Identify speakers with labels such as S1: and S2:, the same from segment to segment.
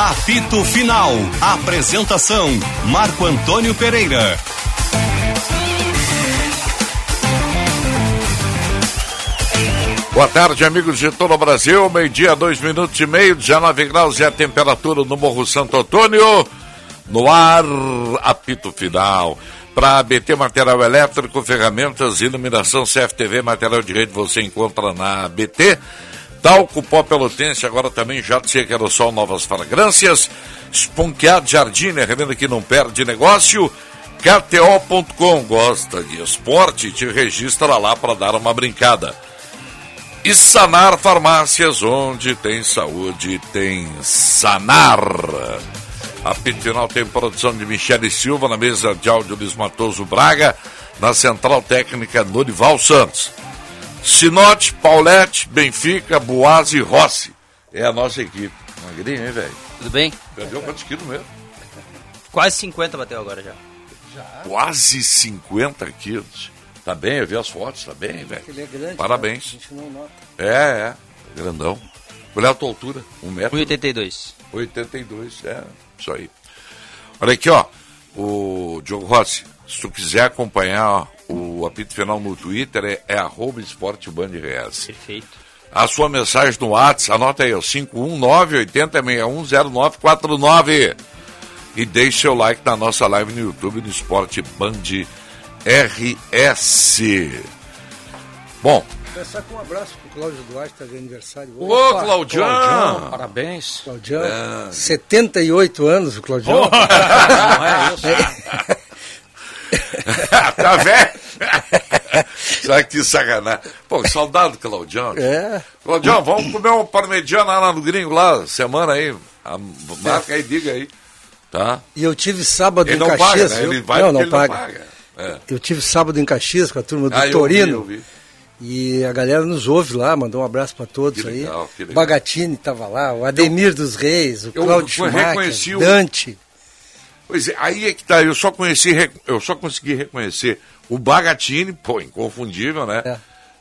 S1: Apito Final. Apresentação: Marco Antônio Pereira.
S2: Boa tarde, amigos de todo o Brasil. Meio-dia, dois minutos e meio, 19 graus é a temperatura no Morro Santo Antônio. No ar, apito final. Para BT Material Elétrico, ferramentas, iluminação, CFTV, material de rede, você encontra na BT. Talco Pó Pelotense, agora também JC Aerossol, novas fragrâncias. Esponqueado Jardine, revenda que não perde negócio. KTO.com, gosta de esporte? Te registra lá para dar uma brincada. E Sanar Farmácias, onde tem saúde, tem Sanar. A Final tem produção de Michele Silva, na mesa de áudio Luiz Matoso Braga, na central técnica Norival Santos. Sinote, Paulette, Benfica, Boaz e Rossi. É a nossa equipe. Magrinho, hein, velho?
S3: Tudo bem?
S2: Perdeu quantos quilos mesmo?
S3: Quase 50 bateu agora já.
S2: já. Quase 50 quilos. Tá bem, eu vi as fotos, tá bem, velho.
S4: Ele é grande.
S2: Parabéns.
S4: Né? A gente não nota.
S2: É, é. Grandão. Qual é a tua altura? Um metro?
S3: 1,82.
S2: 82, é. Isso aí. Olha aqui, ó. O Diogo Rossi, se tu quiser acompanhar o apito final no Twitter, é, é arroba.
S3: Perfeito.
S2: A sua mensagem no WhatsApp, anota aí, 519-8061-0949. E deixe seu like na nossa live no YouTube, no Esporte Band RS. Bom.
S4: Começar com um abraço pro Cláudio Duarte, tá de aniversário
S2: hoje. Ô, Claudião! Claudião!
S5: Parabéns.
S4: Claudião, é. 78 anos o Claudião.
S5: Oh, não é isso.
S2: tá velho? Sabe que sacanagem. Pô, saudade do Claudião.
S4: É.
S2: Claudião, vamos comer um parmegiana lá no gringo lá, semana aí. A marca aí, diga aí. Tá?
S4: E eu tive sábado
S2: ele
S4: em Caxias.
S2: Paga, né? Ele vai
S4: não, não
S2: ele
S4: paga.
S2: Não paga. É.
S4: Eu tive sábado em Caxias com a turma do
S2: ah,
S4: Torino.
S2: Eu vi, eu vi.
S4: E a galera nos ouve lá, mandou um abraço para todos
S2: que
S4: aí.
S2: Legal, que legal.
S4: Bagatini estava lá, o Ademir eu, dos Reis, o Cláudio Schumacher,
S2: o...
S4: Dante.
S2: Pois é, aí é que tá, eu só conheci, eu só consegui reconhecer o Bagatini, pô, inconfundível, né? É.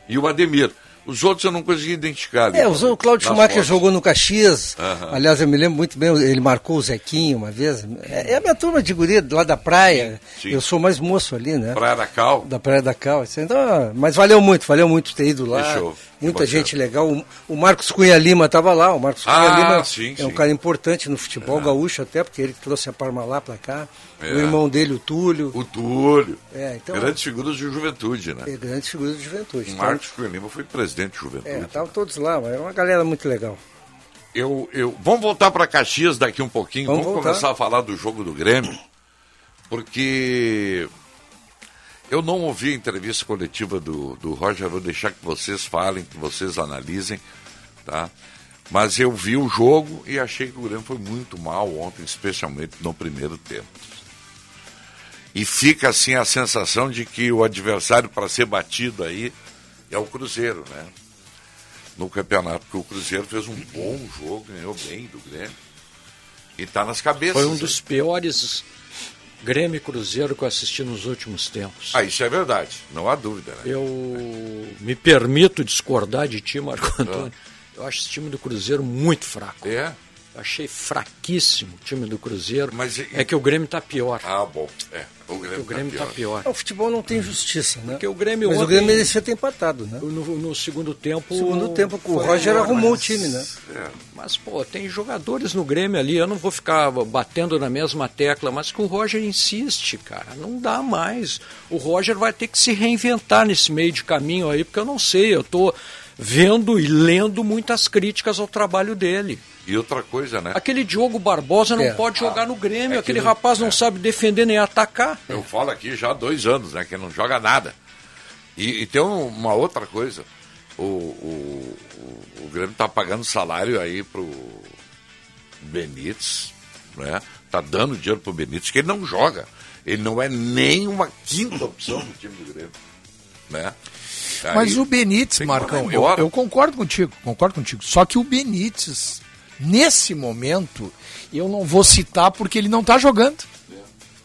S2: E o Ademir. Os outros eu não consegui identificar.
S4: É, o Claudio Schumacher
S2: fotos.
S4: jogou no Caxias.
S2: Aham.
S4: Aliás, eu me lembro muito bem, ele marcou o Zequinho uma vez. É, é a minha turma de guria lá da praia.
S2: Sim.
S4: Eu sou mais moço ali, né?
S2: Praia da Cal.
S4: Da Praia da Cal. Então, mas valeu muito, valeu muito ter ido lá.
S2: Fechou.
S4: Muita gente legal. O, o Marcos Cunha Lima estava lá. O Marcos Cunha
S2: Ah,
S4: Lima
S2: sim,
S4: é um cara importante no futebol gaúcho até, porque ele trouxe a Parmalat para cá.
S2: É.
S4: O irmão dele, o Túlio.
S2: O Túlio.
S4: É, então,
S2: Grandes figuras de juventude, né?
S4: é, grandes figuras de juventude.
S2: O
S4: Então,
S2: Marcos Cunha Lima foi presidente de juventude.
S4: é, estavam todos lá, mas era uma galera muito legal.
S2: Eu, eu, vamos voltar para Caxias daqui um pouquinho.
S4: Vamos
S2: Vamos, começar a falar do jogo do Grêmio, porque eu não ouvi a entrevista coletiva do, do Roger. Vou deixar que vocês falem, que vocês analisem, tá? Mas eu vi o jogo e achei que o Grêmio foi muito mal ontem, especialmente no primeiro tempo. E fica assim a sensação de que o adversário para ser batido aí é o Cruzeiro, né? no campeonato, porque o Cruzeiro fez um bom jogo, ganhou bem do Grêmio. E está nas cabeças.
S5: Foi um dos piores Grêmio e Cruzeiro que eu assisti nos últimos tempos.
S2: Ah, isso é verdade, não há dúvida. Né?
S5: Eu me permito discordar de ti, Marco Antônio. Eu acho esse time do Cruzeiro muito fraco.
S2: É?
S5: Achei fraquíssimo o time do Cruzeiro.
S2: Mas e-
S5: É que o Grêmio está pior.
S2: Ah, bom. É, o Grêmio,
S5: o Grêmio
S2: tá
S5: está
S2: pior.
S5: pior.
S4: O futebol não tem justiça, né?
S5: Porque o Grêmio
S4: Mas o
S5: ontem-
S4: Grêmio merecia ter empatado, né?
S5: No, no segundo tempo.
S4: Segundo tempo, o Roger
S5: melhor,
S4: arrumou
S5: mas-
S4: o time, né?
S2: É.
S5: Mas, pô, tem jogadores no Grêmio ali, eu não vou ficar batendo na mesma tecla, mas que o Roger insiste, cara, não dá mais. O Roger vai ter que se reinventar nesse meio de caminho aí, porque eu não sei, eu tô vendo e lendo muitas críticas ao trabalho dele.
S2: E outra coisa, né?
S5: Aquele Diogo Barbosa não
S4: É.
S5: pode jogar no Grêmio,
S2: é que
S5: aquele
S2: não-
S5: rapaz não
S2: é.
S5: sabe defender nem atacar.
S2: Eu falo aqui já há dois anos, né? Que não joga nada. E, e tem um- uma outra coisa. O, o, o, o Grêmio está pagando salário aí pro Benítez, né? Tá dando dinheiro pro Benítez, que ele não joga. Ele não é nem uma quinta opção do time do Grêmio. Né?
S6: Mas
S2: Aí-
S6: o Benítez,
S2: tem
S6: Marcão, eu, eu concordo contigo, concordo contigo. Só que o Benítez, nesse momento, eu não vou citar porque ele não tá jogando.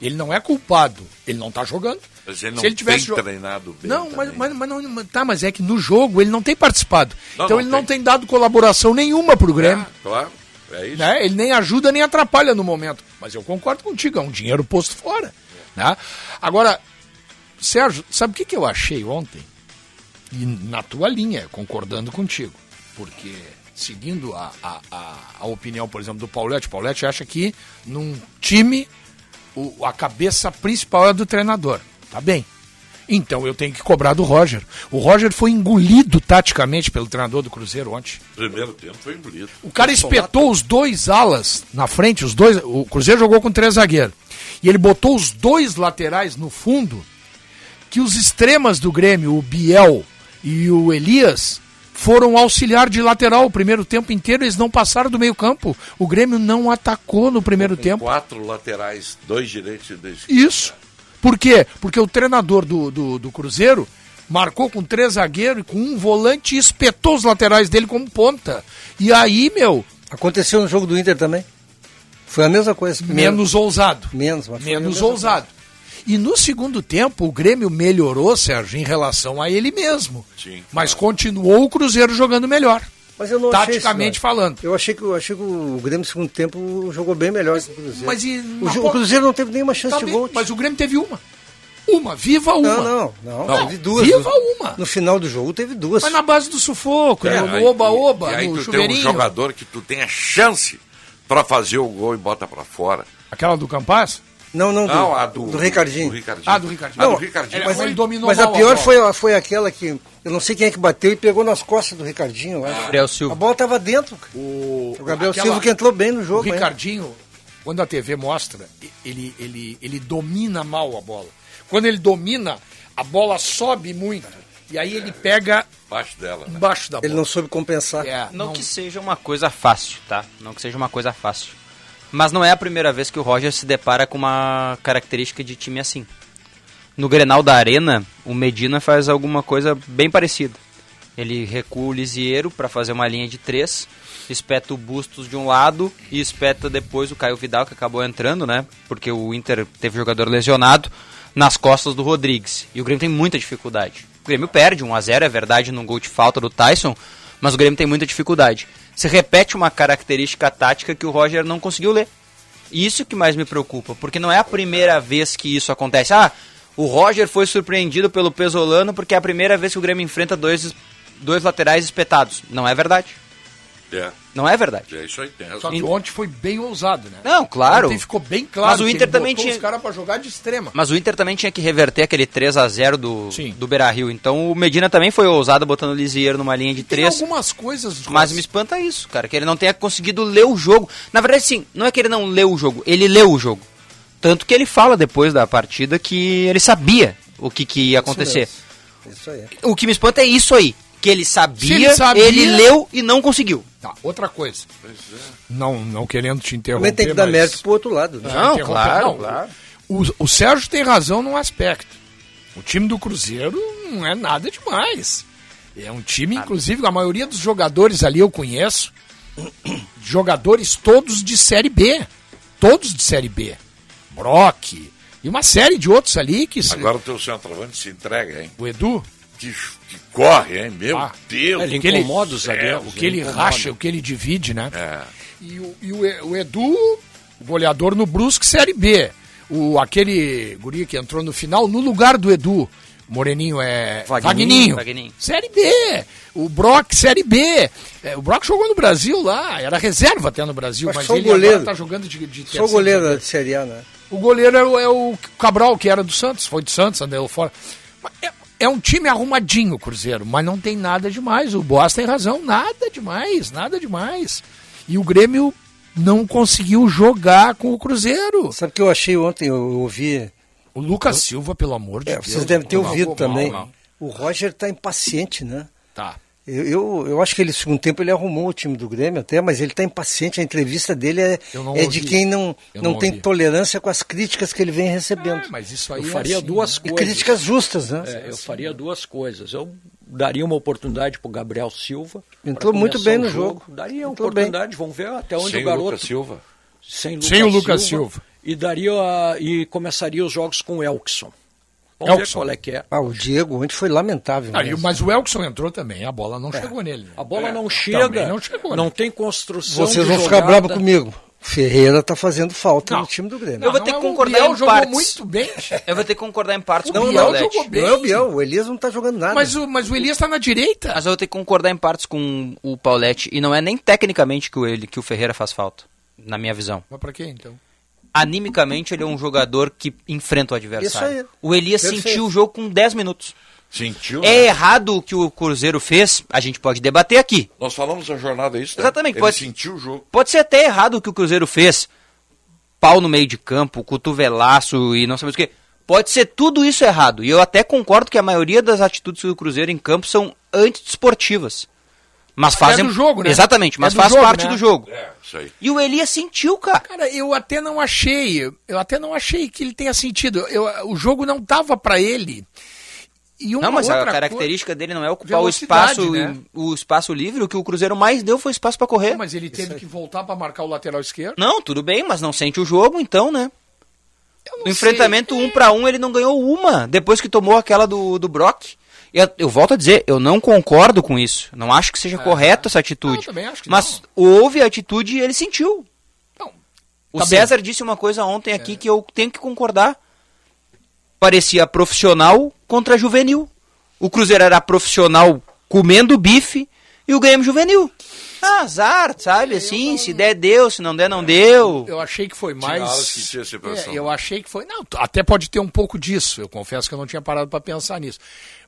S6: Ele não é culpado, ele não tá jogando.
S2: Mas ele não
S6: Se ele tivesse
S2: tem treinado bem
S6: Não, mas, mas, mas não, mas- tá, mas é que no jogo ele não tem participado.
S2: Não,
S6: então
S2: não
S6: ele não
S2: tem.
S6: tem dado colaboração nenhuma pro Grêmio.
S2: Ah, claro. É isso.
S6: Né? Ele nem ajuda nem atrapalha no momento. Mas eu concordo contigo, é um dinheiro posto fora. Né? Agora, Sérgio, sabe o que, que eu achei ontem? E na tua linha, concordando contigo. Porque, seguindo a, a, a, a opinião, por exemplo, do Paulette, Paulette acha que num time o, a cabeça principal é do treinador. Tá bem. Então eu tenho que cobrar do Roger. O Roger foi engolido taticamente pelo treinador do Cruzeiro ontem.
S2: Primeiro tempo foi engolido.
S6: O cara espetou os dois alas na frente, os dois. O Cruzeiro jogou com três zagueiros. E ele botou os dois laterais no fundo, que os extremas do Grêmio, o Biel e o Elias, foram auxiliar de lateral o primeiro tempo inteiro, eles não passaram do meio-campo. O Grêmio não atacou no primeiro tempo.
S2: Quatro laterais, dois direitos e dois
S6: Isso. Por quê? Porque o treinador do, do, do Cruzeiro marcou com três zagueiros e com um volante e espetou os laterais dele como ponta. E aí, meu,
S4: Aconteceu no jogo do Inter também. Foi a mesma coisa.
S6: menos ousado.
S4: Menos, mas
S6: Menos ousado. E no segundo tempo, o Grêmio melhorou, Sérgio, em relação a ele mesmo.
S2: Sim,
S6: Mas continuou o Cruzeiro jogando melhor.
S4: Mas eu não achei
S6: Taticamente
S4: isso,
S6: falando.
S4: Eu achei que, eu achei que o Grêmio no segundo tempo jogou bem melhor que o Cruzeiro.
S6: Mas e
S4: o, o Cruzeiro não teve nenhuma chance
S6: Tá
S4: de
S6: bem,
S4: gol.
S6: mas o Grêmio teve uma. Uma, viva uma.
S4: Não, não, não,
S6: Não,
S4: Teve duas.
S6: viva
S4: no,
S6: uma.
S4: No final do jogo teve duas.
S6: Mas na base do sufoco,
S2: É,
S6: no
S2: aí-
S6: oba-oba,
S2: e aí
S6: no
S2: tu tem um
S6: chuveirinho.
S2: jogador que tu tem a chance pra fazer o gol e bota pra fora.
S6: Aquela do Campas?
S4: Não, não, do,
S2: Não, a do,
S4: do Ricardinho.
S2: do Ricardinho.
S6: Ah, do Ricardinho.
S2: Ah,
S6: Não,
S2: do Ricardinho.
S6: ele-
S2: Mas
S6: ele dominou
S4: Mas a pior
S6: bola.
S4: foi, foi aquela que eu não sei quem é que bateu e pegou nas costas do Ricardinho. eu acho.
S3: Gabriel Silva.
S4: A bola tava dentro.
S6: O,
S4: O Gabriel
S6: aquela-
S4: Silva que entrou bem no
S6: O
S4: jogo. hein?
S6: Ricardinho, quando a TV mostra, ele, ele, ele domina mal a bola. Quando ele domina, a bola sobe muito. E aí ele pega
S2: Embaixo dela, né?
S6: embaixo da bola.
S4: Ele não soube compensar.
S6: É,
S3: Não, que seja uma coisa fácil, tá? Não que seja uma coisa fácil. Mas não é a primeira vez que o Roger se depara com uma característica de time assim. No Grenal da Arena, o Medina faz alguma coisa bem parecida. Ele recua o Lisieiro para fazer uma linha de três, espeta o Bustos de um lado e espeta depois o Caio Vidal, que acabou entrando, né? Porque o Inter teve jogador lesionado nas costas do Rodrigues. E o Grêmio tem muita dificuldade. O Grêmio perde 1 a 0 é verdade, num gol de falta do Tyson, mas o Grêmio tem muita dificuldade. Se repete uma característica tática que o Roger não conseguiu ler. E isso que mais me preocupa, porque não é a primeira vez que isso acontece. Ah, o Roger foi surpreendido pelo Pesolano porque é a primeira vez que o Grêmio enfrenta dois, dois laterais espetados. Não é verdade.
S2: É,
S3: Não é verdade.
S2: é isso aí, tem
S6: Só
S2: razão.
S6: que ontem foi bem ousado, né?
S3: Não, claro.
S6: Ontem ficou bem claro.
S3: Mas o
S6: que
S3: Inter
S6: ele
S3: também
S6: botou
S3: tinha-
S6: os caras pra jogar de extrema.
S3: Mas o Inter também tinha que reverter aquele 3 a 0 do,
S6: Sim.
S3: do Beira-Rio. Então o Medina também foi ousado botando o Lisieiro numa linha de
S6: Tem
S3: 3.
S6: algumas coisas...
S3: Mas me espanta isso, cara, que ele não tenha conseguido ler o jogo. Na verdade, sim, não é que ele não leu o jogo, ele leu o jogo. Tanto que ele fala depois da partida que ele sabia o que, que ia acontecer.
S4: Isso aí.
S3: O que me espanta é isso aí, que ele sabia,
S6: ele sabia-
S3: ele leu e não conseguiu.
S6: Tá, outra coisa. Não, não querendo te interromper,
S4: Também tem que dar
S6: mas-
S4: mérito pro outro lado. Né?
S3: Não,
S6: interromper,
S3: claro,
S6: não.
S3: claro.
S6: O, o Sérgio tem razão num aspecto. O time do Cruzeiro não é nada demais. É um time, inclusive, a maioria dos jogadores ali eu conheço, jogadores todos de Série B. Todos de Série B. Brock e uma série de outros ali que... se-
S2: Agora o teu centroavante se entrega, hein?
S6: O Edu,
S2: Que, que corre, hein? Meu
S6: Ah,
S2: Deus.
S5: ele
S6: o que ele,
S5: incomoda os
S6: é,
S5: zagueiros,
S6: o que ele
S5: ele
S6: racha, o que ele divide, né?
S2: É.
S6: E, o, e o o Edu, goleador no Brusque Série B. O, aquele guri que entrou no final, no lugar do Edu. Moreninho é
S3: Vagninho,
S6: Vagninho.
S3: Vagninho.
S6: Série B. O Brock, Série B. É, o Brock jogou no Brasil lá, era reserva até no Brasil,
S4: Mas
S6: mas
S4: o
S6: ele
S4: goleiro.
S6: agora tá jogando de, de
S4: Só o goleiro de Série A, né?
S6: O goleiro é o, é o Cabral, que era do Santos, foi do Santos, andou fora. Mas É, é um time arrumadinho, o Cruzeiro, mas não tem nada demais. O Boas tem razão, nada demais, nada demais. E o Grêmio não conseguiu jogar com o Cruzeiro.
S4: Sabe o que eu achei ontem? Eu, eu ouvi.
S6: O Lucas Silva, pelo amor de
S4: É,
S6: Deus.
S4: vocês devem ter ouvido
S6: mal,
S4: também.
S6: mal.
S4: O Roger tá impaciente, né? Eu, eu, eu acho que ele, no segundo tempo, ele arrumou o time do Grêmio até, mas ele está impaciente. A entrevista dele é, é de quem não,
S6: Eu
S4: não,
S6: não
S4: tem
S6: ouvi.
S4: tolerância com as críticas que ele vem recebendo.
S6: Ah, mas isso aí
S5: Eu
S6: é
S5: faria
S6: assim,
S5: duas
S6: né?
S4: E
S5: coisas.
S4: críticas justas, né?
S5: É, eu faria duas coisas. Eu daria uma oportunidade pro Gabriel Silva.
S4: Entrou muito bem
S5: o
S4: no jogo.
S5: Daria uma oportunidade. Vamos ver até onde
S2: Sem
S5: o
S2: o
S5: garoto.
S2: Lucas Silva.
S5: Sem,
S6: Sem o Lucas Silva.
S5: E daria a- e começaria os jogos com o Elkson. Vamos ver qual é que é.
S4: Ah, o Diego ontem foi lamentável.
S6: Ah,
S4: mesmo.
S6: mas o Elkson entrou também, a bola não chegou nele. né?
S5: A bola não
S6: também
S5: chega,
S6: não
S5: não,
S6: chegou, né?
S5: tem construção
S4: Vocês
S5: de
S4: vão ficar bravos comigo. Ferreira tá fazendo falta
S6: Não.
S4: no time do Grêmio.
S3: Eu vou
S6: Não,
S3: ter que
S6: é,
S3: concordar
S6: O Biel
S3: em
S6: jogou
S3: partes.
S6: muito bem.
S3: Eu vou ter que concordar em partes
S6: O
S3: com o
S6: Biel
S3: Paulette.
S6: jogou bem.
S4: Não é o Biel, o Elias não tá jogando nada.
S6: Mas o, mas o Elias tá na direita.
S3: Mas eu vou ter que concordar em partes com o Paulette. E não é nem tecnicamente que o, ele, que o Ferreira faz falta, na minha visão.
S6: Mas pra quê, então?
S3: Animicamente, ele é um jogador que enfrenta o adversário.
S4: Isso aí.
S3: O Elias
S4: Perfeito.
S3: sentiu o jogo com 10 minutos.
S2: Sentiu?
S3: É
S2: né?
S3: errado o que o Cruzeiro fez, a gente pode debater aqui.
S2: Nós falamos da jornada, é isso? né?
S3: Exatamente,
S2: Ele
S3: pode-
S2: sentiu o jogo.
S3: Pode ser até errado o que o Cruzeiro fez. Pau no meio de campo, cotovelaço e não sabemos o que. Pode ser tudo isso errado. E eu até concordo que a maioria das atitudes do Cruzeiro em campo são antidesportivas. Mas fazem.
S6: do jogo, né?
S3: Exatamente, mas
S6: É
S3: faz
S6: jogo,
S3: parte
S6: né?
S3: do jogo.
S2: É, isso aí.
S3: E o Elias sentiu, cara.
S6: Cara, eu até não achei, eu até não achei que ele tenha sentido. Eu, o jogo não tava pra ele. E uma
S3: Não, mas a característica dele não é ocupar o espaço,
S6: né?
S3: o espaço livre. O que o Cruzeiro mais deu foi espaço pra correr.
S6: coisa- Mas ele teve que voltar pra marcar o lateral esquerdo.
S3: Não, tudo bem, mas não sente o jogo, então, né?
S6: Não
S3: No enfrentamento um pra um, ele não ganhou uma, depois que tomou aquela do, do Brock. Eu, eu volto a dizer, eu não concordo com isso. Não acho que seja correto essa atitude.
S6: É. Eu também acho que
S3: mas houve a atitude e ele sentiu.
S6: Não,
S3: O
S6: Tá
S3: César disse uma coisa ontem aqui que eu tenho que concordar. Parecia profissional contra juvenil. O Cruzeiro era profissional comendo bife e o Grêmio juvenil. Ah, azar, sabe? Assim, se der, deu, se não der, não deu.
S6: Eu achei que foi
S2: Tinha
S6: mais.
S2: horas que tinha.
S6: É, eu achei que foi. Não, até pode ter um pouco disso. Eu confesso que eu não tinha parado para pensar nisso.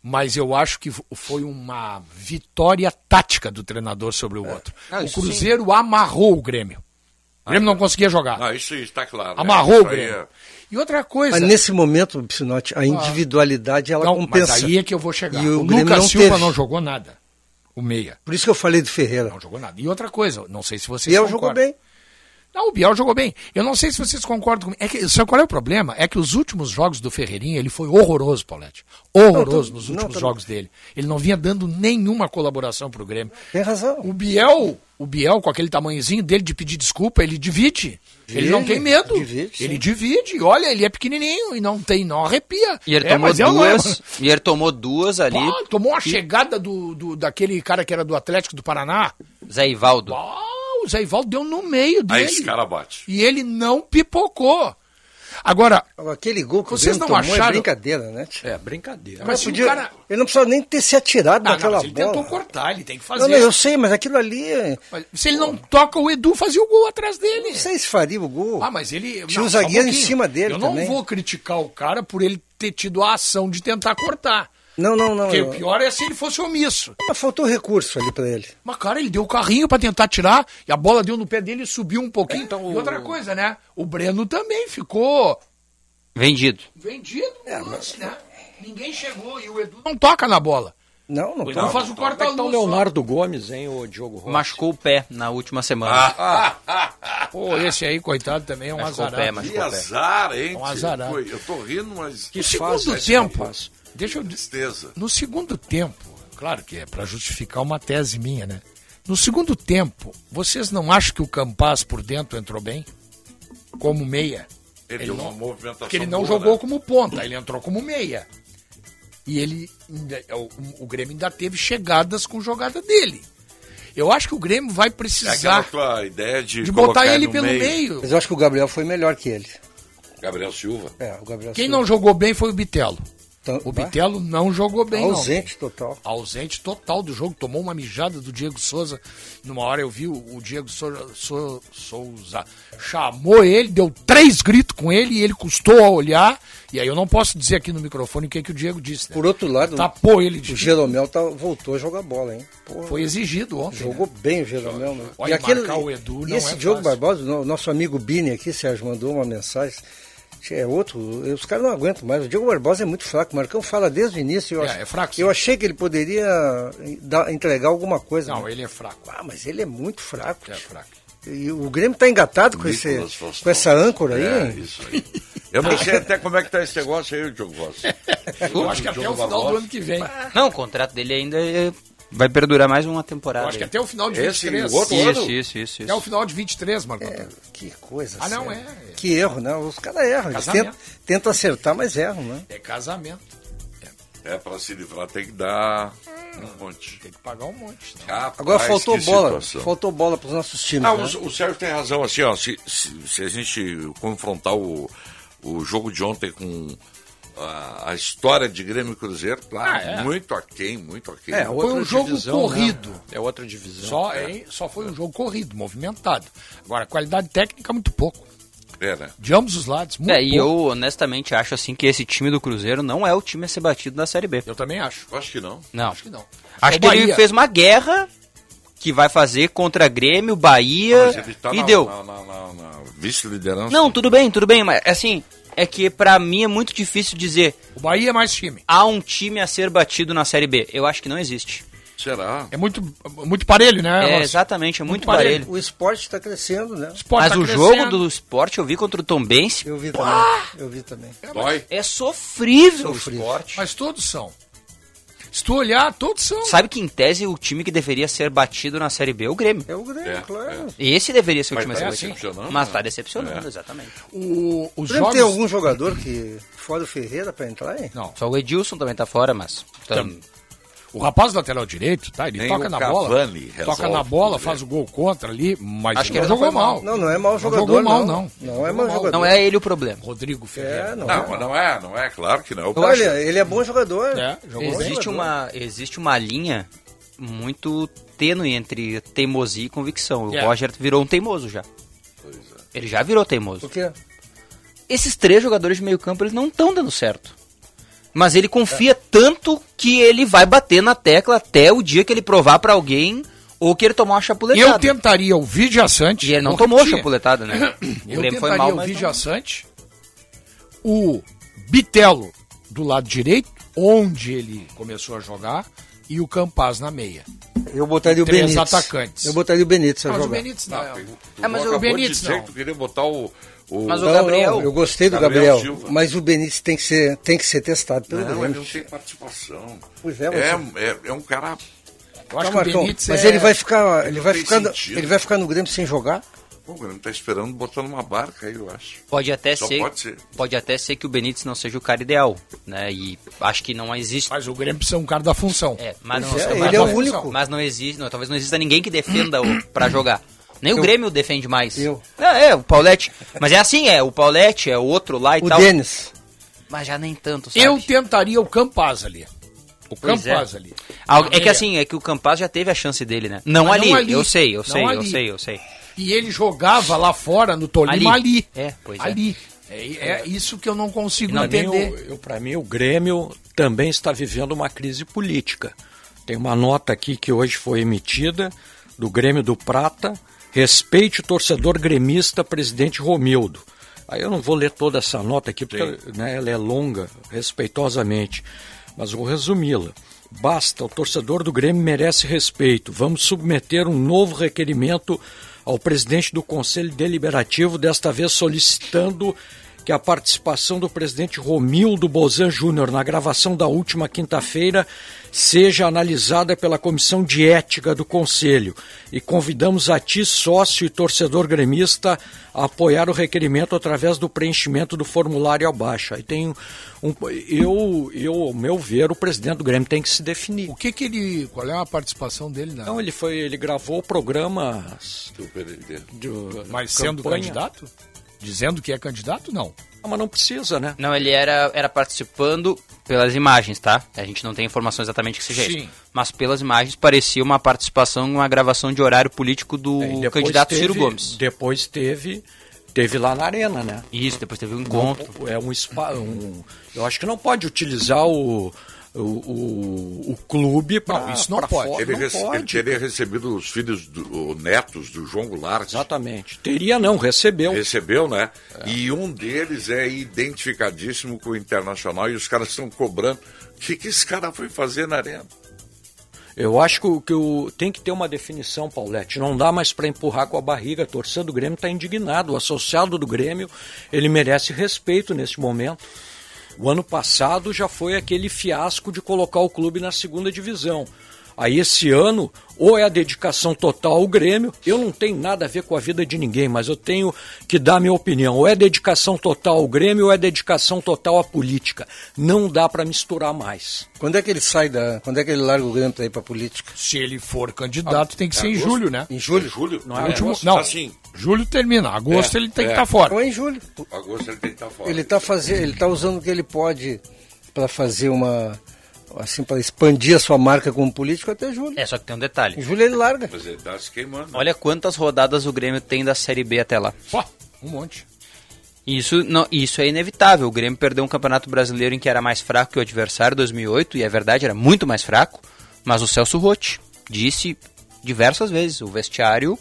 S6: Mas eu acho que foi uma vitória tática do treinador sobre o outro.
S3: Ah,
S6: o Cruzeiro amarrou o Grêmio. O Grêmio não conseguia jogar.
S2: Não, isso está claro. né?
S6: Amarrou o Grêmio.
S2: é-
S6: E outra coisa.
S4: Mas nesse momento, Psinote, a individualidade ela
S6: não,
S4: compensa.
S6: mas aí é que eu vou chegar.
S4: E o
S6: o Lucas
S4: não
S6: Silva
S4: teve.
S6: não jogou nada. O meia.
S4: Por isso que eu falei do Ferreira.
S6: Não jogou nada. E outra coisa, não sei se vocês
S4: Biel
S6: concordam.
S4: jogou bem.
S6: Não, o Biel jogou bem. Eu não sei se vocês concordam comigo. É que, sabe qual é o problema? É que os últimos jogos do Ferreirinha, ele foi horroroso, Paulette. Horroroso
S4: Não,
S6: nos
S4: tô-
S6: últimos
S4: não, tô-
S6: jogos dele. Ele não vinha dando nenhuma colaboração pro Grêmio.
S4: Tem razão.
S6: O Biel, o Biel, com aquele tamanhozinho dele de pedir desculpa, ele divide. ele não tem medo.
S4: divide,
S6: ele divide. Olha, ele é pequenininho e não tem, não arrepia.
S3: E ele
S6: É,
S3: tomou
S6: é-
S3: duas. E ele tomou duas ali.
S6: Pá, tomou uma chegada do, do- daquele cara que era do Atlético do Paraná.
S3: Zé Ivaldo.
S6: Pá, o Zé Ivaldo deu no meio
S2: Aí
S6: dele.
S2: esse cara bate.
S6: E ele não pipocou. Agora,
S4: Aquele gol que
S6: Vocês
S4: o
S6: não
S4: tomou
S6: acharam-
S4: é brincadeira, né? tio?
S5: É, brincadeira.
S6: mas se
S4: Podia-
S6: o cara.
S4: Ele não precisava nem ter se atirado
S6: Não, não,
S4: naquela
S6: mas ele
S4: bola.
S6: tentou cortar, ele tem que fazer.
S4: Não, não, eu sei, mas aquilo ali. é-
S6: Mas Se ele não toca, o Edu fazia o gol atrás dele.
S4: Não sei se faria o gol.
S6: Ah, mas ele.
S4: Tinha
S6: não,
S4: o
S6: só um
S4: zagueiro em cima dele
S6: Eu não
S4: também.
S6: vou criticar o cara por ele ter tido a ação de tentar cortar.
S4: Não, não, não.
S6: Porque
S4: eu-
S6: o pior é se ele fosse omisso.
S4: Mas faltou recurso ali pra ele.
S6: Mas, cara, ele deu o carrinho pra tentar tirar e a bola deu no pé dele e subiu um pouquinho.
S5: Então,
S6: e
S5: o-
S6: outra coisa, né? O Breno também ficou
S3: Vendido.
S6: vendido no lance, né? Ninguém chegou e o Edu não toca na bola.
S4: Não, não.
S6: O Edu faz o
S5: é que
S6: corta-luz.
S5: tá o
S6: só.
S5: Leonardo Gomes, hein, o Diogo Rocha?
S3: Machucou o pé na última semana.
S6: Pô, esse aí, coitado, também é um azarado.
S3: pé, mas-
S2: Que azar, hein?
S6: Um azarado.
S2: Eu tô rindo, mas que
S5: fase
S6: segundo tempo? Deixa eu
S2: tristeza.
S6: No segundo tempo, claro que é para justificar uma tese minha, né? No segundo tempo, vocês não acham que o Campaz por dentro entrou bem? Como meia?
S2: Ele,
S6: Ele
S2: deu
S6: não-
S2: uma movimentação
S6: Porque ele não
S2: boa,
S6: jogou
S2: né?
S6: como ponta, ele entrou como meia. E ele ainda- o, o Grêmio ainda teve chegadas com jogada dele. Eu acho que o Grêmio vai
S2: É
S6: precisar
S2: tua ideia de,
S6: de botar ele
S2: no
S6: pelo meio.
S4: Mas eu acho que o Gabriel foi melhor que ele.
S2: Gabriel Silva.
S4: É, o Gabriel
S6: Quem
S4: Silva.
S6: não jogou bem foi o Bitelo. O. Bitelo não jogou bem, não.
S4: Ausente total.
S6: ausente total do jogo, tomou uma mijada do Diego Souza. Numa hora eu vi o, Diego Sou- Sou- Souza chamou ele, deu três gritos com ele e ele custou a olhar. E aí eu não posso dizer aqui no microfone o que, que o Diego disse. Né?
S4: Por outro lado,
S6: Tapou ele de
S4: o Jeromel tá, voltou a jogar bola, hein? Pô,
S6: Foi exigido ontem.
S4: Jogou
S6: né?
S4: bem o Jeromel. Né?
S6: Olha, marcar o Edu
S4: e
S6: não
S4: esse
S6: é
S4: Diogo. Barbosa, no- nosso amigo Bini aqui, Sérgio, mandou uma mensagem. É outro, os caras não aguentam mais. O Diogo Barbosa é muito fraco. O Marcão fala desde o início. Eu,
S6: É,
S4: ach-
S6: é fraco, sim.
S4: eu achei que ele poderia dar- entregar alguma coisa.
S6: Não,
S4: né?
S6: ele é fraco.
S4: Ah, mas ele é muito fraco.
S6: É
S4: tio.
S6: fraco.
S4: E o Grêmio está engatado com, esse, com essa âncora aí.
S2: É, isso aí. Eu não sei até como é que tá esse negócio aí, Diogo Rossi.
S6: Eu acho que até o final do ano que vem.
S3: Não, o contrato dele ainda é Vai perdurar mais uma temporada.
S6: Eu acho que até o final de
S2: Esse
S6: 23.
S2: outro
S3: Isso,
S2: ano?
S3: isso, isso,
S6: Até o final de 23, Marco.
S4: É, que coisa.
S6: Ah, não,
S4: sério.
S6: é.
S4: Que erro, né? Os caras erram. Tentam, tentam acertar, mas erram, né?
S6: É casamento.
S2: É, pra se livrar tem que dar um monte.
S6: Tem que pagar um monte.
S2: Rapaz,
S4: Agora faltou bola.
S2: situação.
S4: Faltou bola para os nossos times.
S2: Ah,
S4: né?
S2: o, o Sérgio tem razão, assim, ó, se, se, se a gente confrontar o, o jogo de ontem com a, a história de Grêmio e Cruzeiro, claro,
S6: Ah, é.
S2: muito aquém, muito aquém.
S5: É,
S6: Foi um jogo
S5: divisão,
S6: corrido.
S5: né? É outra divisão.
S6: Só, hein, só foi um jogo corrido, movimentado. Agora, qualidade técnica, muito pouco.
S2: É, né?
S6: De ambos os lados, muito
S3: É, e eu
S6: pouco.
S3: honestamente acho assim que esse time do Cruzeiro não é o time a ser batido na Série B.
S6: Eu também acho.
S2: Acho que não.
S3: Não.
S6: Acho que não.
S3: Acho
S6: O
S3: que ele fez uma guerra que vai fazer contra Grêmio, Bahia
S2: Mas ele tá
S3: e
S2: na,
S3: deu.
S2: na, na- na- na vice-liderança.
S3: Não, tudo bem, tudo bem, mas assim, é que pra mim é muito difícil dizer
S6: O Bahia é mais time.
S3: há um time a ser batido na Série B. Eu acho que não existe.
S2: Será?
S6: É muito, muito parelho, né?
S3: É, exatamente, é muito,
S6: Muito
S3: parelho.
S4: O esporte está crescendo, né?
S6: O esporte
S3: Mas
S6: tá
S3: o
S6: crescendo.
S3: jogo do esporte eu vi contra o Tom Bense
S4: Eu vi também. Eu vi também.
S2: Dói?
S3: é sofrível,
S4: Sofrível.
S3: o esporte.
S6: Mas todos são. Se tu olhar, todos são.
S3: Sabe que em tese o time que deveria ser batido na Série B é o Grêmio.
S4: É o Grêmio,
S2: É,
S4: claro.
S3: Esse deveria ser o
S2: Mas
S3: time a
S2: tá
S3: ser batido.
S2: decepcionando,
S3: Mas
S2: né?
S3: tá decepcionando,
S2: É.
S3: exatamente.
S6: O, os jogos...
S4: tem algum jogador que fora o Ferreira para entrar, hein?
S6: Não.
S3: Só o Edilson também tá fora, mas. tam-
S6: O rapaz lateral direito, tá? Ele
S2: Nem
S6: toca na
S2: Cavani
S6: bola.
S2: resolve
S6: Toca na bola, faz
S2: né?
S6: o gol contra ali, mas
S3: Acho que
S6: não
S3: ele não
S6: jogou
S3: mal.
S6: mal.
S4: Não, não é mau jogador,
S6: jogou mal,
S4: não.
S6: não.
S4: Não é mau
S6: mal.
S4: jogador.
S3: Não é ele o problema.
S6: Rodrigo Ferreira.
S4: É, não,
S2: Não,
S4: é.
S2: mas não é, não é, claro que não.
S4: Não,
S2: acho-
S4: ele, é bom jogador.
S6: É, jogou bem.
S3: Existe uma, existe uma linha muito tênue entre teimosia e convicção. O
S6: É.
S3: Roger virou um teimoso já. Ele já virou teimoso.
S4: Por quê?
S3: Esses três jogadores de meio campo, eles não estão dando certo. Mas ele confia tanto que ele vai bater na tecla até o dia que ele provar pra alguém ou que ele tomar uma chapuletada.
S6: Eu tentaria o Vidia Sante.
S3: E ele não tomou
S6: repetir.
S3: chapuletada, né? O
S6: Eu tentaria
S3: mal,
S6: o
S3: mas
S6: Vidia
S3: não.
S6: Sante, o Bitelo do lado direito, onde ele começou a jogar, e o Campaz na meia.
S4: Eu botaria o
S6: Três
S4: Benítez.
S6: atacantes.
S4: Eu botaria o Benítez a
S6: Mas o
S4: jogar.
S6: Benítez não.
S2: Tu
S3: Ah, mas o
S6: Benítez não.
S2: tu queria botar o... o...
S3: Mas o
S4: Não,
S3: Gabriel-
S4: não, eu gostei do
S2: Gabriel
S4: Gabriel,
S2: Silva.
S4: mas o Benítez tem que ser, tem que ser testado pelo
S2: Não, ele não tem participação.
S4: Pois é, mas-
S2: é, é, é um cara...
S6: Eu acho
S4: Tá,
S6: que o Benítez
S4: mas
S6: é-
S4: ele vai ficar, ele
S2: não
S4: vai ficar,
S2: sentido.
S4: ele vai ficar no Grêmio sem jogar?
S2: Pô, o Grêmio tá esperando botando uma barca aí, eu acho.
S3: Pode até
S2: Só
S3: ser,
S2: pode ser.
S3: pode até ser que o Benítez não seja o cara ideal, né? E acho que não existe.
S6: Mas o Grêmio precisa um cara da função.
S3: É, mas não,
S4: é,
S3: mas
S4: ele é
S3: não-
S4: o único.
S3: Mas não existe, não, talvez não exista ninguém que defenda o para jogar. Nem o Grêmio defende mais.
S4: Eu.
S3: Não, é, o Paulette. Mas é assim, é, o Paulette é o outro lá e
S4: O
S3: tal.
S4: Denis.
S3: Mas já nem tanto, sabe?
S6: Eu tentaria o Campaz ali. O
S3: Pois é.
S6: Campaz ali.
S3: Ah,
S6: Na
S3: É que assim, é que o Campaz já teve a chance dele, né? Não, ali,
S6: não ali.
S3: eu sei, eu
S6: Não
S3: sei, eu
S6: ali.
S3: sei, eu sei.
S6: E ele jogava lá fora no Tolima
S3: Ali.
S6: ali.
S3: É, pois é.
S6: ali. É. é isso que eu não consigo
S3: Não,
S5: mim,
S6: entender.
S5: o- eu, para mim, o Grêmio também está vivendo uma crise política. Tem uma nota aqui que hoje foi emitida do Grêmio do Prata. Respeite o torcedor gremista, presidente Romildo. Aí eu não vou ler toda essa nota aqui, porque né, ela é longa, respeitosamente. Mas vou resumi-la. Basta, o torcedor do Grêmio merece respeito. Vamos submeter um novo requerimento ao presidente do Conselho Deliberativo, desta vez solicitando que a participação do presidente Romildo Bozan Júnior na gravação da última quinta-feira seja analisada pela Comissão de Ética do Conselho. E convidamos a ti, sócio e torcedor gremista, a apoiar o requerimento através do preenchimento do formulário abaixo. Aí tem um. Eu, eu, ao meu ver, o presidente do Grêmio tem que se definir.
S6: O que que ele... Qual é a participação dele na...
S5: Não, ele foi, ele gravou programas
S2: do Pereira.
S5: de
S6: Mas sendo
S5: campanha.
S6: candidato? Dizendo que é candidato, não.
S5: Ah, mas não precisa, né?
S3: Não, ele era, era participando pelas imagens, tá? A gente não tem informação exatamente que seja
S6: Sim.
S3: isso. Mas pelas imagens parecia uma participação, uma gravação de horário político do
S5: É,
S3: candidato
S5: teve-
S3: Ciro Gomes.
S5: Depois teve, teve lá na arena, né?
S3: Isso, depois teve um encontro.
S5: É um espaço. Um, eu acho que não pode utilizar o, o, o, o clube para.
S6: Não, isso não pode.
S2: Ele,
S5: não
S2: rece- ele
S5: pode.
S2: teria recebido os filhos, do, netos do João Goulart.
S5: Exatamente. Teria não, recebeu.
S2: Recebeu, né? E um deles é identificadíssimo com o Internacional e os caras estão cobrando. O que, que esse cara foi fazer na arena?
S5: Eu acho que, o- que o, tem que ter uma definição, Paulette. Não dá mais para empurrar com a barriga. A torcida do Grêmio está indignado. O associado do Grêmio, ele merece respeito neste momento. O ano passado já foi aquele fiasco de colocar o clube na segunda divisão. Aí esse ano, ou é a dedicação total ao Grêmio, eu não tenho nada a ver com a vida de ninguém, mas eu tenho que dar minha opinião. Ou é dedicação total ao Grêmio ou é dedicação total à política. Não dá para misturar mais.
S4: Quando é que ele sai da. Quando é que ele larga o Grêmio para ir para política?
S6: Se ele for candidato, tem que ser em julho, né?
S4: Em julho?
S2: Julho?
S5: Não é
S6: Último,
S5: agosto?
S6: não,
S2: Assim,
S6: julho termina. Agosto
S2: É,
S6: ele tem que
S2: é.
S6: estar fora.
S4: Ou em julho.
S2: agosto ele tem que estar fora.
S4: Ele está fazendo, ele tá usando o que ele pode para fazer uma assim para expandir a sua marca como político até julho.
S3: É, só que tem um
S4: Em
S3: detalhe.
S4: julho ele larga.
S2: Mas ele tá se queimando.
S3: Olha quantas rodadas o Grêmio tem da Série B até lá.
S6: Ó, um monte.
S3: Isso, não, isso é inevitável. O Grêmio perdeu um campeonato brasileiro em que era mais fraco que o adversário, 2008, e é verdade, era muito mais fraco. Mas o Celso Rotti disse diversas vezes: o vestiário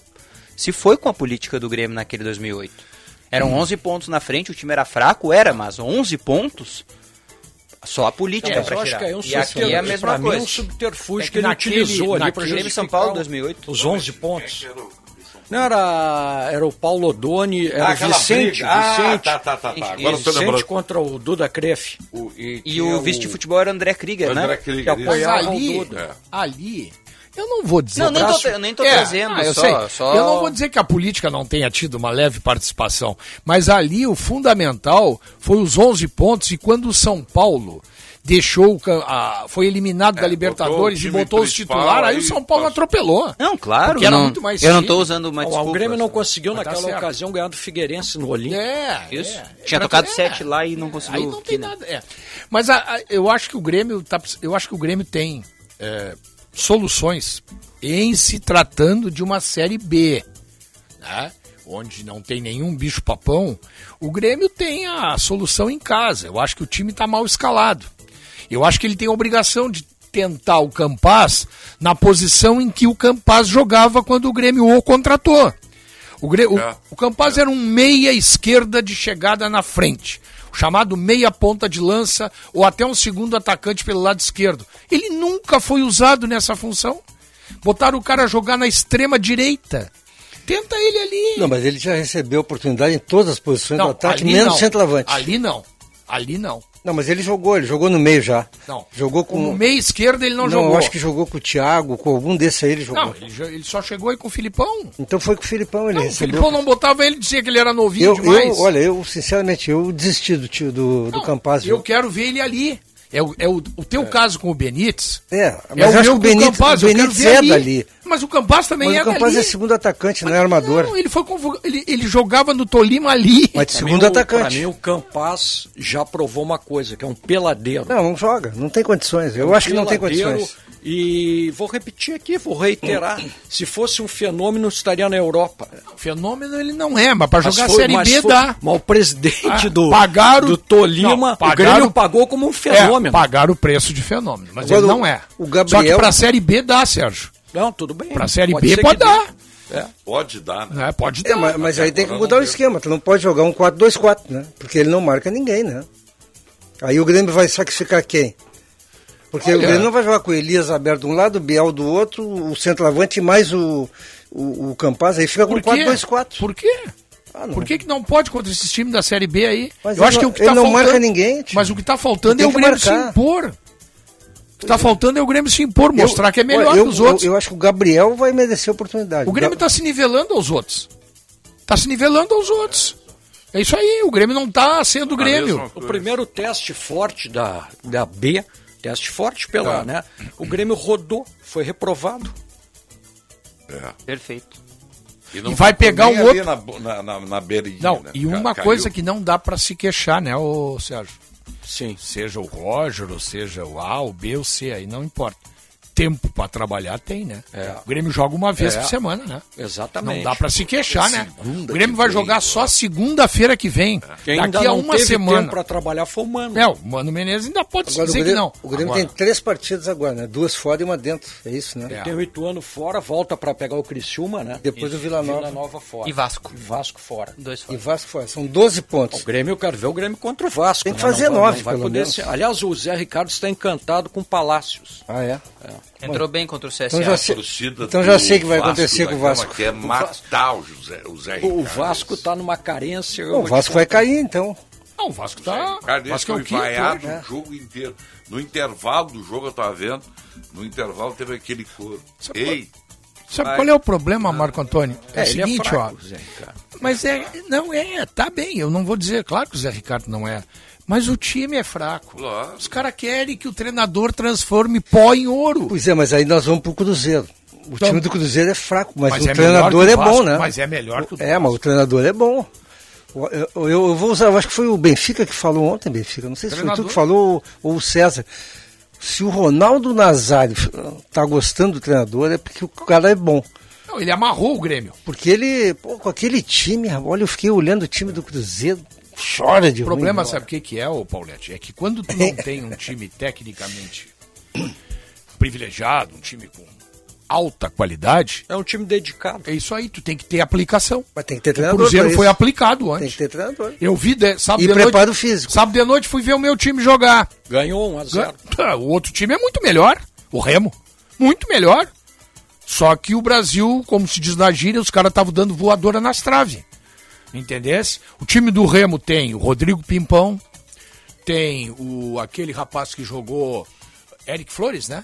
S3: se foi com a política do Grêmio naquele 2008. Eram 11 pontos na frente, o time era fraco, era, mas 11 pontos, só a política pra
S5: eu acho
S3: tirar.
S5: é um
S3: e aqui
S5: subterfúgio.
S3: é a mesma
S5: pra mim é
S3: coisa.
S5: um subterfúgio
S6: É que
S5: que ele
S6: naquele-
S5: utilizou ali para
S6: naquele
S3: Grêmio São Paulo 2008.
S5: Os 11 pontos. Não, era, era o Paulo Odoni, era
S2: Ah,
S5: o Vicente,
S2: briga. Ah,
S5: Vicente,
S2: tá, tá, tá, tá. Agora
S5: Vicente contra o Duda Kreff.
S2: O- e
S3: E
S2: tinha
S3: o vice de futebol era André Krieger,
S2: André
S3: né?
S2: Krieger,
S5: que apoiava o
S6: ali,
S5: Duda.
S2: É.
S6: ali, eu não vou dizer...
S3: Não, nem tô,
S6: Braço-
S3: eu nem tô
S6: É,
S3: trazendo,
S6: ah, eu
S3: só,
S6: sei.
S3: só...
S6: Eu não vou dizer que a política não tenha tido uma leve participação, mas ali o fundamental foi os 11 pontos e quando o São Paulo deixou, a- foi eliminado da
S2: botou
S6: Libertadores
S2: o
S6: e botou os titulares, aí
S2: aí
S6: o São Paulo
S2: passou.
S6: atropelou.
S3: Não, claro.
S6: Porque era
S3: não,
S6: muito mais
S3: eu não tô usando uma
S5: Ó,
S3: desculpa.
S5: o Grêmio não conseguiu
S6: Mas tá
S5: naquela
S6: certo.
S5: ocasião ganhar do Figueirense no Olímpico.
S6: É,
S3: Isso.
S6: é.
S3: Tinha
S6: Pra-
S3: tocado
S6: é.
S3: sete lá e não conseguiu.
S6: Aí não tem
S3: né?
S6: nada. É. Mas a- a- eu acho que o Grêmio tá, eu acho que o Grêmio tem é, soluções em se tratando de uma série B, né? onde não tem nenhum bicho papão. O Grêmio tem a solução em casa. Eu acho que o time está mal escalado. Eu acho que ele tem a obrigação de tentar o Campaz na posição em que o Campaz jogava quando o Grêmio o contratou. O, Grê- o,
S2: É.
S6: o Campaz era um meia esquerda de chegada na frente, o chamado meia ponta de lança ou até um segundo atacante pelo lado esquerdo. Ele nunca foi usado nessa função. Botaram o cara a jogar na extrema direita. Tenta ele ali.
S4: Não, mas ele já recebeu oportunidade em todas as posições do ataque, menos
S6: não.
S4: centroavante.
S6: Ali não. Ali não.
S4: Não, mas ele jogou, ele jogou no meio já.
S6: Não.
S4: Jogou com.
S6: Como meia esquerda ele não,
S4: não,
S6: jogou.
S4: eu acho que jogou com o Thiago, com algum desses aí ele jogou.
S6: Não, ele, ele só chegou aí com o Filipão.
S4: Então foi com o Filipão, ele
S6: Não, o
S4: recebeu.
S6: Filipão não botava ele, dizia que ele era novinho
S4: eu,
S6: demais.
S4: eu, olha, eu, sinceramente, eu desisti do tio do, do
S6: Não,
S4: Campaz.
S6: Eu quero ver ele ali. É o, é o, o teu caso com o Benítez.
S4: É, mas
S6: é o
S4: acho que
S6: meu
S4: o
S6: com
S4: Benítez,
S6: Campaz,
S4: o Benítez é
S6: ali.
S4: dali.
S6: Mas o Campaz também
S4: Mas
S6: é
S4: o Campaz
S6: dali.
S4: é segundo atacante, não é
S6: Mas
S4: armador.
S6: Não, ele, foi convo- ele, ele jogava no Tolima ali.
S4: Mas de segundo
S5: mim, o-
S4: atacante.
S5: Pra mim, o Campaz já provou uma coisa, que é um peladeiro.
S4: Não, não joga, não tem condições. Eu acho que não tem condições.
S5: E vou repetir aqui, vou reiterar. Se fosse um fenômeno, estaria na Europa.
S6: Fenômeno ele não é, mas pra
S5: Mas
S6: jogar
S5: foi-
S6: Série
S5: mas
S6: B
S5: foi-
S6: dá.
S5: Mas o presidente
S6: Ah,
S5: do,
S6: pagaram-
S5: do Tolima,
S6: Não,
S5: o
S6: pagaram-
S5: Grêmio pagou como um fenômeno.
S6: É, pagaram o preço de fenômeno, mas
S4: Agora,
S6: ele
S4: o-
S6: não é.
S4: o Gabriel-
S6: Só que pra Série B dá, Sérgio.
S5: Não, tudo bem.
S6: Pra Série
S5: Pode
S6: B pode dar.
S5: É.
S2: Pode dar, né?
S6: Né? Pode
S4: É,
S6: dar.
S4: mas, mas aí tem que mudar o esquema. Tu não pode jogar um 4-2-4, né? Porque ele não marca ninguém, né? Aí o Grêmio vai sacrificar quem? Porque
S6: Olha.
S4: o Grêmio não vai jogar com o Elias aberto de um lado, o Biel do outro, o centroavante mais o, o, o Campaz, aí fica com
S6: Por quê?
S4: 4-2-4.
S6: Por quê?
S4: Ah.
S6: Por que, que não pode contra esses times da Série B aí?
S4: Mas
S6: Eu acho que
S4: não-
S6: o que
S4: ele
S6: tá
S4: não
S6: faltando,
S4: marca ninguém, tio.
S6: Mas o que tá faltando é o Grêmio se
S4: marcar.
S6: impor. O que tá faltando é o Grêmio se impor, mostrar
S4: Eu-
S6: que é melhor
S4: olha, eu,
S6: que os outros.
S4: Eu, eu acho que o Gabriel vai merecer a oportunidade.
S6: O Grêmio tá se nivelando aos outros. Tá se nivelando aos outros. É isso aí, o Grêmio não tá sendo o Grêmio.
S5: O primeiro teste forte da, da B, teste forte pela,
S6: Tá.
S5: né? O Grêmio rodou, foi reprovado.
S2: É.
S3: Perfeito.
S2: não
S6: E vai
S2: ficou
S6: pegar um outro-
S2: Na, na, na, na beirinha,
S6: Não,
S2: né?
S6: e
S2: Ca-
S6: uma
S2: caiu.
S6: coisa que não dá pra se queixar, né, ô Sérgio?
S5: Sim.
S6: Seja o Roger, ou seja o A, o B, o C, aí não importa. Tempo pra trabalhar tem, né?
S5: É.
S6: O Grêmio joga uma vez
S5: É.
S6: por semana, né?
S5: Exatamente.
S6: Não dá pra se queixar, né?
S2: Segunda
S6: O Grêmio vai
S2: vem,
S6: jogar só segunda-feira que vem.
S5: Quem ainda
S6: Daqui a
S5: não
S6: uma
S5: teve
S6: semana.
S5: tempo para trabalhar foi o Mano.
S6: É, o Mano Menezes ainda pode
S4: Agora, o
S6: dizer
S4: Grêmio,
S6: que não.
S4: o Grêmio
S6: Agora,
S4: tem três partidas agora, né? Duas fora e uma dentro. É isso, né?
S6: É.
S5: Tem oito anos fora, volta para pegar o Criciúma, né?
S4: Depois o Vila Nova.
S5: Vila Nova fora.
S3: E Vasco.
S5: Vasco fora.
S3: Dois
S4: E
S3: fora.
S4: Vasco fora. São 12 pontos.
S5: O Grêmio, eu quero ver o Grêmio contra o Vasco.
S4: Tem que
S5: né?
S4: fazer nove,
S5: não vai
S4: pelo
S5: poder
S4: menos.
S5: ser- Aliás, o Zé Ricardo está encantado com Palácios.
S4: Ah, é?
S3: Entrou bem contra o CSA.
S4: Então já
S2: A
S4: sei, então já sei o que vai
S2: Vasco
S4: acontecer com o Vasco.
S2: quer matar o José, o Zé
S5: O
S2: Ricardo.
S5: Vasco está numa carência.
S4: Bom, o Vasco vai cair, então.
S6: Não, o Vasco tá.
S2: O
S6: o Vasco é
S2: foi
S6: o quinto.
S2: vaiado
S6: né?
S2: o jogo inteiro. No intervalo do jogo, eu tava vendo, no intervalo teve aquele coro.
S6: Sabe
S2: Ei,
S6: Sabe
S2: Vai.
S6: qual é o problema, Marco Antônio? É, o
S5: ele é
S6: seguinte,
S5: fraco,
S6: ó.
S5: Zé Ricardo.
S6: Mas é. Não é, tá bem, eu não vou dizer, claro que o Zé Ricardo não é. Mas o time é fraco.
S2: Claro.
S6: Os caras querem que o treinador transforme pó em ouro.
S4: Pois é, mas aí nós vamos pro Cruzeiro. O
S6: Então-
S4: time do Cruzeiro é fraco, mas,
S6: Mas
S4: o
S6: é
S4: treinador é
S6: Vasco,
S4: bom, né?
S6: Mas é melhor que o do
S4: É, mas o
S6: Vasco.
S4: treinador é bom. Eu, eu- eu vou usar, eu acho que foi o Benfica que falou ontem, Benfica. Não sei se foi tu que falou ou, ou o César. Se o Ronaldo Nazário tá gostando do treinador, é porque o cara é bom.
S6: Não, ele amarrou o Grêmio.
S4: Porque ele, pô, com aquele time, olha, eu fiquei olhando o time do Cruzeiro, chora de
S6: O problema,
S4: ruim,
S6: sabe o que, que é, ô Paulette? É que quando tu não tem um time tecnicamente privilegiado, um time com alta qualidade,
S5: É um time dedicado.
S6: é isso aí, tu tem que ter aplicação.
S4: Mas tem que ter
S6: O
S4: treinador.
S6: Cruzeiro
S4: pra
S6: foi aplicado
S4: Tem
S6: antes.
S4: que ter treinador.
S6: Eu vi de, sábado
S4: E
S6: de
S4: preparo
S6: noite,
S4: físico.
S6: Sábado de noite fui ver o meu time jogar.
S5: Ganhou 1 a 0
S6: Ah, O outro time é muito melhor, o Remo. Muito melhor. Só que o Brasil, como se diz na gíria, os caras estavam dando voadora nas traves. Entendesse? O time do Remo tem o Rodrigo Pimpão, tem o aquele rapaz que jogou Eric Flores, né?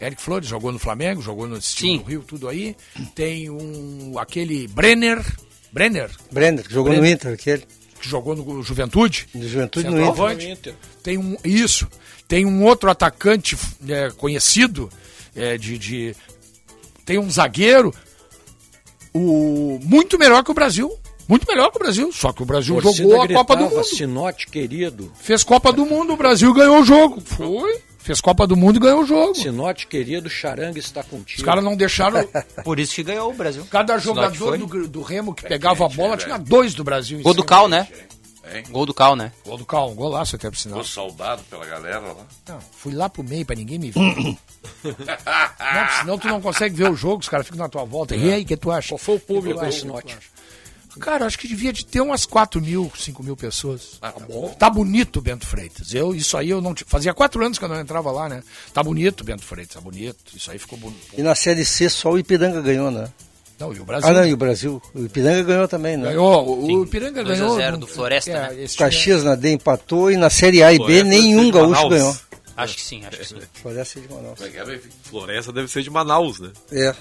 S6: Eric Flores jogou no Flamengo, jogou no time do Rio, tudo aí. Tem um aquele Brenner, Brenner,
S4: Brenner, que jogou
S6: Brenner.
S4: no Inter, aquele.
S6: que jogou no Juventude.
S4: Do Juventude no Inter.
S5: No Inter.
S6: Tem um isso. Tem um outro atacante é, conhecido é, de, de- tem um zagueiro o muito melhor que o Brasil. Muito melhor que o Brasil. Só que o Brasil
S5: Torcida
S6: jogou a Copa do
S5: gritava,
S6: Mundo.
S5: Sinote querido.
S6: Fez Copa do Mundo, o Brasil ganhou o jogo. Foi. Fez Copa do Mundo e ganhou o jogo.
S5: Sinote querido, Charanga está contigo.
S6: Os caras não deixaram.
S3: Por isso que ganhou o Brasil.
S6: Cada jogador
S3: foi.
S6: do, do Remo que pegava a bola tinha dois do Brasil. em
S3: Gol do. Cal, né?
S2: Hein?
S3: Gol do Cal, né?
S6: Gol do Cal, um golaço até por sinal.
S2: Ficou saudado pela galera lá.
S6: Não, fui lá pro meio pra ninguém me ver. não, porque senão tu não consegue ver o jogo, os caras ficam na tua volta. E aí, o que tu acha?
S5: Qual foi o público? Sinote?
S6: Cara, acho que devia de ter umas 4 mil, 5 mil pessoas.
S2: Ah, tá bom.
S6: Tá bonito o Bento Freitas. Eu, isso aí eu não. Fazia quatro anos que eu não entrava lá, né? Tá bonito o Bento Freitas, tá bonito. Isso aí ficou bonito.
S4: E na Série C só o Ipiranga ganhou, né?
S6: Não, e o Brasil.
S4: Ah, não, e o Brasil. O Ipiranga ganhou também, né?
S6: Ganhou. O, o Ipiranga
S3: 2 a
S6: ganhou.
S3: 0 do Floresta, né?
S6: é-
S4: Caxias na D empatou e na Série A e B nenhum gaúcho ganhou.
S3: Acho que sim, acho que sim.
S4: Floresta de Manaus.
S2: É é?
S1: Floresta deve ser de Manaus, né?
S4: É.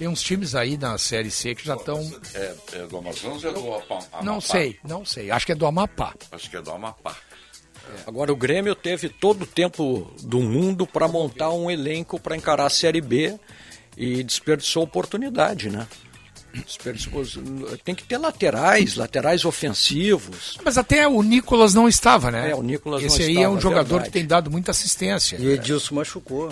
S6: Tem uns times aí na Série C que já estão.
S2: É, é do Amazonas ou é do Amapá?
S6: Não sei, não sei. Acho que é do Amapá.
S2: Acho que é do Amapá.
S5: Agora o Grêmio teve todo o tempo do mundo para montar um elenco para encarar a Série B e desperdiçou a oportunidade, né? Desperdiçou, tem que ter laterais, laterais ofensivos.
S6: Mas até o Nicolas não estava, né?
S5: É, o Nicolas
S6: Esse
S5: não
S6: aí
S5: estava,
S6: é um jogador
S5: verdade.
S6: que tem dado muita assistência.
S4: E Edilson machucou.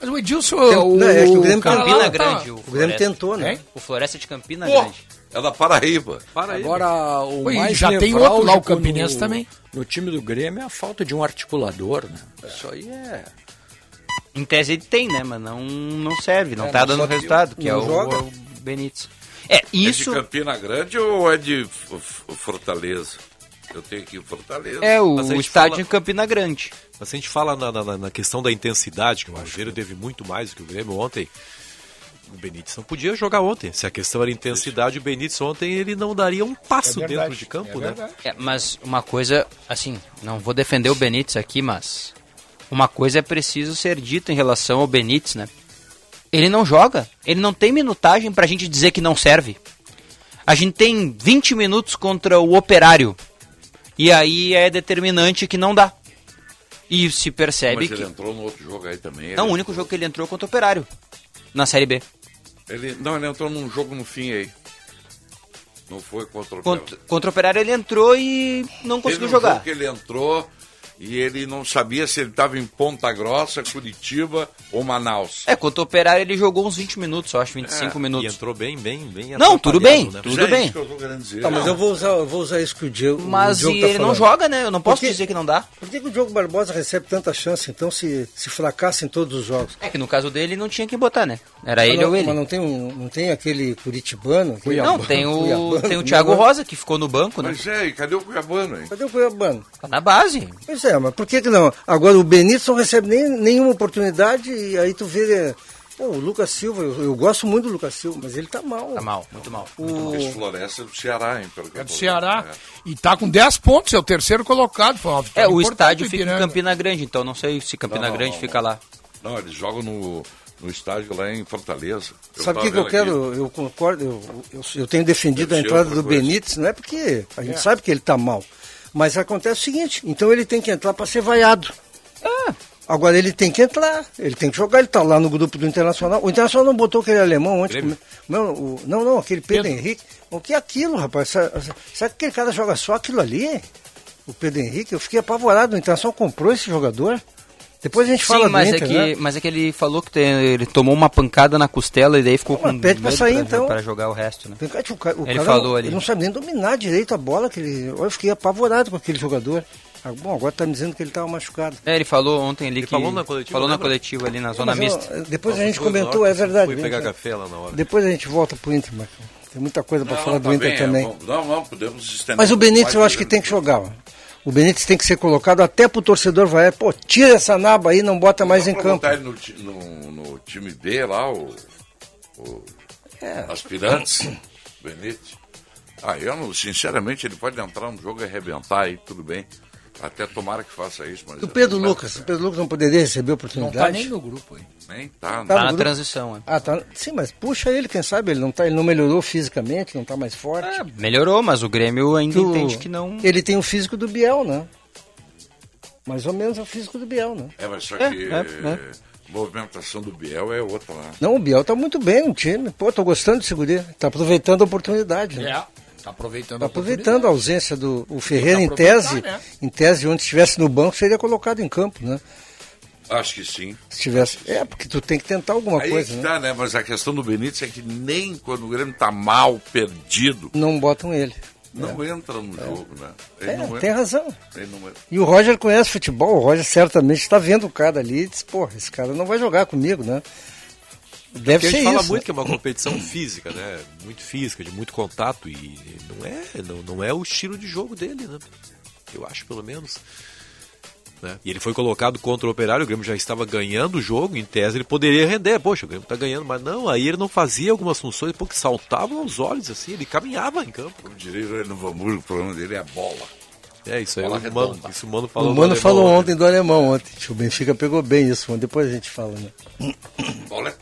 S6: Mas o Edilson.
S4: Tem-
S6: o,
S4: não, é que o Grêmio
S6: cara
S3: Campina
S6: lá tá-
S3: Grande, o
S4: O Grêmio
S3: Floresta.
S4: tentou, né?
S6: Hein?
S3: O Floresta de Campina
S2: Pô,
S3: Grande.
S2: é da Paraíba.
S1: Para aí.
S5: Agora o
S6: Oi,
S5: mais
S6: já tem outro lá, o Campinense
S5: no,
S6: também.
S5: No time do Grêmio é a falta de um articulador, né? Isso aí é.
S3: Em tese ele tem, né? Mas não, não serve, não
S5: É,
S3: tá
S5: não
S3: dando resultado, que é o, o Benítez. É,
S2: É de
S3: isso
S2: Campina Grande ou é de Fortaleza? Eu tenho aqui Fortaleza.
S3: é o, o estádio
S1: fala-
S3: em Campina Grande.
S1: Mas se a gente fala na, na- na questão da intensidade, que o Cruzeiro teve muito mais do que o Grêmio ontem, o Benítez não podia jogar ontem. Se a questão era intensidade, o Benítez ontem ele não daria um passo
S6: É verdade,
S1: dentro de campo,
S6: é
S1: né?
S3: É, mas uma coisa, assim, não vou defender o Benítez aqui, mas uma coisa é preciso ser dita em relação ao Benítez, né? Ele não joga, ele não tem minutagem pra gente dizer que não serve. A gente tem 20 minutos contra o Operário. E aí é determinante que não dá. E se percebe
S2: Mas ele
S3: que.
S2: entrou no outro jogo aí também.
S3: Não, o
S2: ele-
S3: único jogo que ele entrou contra o Operário. Na Série B.
S2: Ele, não, ele entrou num jogo no fim aí. Não foi contra o
S3: Contra, contra o Operário ele entrou e não
S2: Teve
S3: conseguiu
S2: um
S3: jogar.
S2: jogo que ele entrou e ele não sabia se ele estava em Ponta Grossa, Curitiba ou Manaus.
S3: É, contra o Operário ele jogou uns 20 minutos, eu acho, 25
S2: É,
S1: E
S3: minutos.
S1: entrou bem, bem, bem
S3: Não, tudo bem,
S1: né?
S3: tudo
S2: é
S3: bem.
S2: isso que eu tô querendo dizer.
S4: Tá, mas eu vou usar, eu vou usar isso que o Diego,
S3: Mas
S4: o Diogo
S3: e
S4: tá
S3: ele não
S4: falando.
S3: joga, né? Eu não posso
S4: Porque-
S3: dizer que não dá.
S4: Por que, que o Diogo Barbosa recebe tanta chance, então, se, se fracassa em todos os jogos?
S3: É que no caso dele não tinha que botar, né? Era ele
S4: não,
S3: ou ele.
S4: Mas não tem, um, não tem aquele curitibano? aquele-
S3: Não, tem o,
S4: Cuiabano,
S3: tem o Thiago
S4: Cuiabano.
S3: Rosa que ficou no banco, né?
S2: Mas é, e cadê o Cuiabano, hein?
S4: Cadê o Cuiabano?
S3: Tá na base.
S4: Pois é, mas por que que não? Agora o Benítez não recebe nem, nenhuma oportunidade e aí tu vê Pô, o Lucas Silva, eu, eu gosto muito do Lucas Silva, mas ele tá mal.
S3: Tá mal, muito mal.
S4: O,
S2: Esse Floresta é do Ceará, hein? Pelo que
S6: É
S2: eu
S6: do Ceará.
S2: É.
S6: E tá com 10 pontos, é o terceiro colocado. Foi uma
S3: É, o estádio
S6: do
S3: fica em. Campina Grande, então não sei se Campina
S2: Não, não,
S3: Grande
S2: não,
S3: fica lá.
S2: Não, eles jogam no, no estádio lá em Fortaleza.
S4: Sabe o que, que eu quero? Eu concordo, eu, eu, eu tenho defendido a
S2: Deve ser
S4: entrada do
S2: coisa.
S4: Benítez, não é porque a gente sabe que ele tá mal. Mas acontece o seguinte, então ele tem que entrar para ser vaiado. Agora ele tem que entrar, ele tem que jogar, ele tá lá no grupo do Internacional. O Internacional não botou aquele alemão ontem.
S1: Grêmio?
S4: Não, o- não, não, aquele Pedro,
S6: Pedro.
S4: Henrique. O que é aquilo, rapaz? Sabe que aquele cara joga só aquilo ali? O Pedro Henrique, eu fiquei apavorado. O Internacional comprou esse jogador. Depois a gente fala
S3: Sim, mas
S4: do
S3: é,
S4: Inter,
S3: que,
S4: né?
S3: mas é que ele falou que tem- ele tomou uma pancada na costela e daí ficou
S4: Mas
S3: com
S4: pede pra
S3: medo
S4: sair,
S3: pra,
S4: então.
S3: pra jogar o resto, né?
S4: O o
S3: Ele
S4: cara
S3: falou
S4: não,
S3: ali.
S4: Ele não sabe nem dominar direito a bola. Que ele, eu fiquei apavorado com aquele jogador. Ah, Bom, agora tá me dizendo que ele estava machucado.
S3: É, ele falou ontem ali
S1: Ele
S3: que...
S1: falou na coletiva,
S3: Falou na
S1: lembra?
S3: coletiva ali na zona
S4: eu-
S3: mista.
S4: depois a gente comentou,
S1: na
S4: é verdade.
S1: Fui pegar café lá na hora.
S4: Depois a gente volta pro Inter, Marcão. Tem muita coisa para
S2: Não,
S4: falar do
S2: tá
S4: Inter
S2: bem,
S4: também.
S2: é, não, não, podemos estender.
S4: Mas o Benítez eu acho que tem que jogar. O Benítez tem que ser colocado até pro torcedor vai. Pô, tira essa naba aí, não bota mais
S2: Dá
S4: em campo.
S2: no, no- no time B lá, o, o
S4: É.
S2: aspirantes, Benítez. Ah, eu não, sinceramente, ele pode entrar no jogo e arrebentar aí, tudo bem. Até tomara que faça isso. Mas
S4: O Pedro
S2: não-
S4: Lucas, o Pedro Lucas não poderia receber
S6: Não
S4: oportunidade.
S6: tá nem no grupo aí.
S2: Nem tá,
S4: Tá
S2: né?
S3: Tá
S4: no
S3: na
S4: grupo?
S3: transição, é.
S4: Ah, tá. Sim, mas puxa ele, quem sabe ele não tá, ele não melhorou fisicamente, não tá mais forte.
S3: É, melhorou, mas o Grêmio ainda
S4: Que o-
S3: entende que não...
S4: Ele tem o físico do Biel, né? Mais ou menos é o físico do Biel, né?
S2: É, mas só
S4: É,
S2: que
S4: é,
S2: eh,
S4: é.
S2: movimentação do Biel é outra lá.
S4: Não, o Biel tá muito bem no time. Pô, tô gostando desse guri. Tá aproveitando a oportunidade. Né?
S6: É, tá aproveitando
S4: Tá
S6: a
S4: aproveitando a ausência do o Ferreira em tese.
S6: né?
S4: Em tese, onde estivesse no banco, seria colocado em campo, né?
S2: Acho que sim.
S4: Se tivesse. É, porque tu tem que tentar alguma
S2: Aí
S4: coisa,
S2: que
S4: né?
S2: tá, né? Mas a questão do Benítez é que nem quando o Grêmio tá mal, perdido,
S4: Não botam ele.
S2: não entra no jogo, né? Ele
S4: É,
S2: não
S4: tem
S2: entra.
S4: razão.
S2: Ele não entra.
S4: E o Roger conhece futebol, o Roger certamente está vendo o cara ali e diz, porra, esse cara não vai jogar comigo, né? Deve
S1: Porque a
S4: ser
S1: gente fala
S4: isso.
S1: muito que é uma competição física, né? Muito física, de muito contato. E não é, não, não é o estilo de jogo dele, né? Eu acho, pelo menos. Né? E ele foi colocado contra o Operário, o Grêmio já estava ganhando o jogo, em tese ele poderia render. Poxa, o Grêmio está ganhando, mas não, aí ele não fazia algumas funções, pô, que saltavam aos olhos, assim, ele caminhava em campo.
S2: Como diria no Hamburgo, o problema dele é a bola.
S1: É, isso aí,
S2: Bola
S1: o Mano, isso o Mano falou.
S4: O Mano
S1: alemão
S4: falou ontem do alemão ontem. O Benfica pegou bem isso, depois a gente fala, né?
S2: A bola é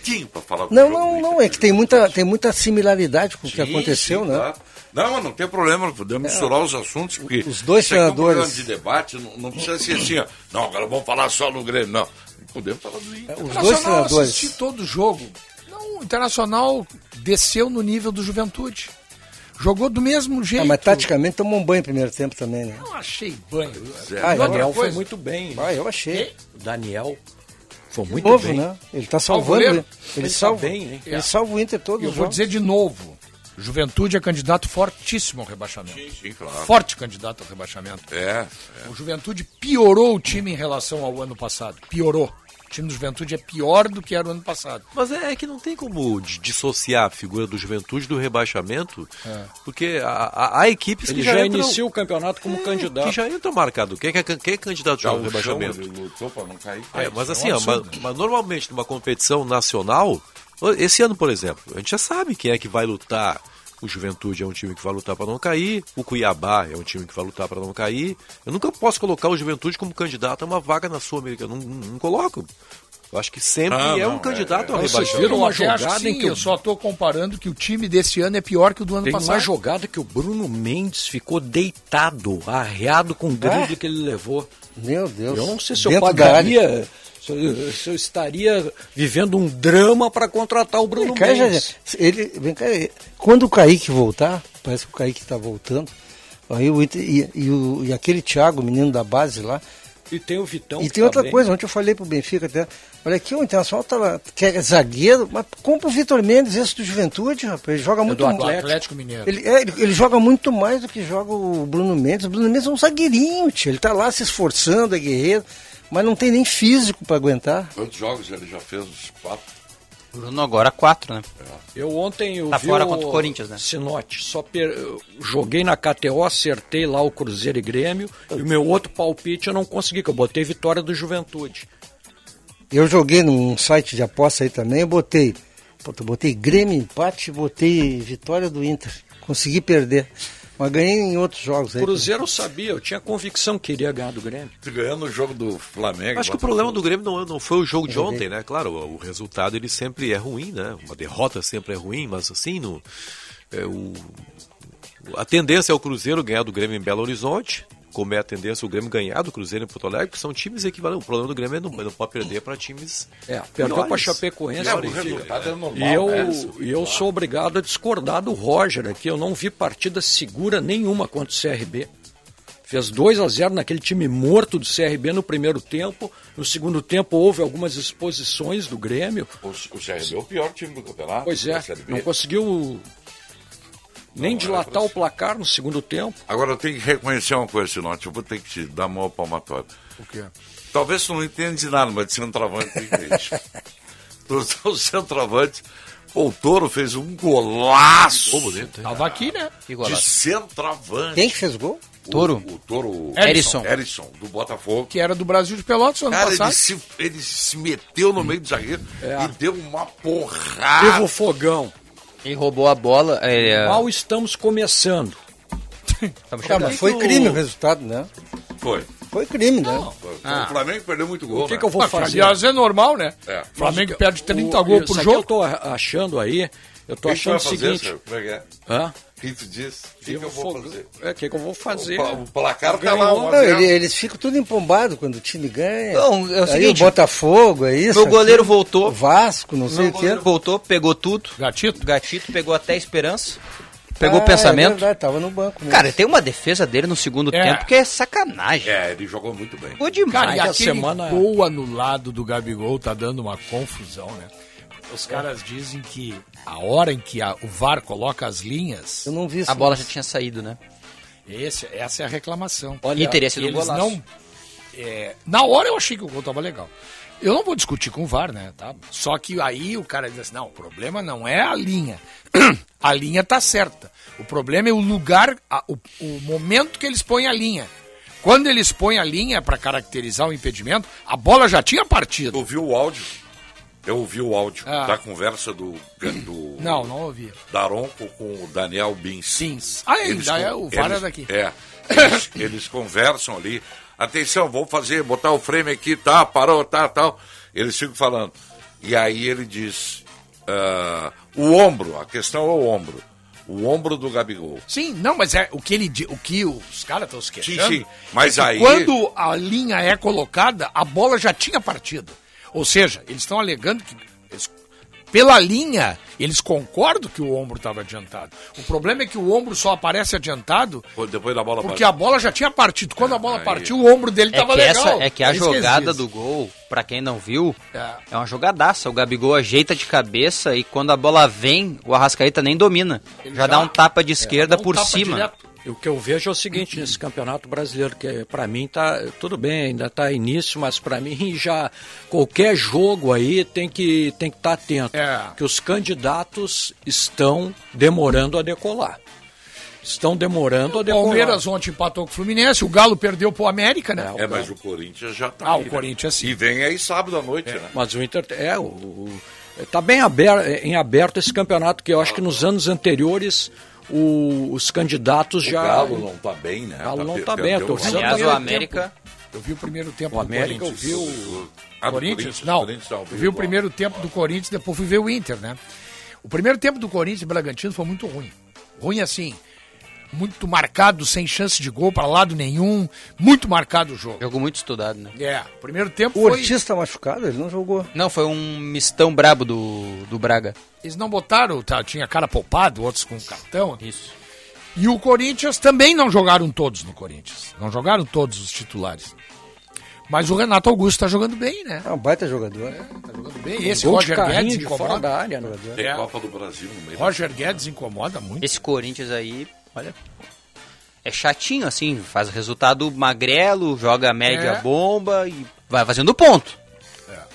S2: talentinho pra falar do
S4: Não,
S2: jogo
S4: não, não, é que tem muita, tem muita similaridade com o que aconteceu,
S2: sim,
S4: né?
S2: claro. Não, não tem problema, podemos misturar os assuntos, porque
S4: os dois
S2: aqui é um
S4: treinadores-
S2: de debate, não, não precisa ser assim, ó. Não, agora vamos falar só no Grêmio, não. Podemos falar do Inter.
S4: Os dois treinadores.
S6: assisti todo o jogo. Não, o Internacional desceu no nível do Juventude. Jogou do mesmo jeito.
S4: Ah, mas taticamente tomou um banho no primeiro tempo também, né?
S6: Não achei banho.
S4: Ah,
S6: E
S5: O Daniel foi muito bem.
S4: Ah, eu achei.
S5: O Daniel foi muito
S4: novo,
S5: bem.
S4: né? Ele tá
S6: o
S4: salvando. Ele, ele
S5: tá
S4: salva,
S5: bem, hein?
S4: ele
S6: É.
S4: salva o Inter todo
S6: Eu vou
S4: jogo.
S6: dizer de novo. Juventude é candidato fortíssimo ao rebaixamento.
S2: Sim, sim, claro.
S6: Forte candidato ao rebaixamento.
S2: É,
S6: O Juventude piorou o time em relação ao ano passado. Piorou. O time do Juventude é pior do que era o ano passado.
S1: Mas é, é que não tem como di- dissociar a figura do Juventude do rebaixamento, porque há, equipes
S5: Ele
S1: que
S5: já,
S1: já, entram,
S5: inicia o campeonato como
S1: é,
S5: candidato.
S1: que já entram marcado. Quem é, quem é candidato ao
S2: o chão,
S1: rebaixamento?
S2: lutou pra não cair.
S1: É, mas
S6: é
S1: assim,
S6: um
S1: ó, mas, mas normalmente numa competição nacional, esse ano, por exemplo, a gente já sabe quem é que vai lutar. O Juventude é um time que vai lutar para não cair, o Cuiabá é um time que vai lutar para não cair. Eu nunca posso colocar o Juventude como candidato a uma vaga na Sul-Americana, não, não, não coloco. Eu acho que sempre
S2: Ah,
S1: é
S2: não,
S1: um candidato
S2: é,
S1: ao
S2: é.
S5: Vocês viram uma
S6: Eu
S5: jogada
S6: que
S5: em
S6: sim,
S5: que
S6: eu só estou comparando que o time desse ano é pior que o do ano
S5: Tem
S6: passado.
S5: uma jogada que o Bruno Mendes ficou deitado, arreado com o drible que ele levou.
S4: Meu Deus.
S5: Eu não sei se eu
S4: Dentro área.
S5: pagaria, eu, se eu estaria vivendo um drama para contratar o Bruno
S4: Vem cá, já-
S5: Mendes.
S4: ele, vem cá, ele- quando o Kaique voltar, parece que o Kaique está voltando, aí o, e, e o- e aquele Thiago, menino da base lá,
S5: E tem o Vitão.
S4: e tem
S5: tá
S4: outra
S5: bem.
S4: coisa, ontem eu falei pro Benfica até, olha aqui, o Internacional tá lá, quer zagueiro, mas compra o Vitor Mendes, esse do Juventude, rapaz, ele joga muito
S5: do
S6: Do
S4: mais.
S6: Atlético Mineiro.
S4: Ele, é, ele, ele joga muito mais do que joga o Bruno Mendes. O Bruno Mendes é um zagueirinho, tio. Ele tá lá se esforçando, é guerreiro, mas não tem nem físico para aguentar.
S2: Quantos jogos ele já fez? Uns quatro?
S3: Bruno agora quatro, né?
S5: Eu ontem eu
S3: Tá
S5: vi
S3: fora
S5: o
S3: contra o Corinthians, né?
S5: Sinote, só per- joguei na KTO, acertei lá o Cruzeiro e Grêmio, e o meu outro palpite eu não consegui, que eu botei vitória do Juventude.
S4: Eu joguei num site de aposta aí também, eu botei. Puta, eu botei Grêmio empate, botei vitória do Inter. Consegui perder. Mas ganhei em outros jogos aí.
S5: Cruzeiro eu sabia, eu tinha convicção que iria ganhar do Grêmio.
S2: Ganhando o jogo do Flamengo.
S1: Acho que o problema do Grêmio não, não foi o jogo de ontem, né? Claro, o, o resultado ele sempre é ruim, né? Uma derrota sempre é ruim, mas assim, no, é, o, a tendência é o Cruzeiro ganhar do Grêmio em Belo Horizonte, como é a tendência o Grêmio ganhar do Cruzeiro em Porto Alegre, que são times equivalentes. O problema do Grêmio é não, não pode perder para times.
S5: É, perdeu para. Chapecoense.
S2: É, é normal.
S5: E eu,
S2: né?
S5: e eu sou obrigado a discordar do Roger aqui. Eu não vi partida segura nenhuma contra o CRB. Fez 2 a 0 naquele time morto do CRB no primeiro tempo. No segundo tempo houve algumas exposições do Grêmio.
S2: O, o CRB é o pior time do campeonato.
S5: Pois é, não conseguiu nem dilatar
S2: é
S5: o placar no segundo tempo.
S2: Agora eu tenho que reconhecer uma coisa, Sinote. Eu vou ter que te dar uma palmatória.
S6: O quê?
S2: Talvez tu não entenda de nada, mas de centroavante tem gente. Os os centroavantes. Pô, o Toro fez um golaço
S1: bonito?
S6: Tava aqui, né?
S3: Que
S2: de
S3: golaço.
S2: centroavante.
S4: Quem que fez gol?
S2: O-
S3: Toro?
S2: O, Toro.
S3: Erisson.
S2: Erisson, do Botafogo.
S6: Que era do Brasil de Pelotas ano
S2: Cara, ele
S6: passado.
S2: se, ele se meteu no meio do zagueiro
S5: É.
S2: e deu uma
S5: Teve
S2: porrada.
S5: o fogão.
S3: Ele roubou a bola. É,
S5: Mal estamos começando.
S3: estamos
S4: Tá,
S3: chegando.
S4: mas foi crime o resultado, né?
S2: Foi.
S4: Foi crime, né?
S2: O Flamengo perdeu muito gol.
S5: O que,
S2: né?
S5: que eu vou
S6: Mas,
S5: fazer?
S6: aliás, é normal, né?
S2: É.
S6: O Flamengo perde 30
S5: o-
S6: gols por jogo.
S5: Eu tô achando aí, eu tô achando o
S2: fazer,
S5: seguinte.
S2: Como é que é?
S5: Hã?
S2: O que tu diz? O que,
S5: Eu
S2: que eu vou fazer?
S5: É, o que, que eu vou fazer?
S2: O, o placar tá
S5: Ganhou.
S2: lá, 1 a
S4: Não,
S2: 0.
S4: ele- eles ficam tudo empombados quando o time ganha.
S3: Não, é o
S4: Aí
S3: seguinte,
S4: o Botafogo, é isso.
S3: Meu goleiro
S4: aquilo.
S3: voltou.
S4: O Vasco, não sei o quê.
S3: goleiro voltou, pegou tudo.
S6: Gatito?
S3: Gatito pegou até a esperança. Pegou
S4: Ah,
S3: o pensamento.
S4: É verdade, tava no banco. Mesmo.
S3: Cara, tem uma defesa dele no segundo
S6: É.
S3: tempo que é sacanagem.
S2: É, ele jogou muito bem.
S3: Ficou demais.
S6: Cara, e
S5: a
S6: aquele
S5: semana-
S6: gol anulado do Gabigol tá dando uma confusão, né? Os caras dizem que a hora em que a- o VAR coloca as linhas,
S4: eu não vi isso.
S3: A bola já tinha saído, né?
S6: esse- essa é a reclamação.
S3: e sido um
S6: eles
S3: golaço.
S6: não. é, na hora eu achei que o gol tava legal. Eu não vou discutir com o VAR, né? Tá? Só que aí o cara diz assim: não, o problema não é a linha. a linha tá certa. O problema é o lugar, a- o, o momento que eles põem a linha. Quando eles põem a linha para caracterizar o impedimento, a bola já tinha partido.
S2: Eu ouvi o áudio. Eu ouvi o áudio
S6: Ah.
S2: da conversa do, do
S6: Não, não ouvi.
S2: Daronco com o Daniel Bins.
S6: Sim. Ah, ainda é, o VAR é
S2: eles-
S6: daqui.
S2: É. Eles, eles conversam ali. Atenção, vou fazer, botar o frame aqui, tá, parou, tá, tal. Eles ficam falando. E aí ele diz: ah, o ombro, a questão é o ombro. O ombro do Gabigol.
S6: Sim, não, mas é o que ele o que os caras estão se queixando.
S2: Sim, sim. Mas
S6: é que
S2: aí-
S6: quando a linha é colocada, a bola já tinha partido. Ou seja, eles estão alegando que eles- pela linha, eles concordam que o ombro estava adiantado. O problema é que o ombro só aparece adiantado
S2: Depois da bola
S6: porque a bola já tinha partido. Quando a bola
S2: Aí.
S6: partiu, o ombro dele
S3: É
S6: estava
S3: que,
S6: legal.
S3: essa, é que a
S6: eles
S3: jogada do gol, pra quem não viu,
S6: É.
S3: é uma jogadaça. O Gabigol ajeita de cabeça e quando a bola vem, o Arrascaeta nem domina. Já,
S6: já-
S3: dá um tapa de esquerda
S6: Dá um
S3: por
S6: tapa
S3: cima.
S6: direto.
S5: O que eu vejo é o seguinte nesse campeonato brasileiro, que para mim tá tudo bem, ainda tá início, mas para mim já qualquer jogo aí tem que tem que estar atento,
S6: É.
S5: que os candidatos estão demorando a decolar. Estão demorando a
S6: O
S5: decolar.
S6: Palmeiras ontem empatou com o Fluminense, o Galo perdeu pro América, né?
S2: É, mas o Corinthians já tá.
S6: Ah,
S2: aí,
S6: o
S2: né?
S6: Corinthians sim.
S2: E vem aí sábado à noite, né?
S5: Mas o Inter é o, o- tá bem aberto, em aberto esse campeonato que eu acho que nos anos anteriores o- os candidatos
S2: O
S5: já
S2: Galo não tá bem, né?
S5: O Galo não
S2: pe-
S5: tá bem,
S2: uma-
S3: Aliás, o
S6: primeiro
S3: América.
S6: Eu vi o primeiro tempo
S5: O
S6: do
S5: América eu
S6: Corinthians.
S5: vi o
S2: Ah,
S6: Corinthians? Não.
S2: Corinthians não,
S6: Eu vi o primeiro tempo do Corinthians, depois fui ver o Inter, né? O primeiro tempo do Corinthians e Bragantino foi muito ruim. Ruim assim, muito marcado, sem chance de gol para lado nenhum, muito marcado o jogo.
S3: Jogo muito estudado, né?
S6: É, o primeiro tempo
S4: O
S6: foi...
S4: Ortiz tá machucado, ele não jogou.
S3: Não, foi um mistão brabo do, do Braga.
S6: Eles não botaram, tá, tinha cara poupado, outros com cartão.
S3: Isso.
S6: E o Corinthians também não jogaram todos no Corinthians. Não jogaram todos os titulares. Mas o Renato Augusto tá jogando bem, né?
S4: É um baita jogador.
S6: Tá jogando bem. Esse
S5: gol
S6: Roger Guedes incomoda.
S5: da área, né?
S2: Tem
S6: É.
S2: Copa do Brasil no meio.
S6: Roger Guedes incomoda muito.
S3: Esse Corinthians aí, olha. É chatinho, assim, faz resultado magrelo, joga média
S6: É.
S3: bomba e vai fazendo ponto.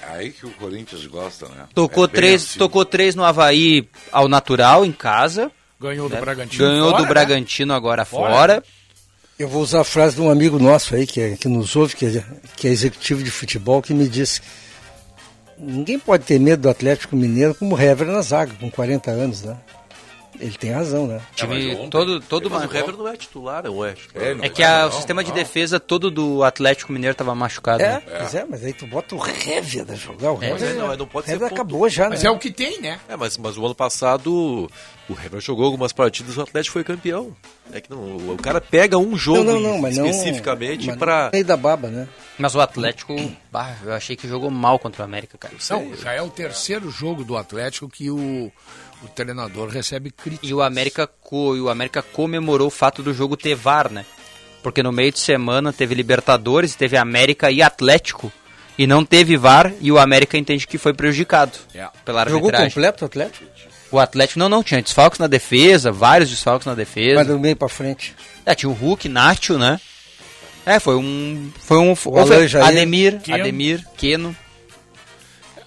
S2: Aí que o Corinthians gosta, né?
S3: Tocou,
S2: É
S3: três,
S2: assim.
S3: tocou três no Havaí ao natural, em casa.
S6: Ganhou do
S3: né?
S6: Bragantino.
S3: Ganhou
S6: fora,
S3: do
S6: né?
S3: Bragantino agora
S6: Fora.
S3: fora.
S4: Eu vou usar a frase de um amigo nosso aí, que, é- que nos ouve, que é, que é executivo de futebol, que me disse: ninguém pode ter medo do Atlético Mineiro como o Hever na zaga, com 40 anos, né? Ele tem razão, né?
S3: Time todo, todo
S1: Mas o Hever não é titular, não é?
S2: É, não
S3: É que
S2: vai,
S3: a-
S2: não,
S3: o sistema de
S2: não.
S3: defesa todo do Atlético Mineiro estava machucado.
S4: É,
S3: né?
S4: pois é, mas aí tu bota o Hever a jogar. O
S3: É,
S4: Hever,
S1: mas não, não pode
S4: Hever
S1: ponto-
S4: acabou já,
S6: Mas
S4: né?
S6: é o que tem, né?
S1: É, mas, mas o ano passado o Hever jogou algumas partidas e o Atlético foi campeão. É que não, o, cara pega um jogo
S4: Não, não, não, mas não.
S1: especificamente
S4: mas
S1: pra.
S4: não meio da baba, né?
S3: Mas o Atlético, bah, eu achei que jogou mal contra o América, cara.
S6: Não, já é o terceiro jogo do Atlético que o, o treinador recebe crítica.
S3: E o América, co- e o América comemorou o fato do jogo ter VAR, né? Porque no meio de semana teve Libertadores, teve América e Atlético. E não teve VAR e o América entende que foi prejudicado
S6: É.
S3: pela
S4: Jogou
S3: arbitragem.
S4: completo o Atlético?
S3: O Atlético não, não, tinha desfalques na defesa, vários desfalques na defesa.
S4: Mas do meio pra frente.
S3: É, tinha o Hulk, Nacho, né? É, foi um. Foi um.
S4: O Jair,
S3: Ademir,
S6: Keno.
S3: Ademir, Keno.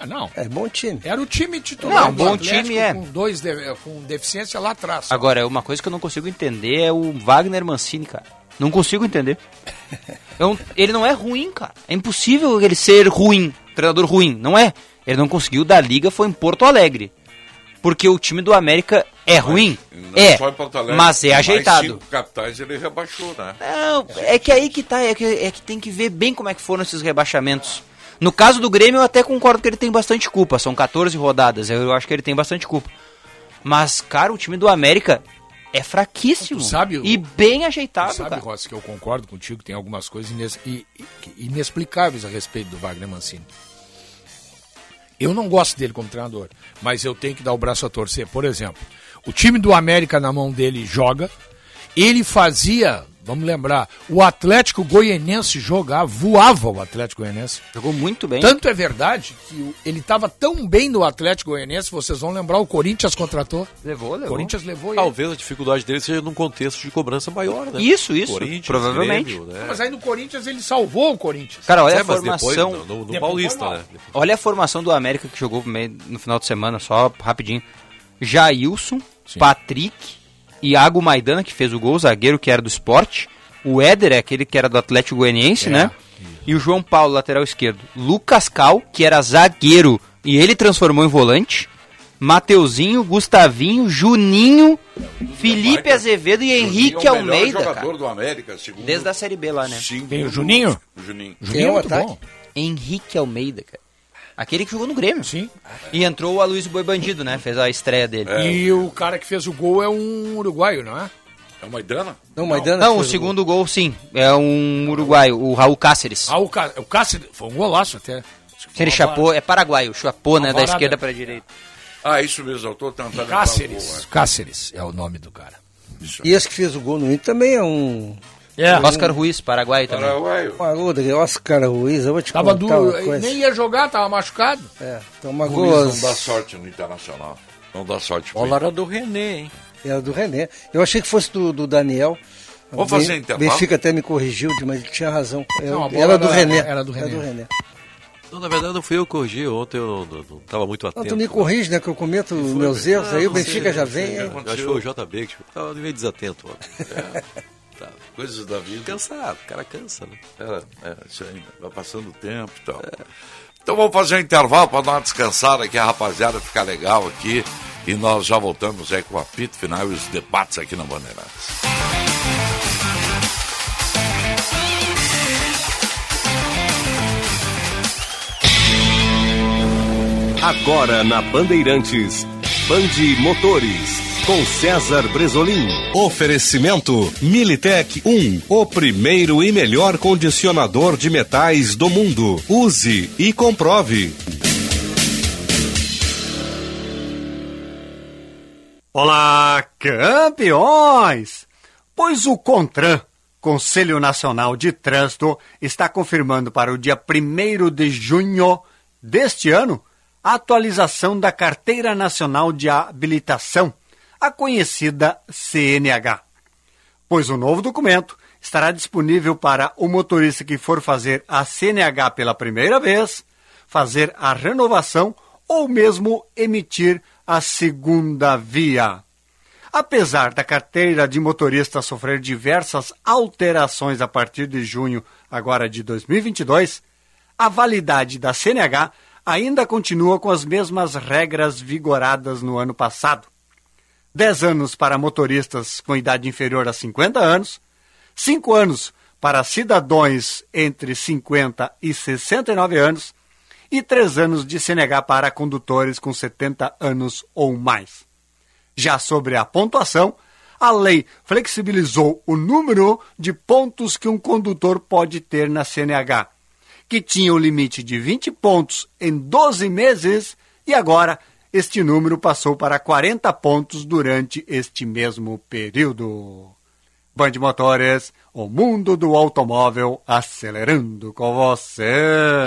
S6: Ah, não.
S4: É bom time.
S6: Era o time titular
S3: Não, bom
S6: Atlético
S3: time é.
S6: com dois de- com deficiência lá atrás.
S3: Agora, uma coisa que eu não consigo entender é o Wagner Mancini, cara. Não consigo entender. É um- ele não é ruim, cara. É impossível ele ser ruim, treinador ruim. Não é. Ele não conseguiu da liga, foi em Porto Alegre. Porque o time do América é ruim?
S2: Não
S3: É.
S2: só em Porto Alegre,
S3: Mas é
S2: mais
S3: ajeitado.
S2: cinco capitais ele rebaixou, né?
S3: Não, é que aí que tá, é que, é que tem que ver bem como é que foram esses rebaixamentos. No caso do Grêmio, eu até concordo que ele tem bastante culpa. São 14 rodadas, eu acho que ele tem bastante culpa. Mas, cara, o time do América é fraquíssimo.
S6: Tu sabe
S3: e bem ajeitado,
S6: Sabe,
S3: cara.
S6: Rossi, que eu concordo contigo, tem algumas coisas ines- inexplicáveis a respeito do Wagner Mancini. Eu não gosto dele como treinador, mas eu tenho que dar o braço a torcer. Por exemplo, o time do América na mão dele joga, ele fazia, vamos lembrar, o Atlético Goianense jogar, voava o Atlético Goianense.
S3: Jogou muito bem.
S6: Tanto é verdade que ele estava tão bem no Atlético Goianense, vocês vão lembrar, o Corinthians contratou.
S3: Levou,
S6: O
S3: levou.
S6: Corinthians levou ele.
S1: Talvez a dificuldade dele seja num contexto de cobrança maior, né?
S3: Isso, isso,
S1: Corinthians,
S3: provavelmente.
S1: Grêmio, né?
S6: Mas aí no Corinthians ele salvou o Corinthians.
S3: Cara, olha
S1: É,
S3: a
S1: mas depois,
S3: formação.
S1: no, no- no
S6: Depois
S1: Paulista, né?
S3: Olha a formação do América que jogou no final de semana, só rapidinho. Jailson, Patrick, Iago Maidana, que fez o gol, zagueiro que era do esporte. O Éder é aquele que era do Atlético Goianiense,
S6: É,
S3: né? E o João Paulo, lateral esquerdo. Lucas Cal, que era zagueiro e ele transformou em volante. Mateuzinho, Gustavinho, Juninho, Felipe Azevedo e Henrique
S2: Juninho é o melhor
S3: Almeida,
S2: jogador
S3: cara.
S2: do América, segundo
S3: Desde a Série B lá, né?
S6: Tem o Juninho?
S2: O Juninho.
S6: Juninho é
S4: o
S6: muito
S4: ataque?
S6: bom.
S3: Henrique Almeida, cara. Aquele que jogou no Grêmio.
S6: Sim.
S3: E entrou o Aloysio Boi Bandido, né? Fez a estreia dele.
S6: E o cara que fez o gol é um uruguaio, não é?
S2: É o Maidana?
S4: Não, Maidana
S3: Não, o segundo gol, sim. É um uruguaio, o Raul Cáceres.
S6: O, Cá- o Cáceres foi um golaço até.
S3: Ele chapou, é paraguaio, chapou, né? Da esquerda pra direita.
S2: Ah, isso mesmo, eu tô tentando o gol,
S6: Cáceres. Cáceres é o nome do cara.
S4: E esse que fez o gol no Inter também é um.
S6: É.
S3: Oscar Ruiz, paraguaio
S2: é.
S3: também.
S2: Paraguaio.
S4: Maruda, Oscar Ruiz, eu vou te
S6: Tava
S4: contar
S6: do,
S4: uma coisa.
S6: nem ia jogar, tava machucado.
S4: É, toma
S2: O Luiz não dá sorte no Internacional. Não dá sorte.
S5: Bola era do René, hein?
S4: Era do René. Eu achei que fosse do, do Daniel.
S2: Vamos fazer intervalo?
S4: Benfica até me corrigiu, mas ele tinha razão. Era,
S6: Não, a bola
S4: era do
S6: era-
S4: René.
S6: era do René.
S1: Não, na verdade não fui eu que corrigi. Ontem eu não, não tava muito
S4: Não,
S1: atento.
S4: tu me corrige, né? Que eu cometo meus erros, aí o
S1: não
S4: Benfica
S1: sei,
S4: já
S1: não sei.
S4: vem.
S1: Acho que foi o JB que tava meio desatento. ontem.
S2: Tá, Coisas da vida.
S1: Cansado, o cara cansa, né?
S2: É, é, isso aí, vai passando o tempo e tal. Então vamos fazer um intervalo para dar uma descansada aqui, a rapaziada ficar legal aqui. E nós já voltamos aí com o apito final e os debates aqui na Bandeirantes.
S7: Agora na Bandeirantes, Bande Motores, com César Bresolim. Oferecimento Militec 1, o primeiro e melhor condicionador de metais do mundo. Use e comprove.
S8: Olá, campeões! Pois o CONTRAN, Conselho Nacional de Trânsito, está confirmando para o dia 1 de junho deste ano a atualização da Carteira Nacional de Habilitação, a conhecida CNH. Pois o novo documento estará disponível para o motorista que for fazer a CNH pela primeira vez, fazer a renovação ou mesmo emitir a segunda via. Apesar da carteira de motorista sofrer diversas alterações a partir de junho agora de 2022, a validade da CNH ainda continua com as mesmas regras vigoradas no ano passado. 10 anos para motoristas com idade inferior a 50 anos, 5 anos para cidadãos entre 50 e 69 anos e 3 anos de CNH para condutores com 70 anos ou mais. Já sobre a pontuação, a lei flexibilizou o número de pontos que um condutor pode ter na CNH, que tinha o limite de 20 pontos em 12 meses e agora este número passou para 40 pontos durante este mesmo período. Band Motores, o mundo do automóvel acelerando com você.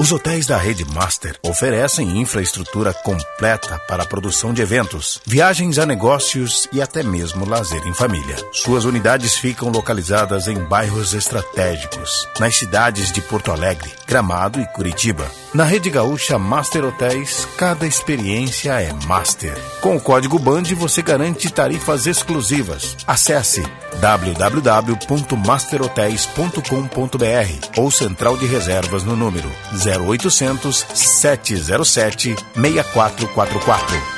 S9: Os hotéis da Rede Master oferecem infraestrutura completa para a produção de eventos, viagens a negócios e até mesmo lazer em família. Suas unidades ficam localizadas em bairros estratégicos, nas cidades de Porto Alegre, Gramado e Curitiba. Na Rede Gaúcha Master Hotéis, cada experiência é master. Com o código BAND você garante tarifas exclusivas. Acesse www.masterhotels.com.br ou central de reservas no número 0800 707 6444.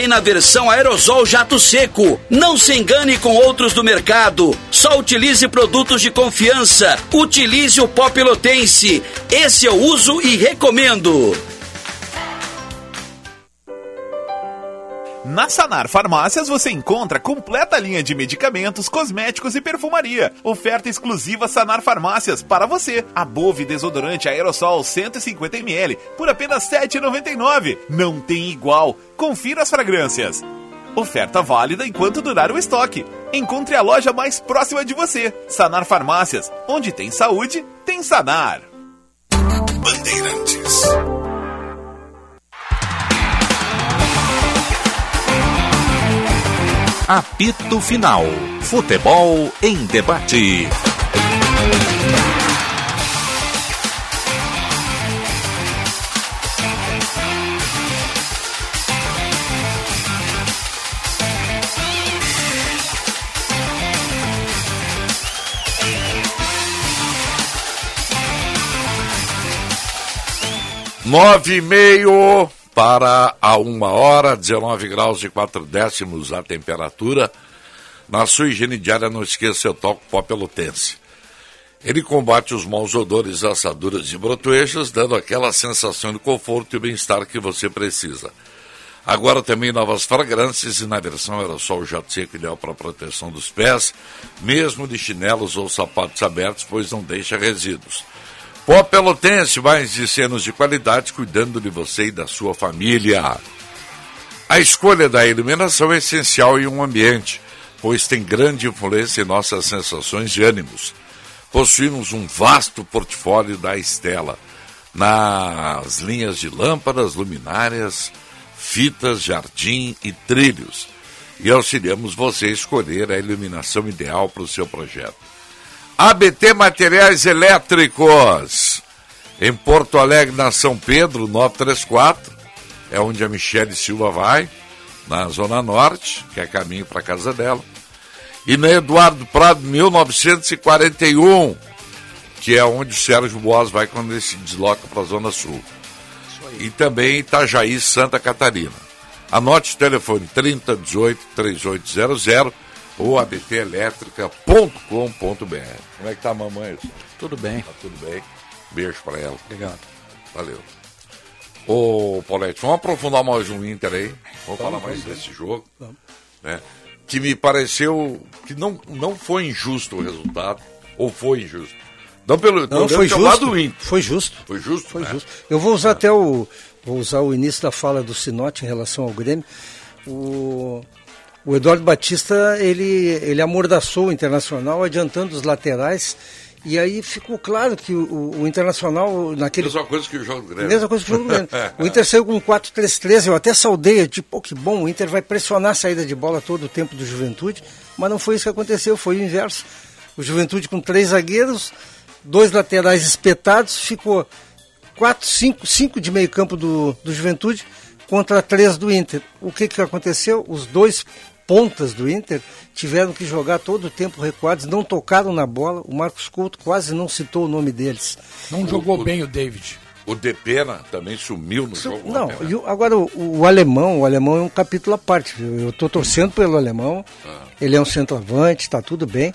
S10: na versão aerosol jato seco. Não se engane com outros do mercado. Só utilize produtos de confiança. Utilize o pó pelotense. Esse eu uso e recomendo.
S11: Na Sanar Farmácias você encontra completa linha de medicamentos, cosméticos e perfumaria. Oferta exclusiva Sanar Farmácias para você. A Bove desodorante aerossol 150ml por apenas R$ 7,99. Não tem igual. Confira as fragrâncias. Oferta válida enquanto durar o estoque. Encontre a loja mais próxima de você. Sanar Farmácias. Onde tem saúde, tem Sanar.
S7: Bandeirantes. Apito Final. Futebol em debate.
S2: Nove e meio para a uma hora, 19 graus e 4 décimos a temperatura. Na sua higiene diária, não esqueça o toque pó pelotense. Ele combate os maus odores, assaduras e brotoeixas, dando aquela sensação de conforto e bem-estar que você precisa. Agora também novas fragrâncias e na versão aerossol jato seco ideal para proteção dos pés, mesmo de chinelos ou sapatos abertos, pois não deixa resíduos. Pó Pelotense, mais de cenas de qualidade, cuidando de você e da sua família. A escolha da iluminação é essencial em um ambiente, pois tem grande influência em nossas sensações de ânimos. Possuímos um vasto portfólio da Estela, nas linhas de lâmpadas, luminárias, fitas, jardim e trilhos, e auxiliamos você a escolher a iluminação ideal para o seu projeto. ABT Materiais Elétricos. Em Porto Alegre, na São Pedro, 934. É onde a Michele Silva vai, na Zona Norte, que é caminho para casa dela. E na Eduardo Prado, 1941, que é onde o Sérgio Boas vai quando ele se desloca para a Zona Sul. E também Itajaí, Santa Catarina. Anote o telefone 3018 3800 ou abtelétrica.com.br. Como é que tá a mamãe?
S5: Tudo bem.
S2: Tá tudo bem. Beijo para ela.
S5: Obrigado.
S2: Valeu. Ô, Paulette, vamos aprofundar mais um Inter aí. Vamos falar mais desse jogo. Né? Que me pareceu que não, não foi injusto o resultado. Ou foi injusto? Não pelo,
S4: Não, foi justo. Foi justo.
S2: Foi justo?
S4: Foi
S2: né?
S4: justo. Eu vou usar até o. Vou usar o início da fala do Sinote em relação ao Grêmio. O, o Eduardo Batista, ele, ele amordaçou o Internacional, adiantando os laterais. E aí ficou claro que o, o Internacional, naquele
S2: Mesma coisa que o jogo do Grêmio.
S4: Mesma coisa que o jogo do Grêmio. O Inter saiu com 4-3-3, eu até saudei, tipo, pô, que bom, o Inter vai pressionar a saída de bola todo o tempo do Juventude, mas não foi isso que aconteceu, foi o inverso. O Juventude com três zagueiros, dois laterais espetados, ficou 4, 5, 5 de meio campo do, do Juventude contra três do Inter. O que, que aconteceu? Os dois pontas do Inter tiveram que jogar todo o tempo recuados, não tocaram na bola, o Marcos Couto quase não citou o nome deles.
S6: Não jogou bem o David.
S2: O Depena também sumiu no jogo.
S4: Não,
S2: ontem, né?
S4: e o- agora o, o alemão, o alemão é um capítulo à parte. Eu estou torcendo pelo alemão.
S2: Ah.
S4: Ele é um centroavante, está tudo bem.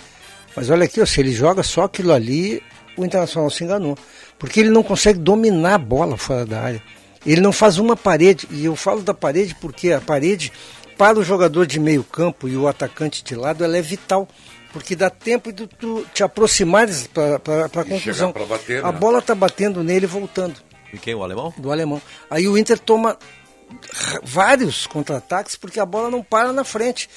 S4: Mas olha aqui, ó, se ele joga só aquilo ali, o Internacional se enganou. Porque ele não consegue dominar a bola fora da área. Ele não faz uma parede. E eu falo da parede porque a parede, para o jogador de meio campo e o atacante de lado, ela é vital. Porque dá tempo de tu te aproximares para a conclusão.
S1: bater,
S4: a
S1: né?
S4: bola está batendo nele e voltando
S1: E quem? O alemão?
S4: do alemão. Aí o Inter toma vários contra-ataques porque a bola não para na frente.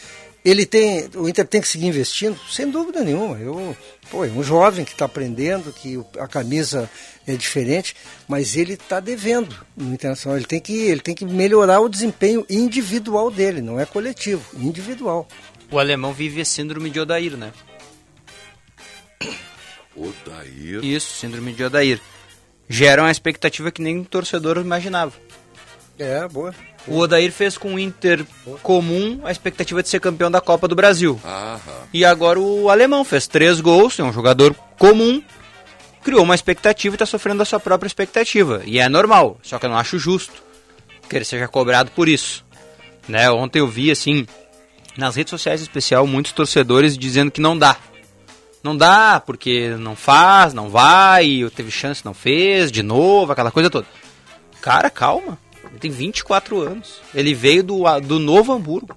S4: Ele tem, o Inter tem que seguir investindo, sem dúvida nenhuma. Eu, pô, é um jovem que está aprendendo, que a camisa é diferente, mas ele está devendo no Internacional. Ele tem que, ele tem que melhorar o desempenho individual dele, não é coletivo, individual.
S3: O alemão vive a síndrome de Odair, né?
S2: O Daí.
S3: Isso, síndrome de Odair. Gera uma expectativa que nem o torcedor imaginava.
S4: É, boa.
S3: O Odair fez com o Inter comum a expectativa de ser campeão da Copa do Brasil.
S2: Aham.
S3: E agora o alemão fez três gols, é um jogador comum, criou uma expectativa e está sofrendo a sua própria expectativa. E é normal, só que eu não acho justo que ele seja cobrado por isso. Né? Ontem eu vi, assim, nas redes sociais em especial, muitos torcedores dizendo que não dá. Não dá, porque não faz, não vai, teve chance, não fez, de novo, aquela coisa toda. Cara, calma. Ele tem 24 anos. Ele veio do, do Novo Hamburgo.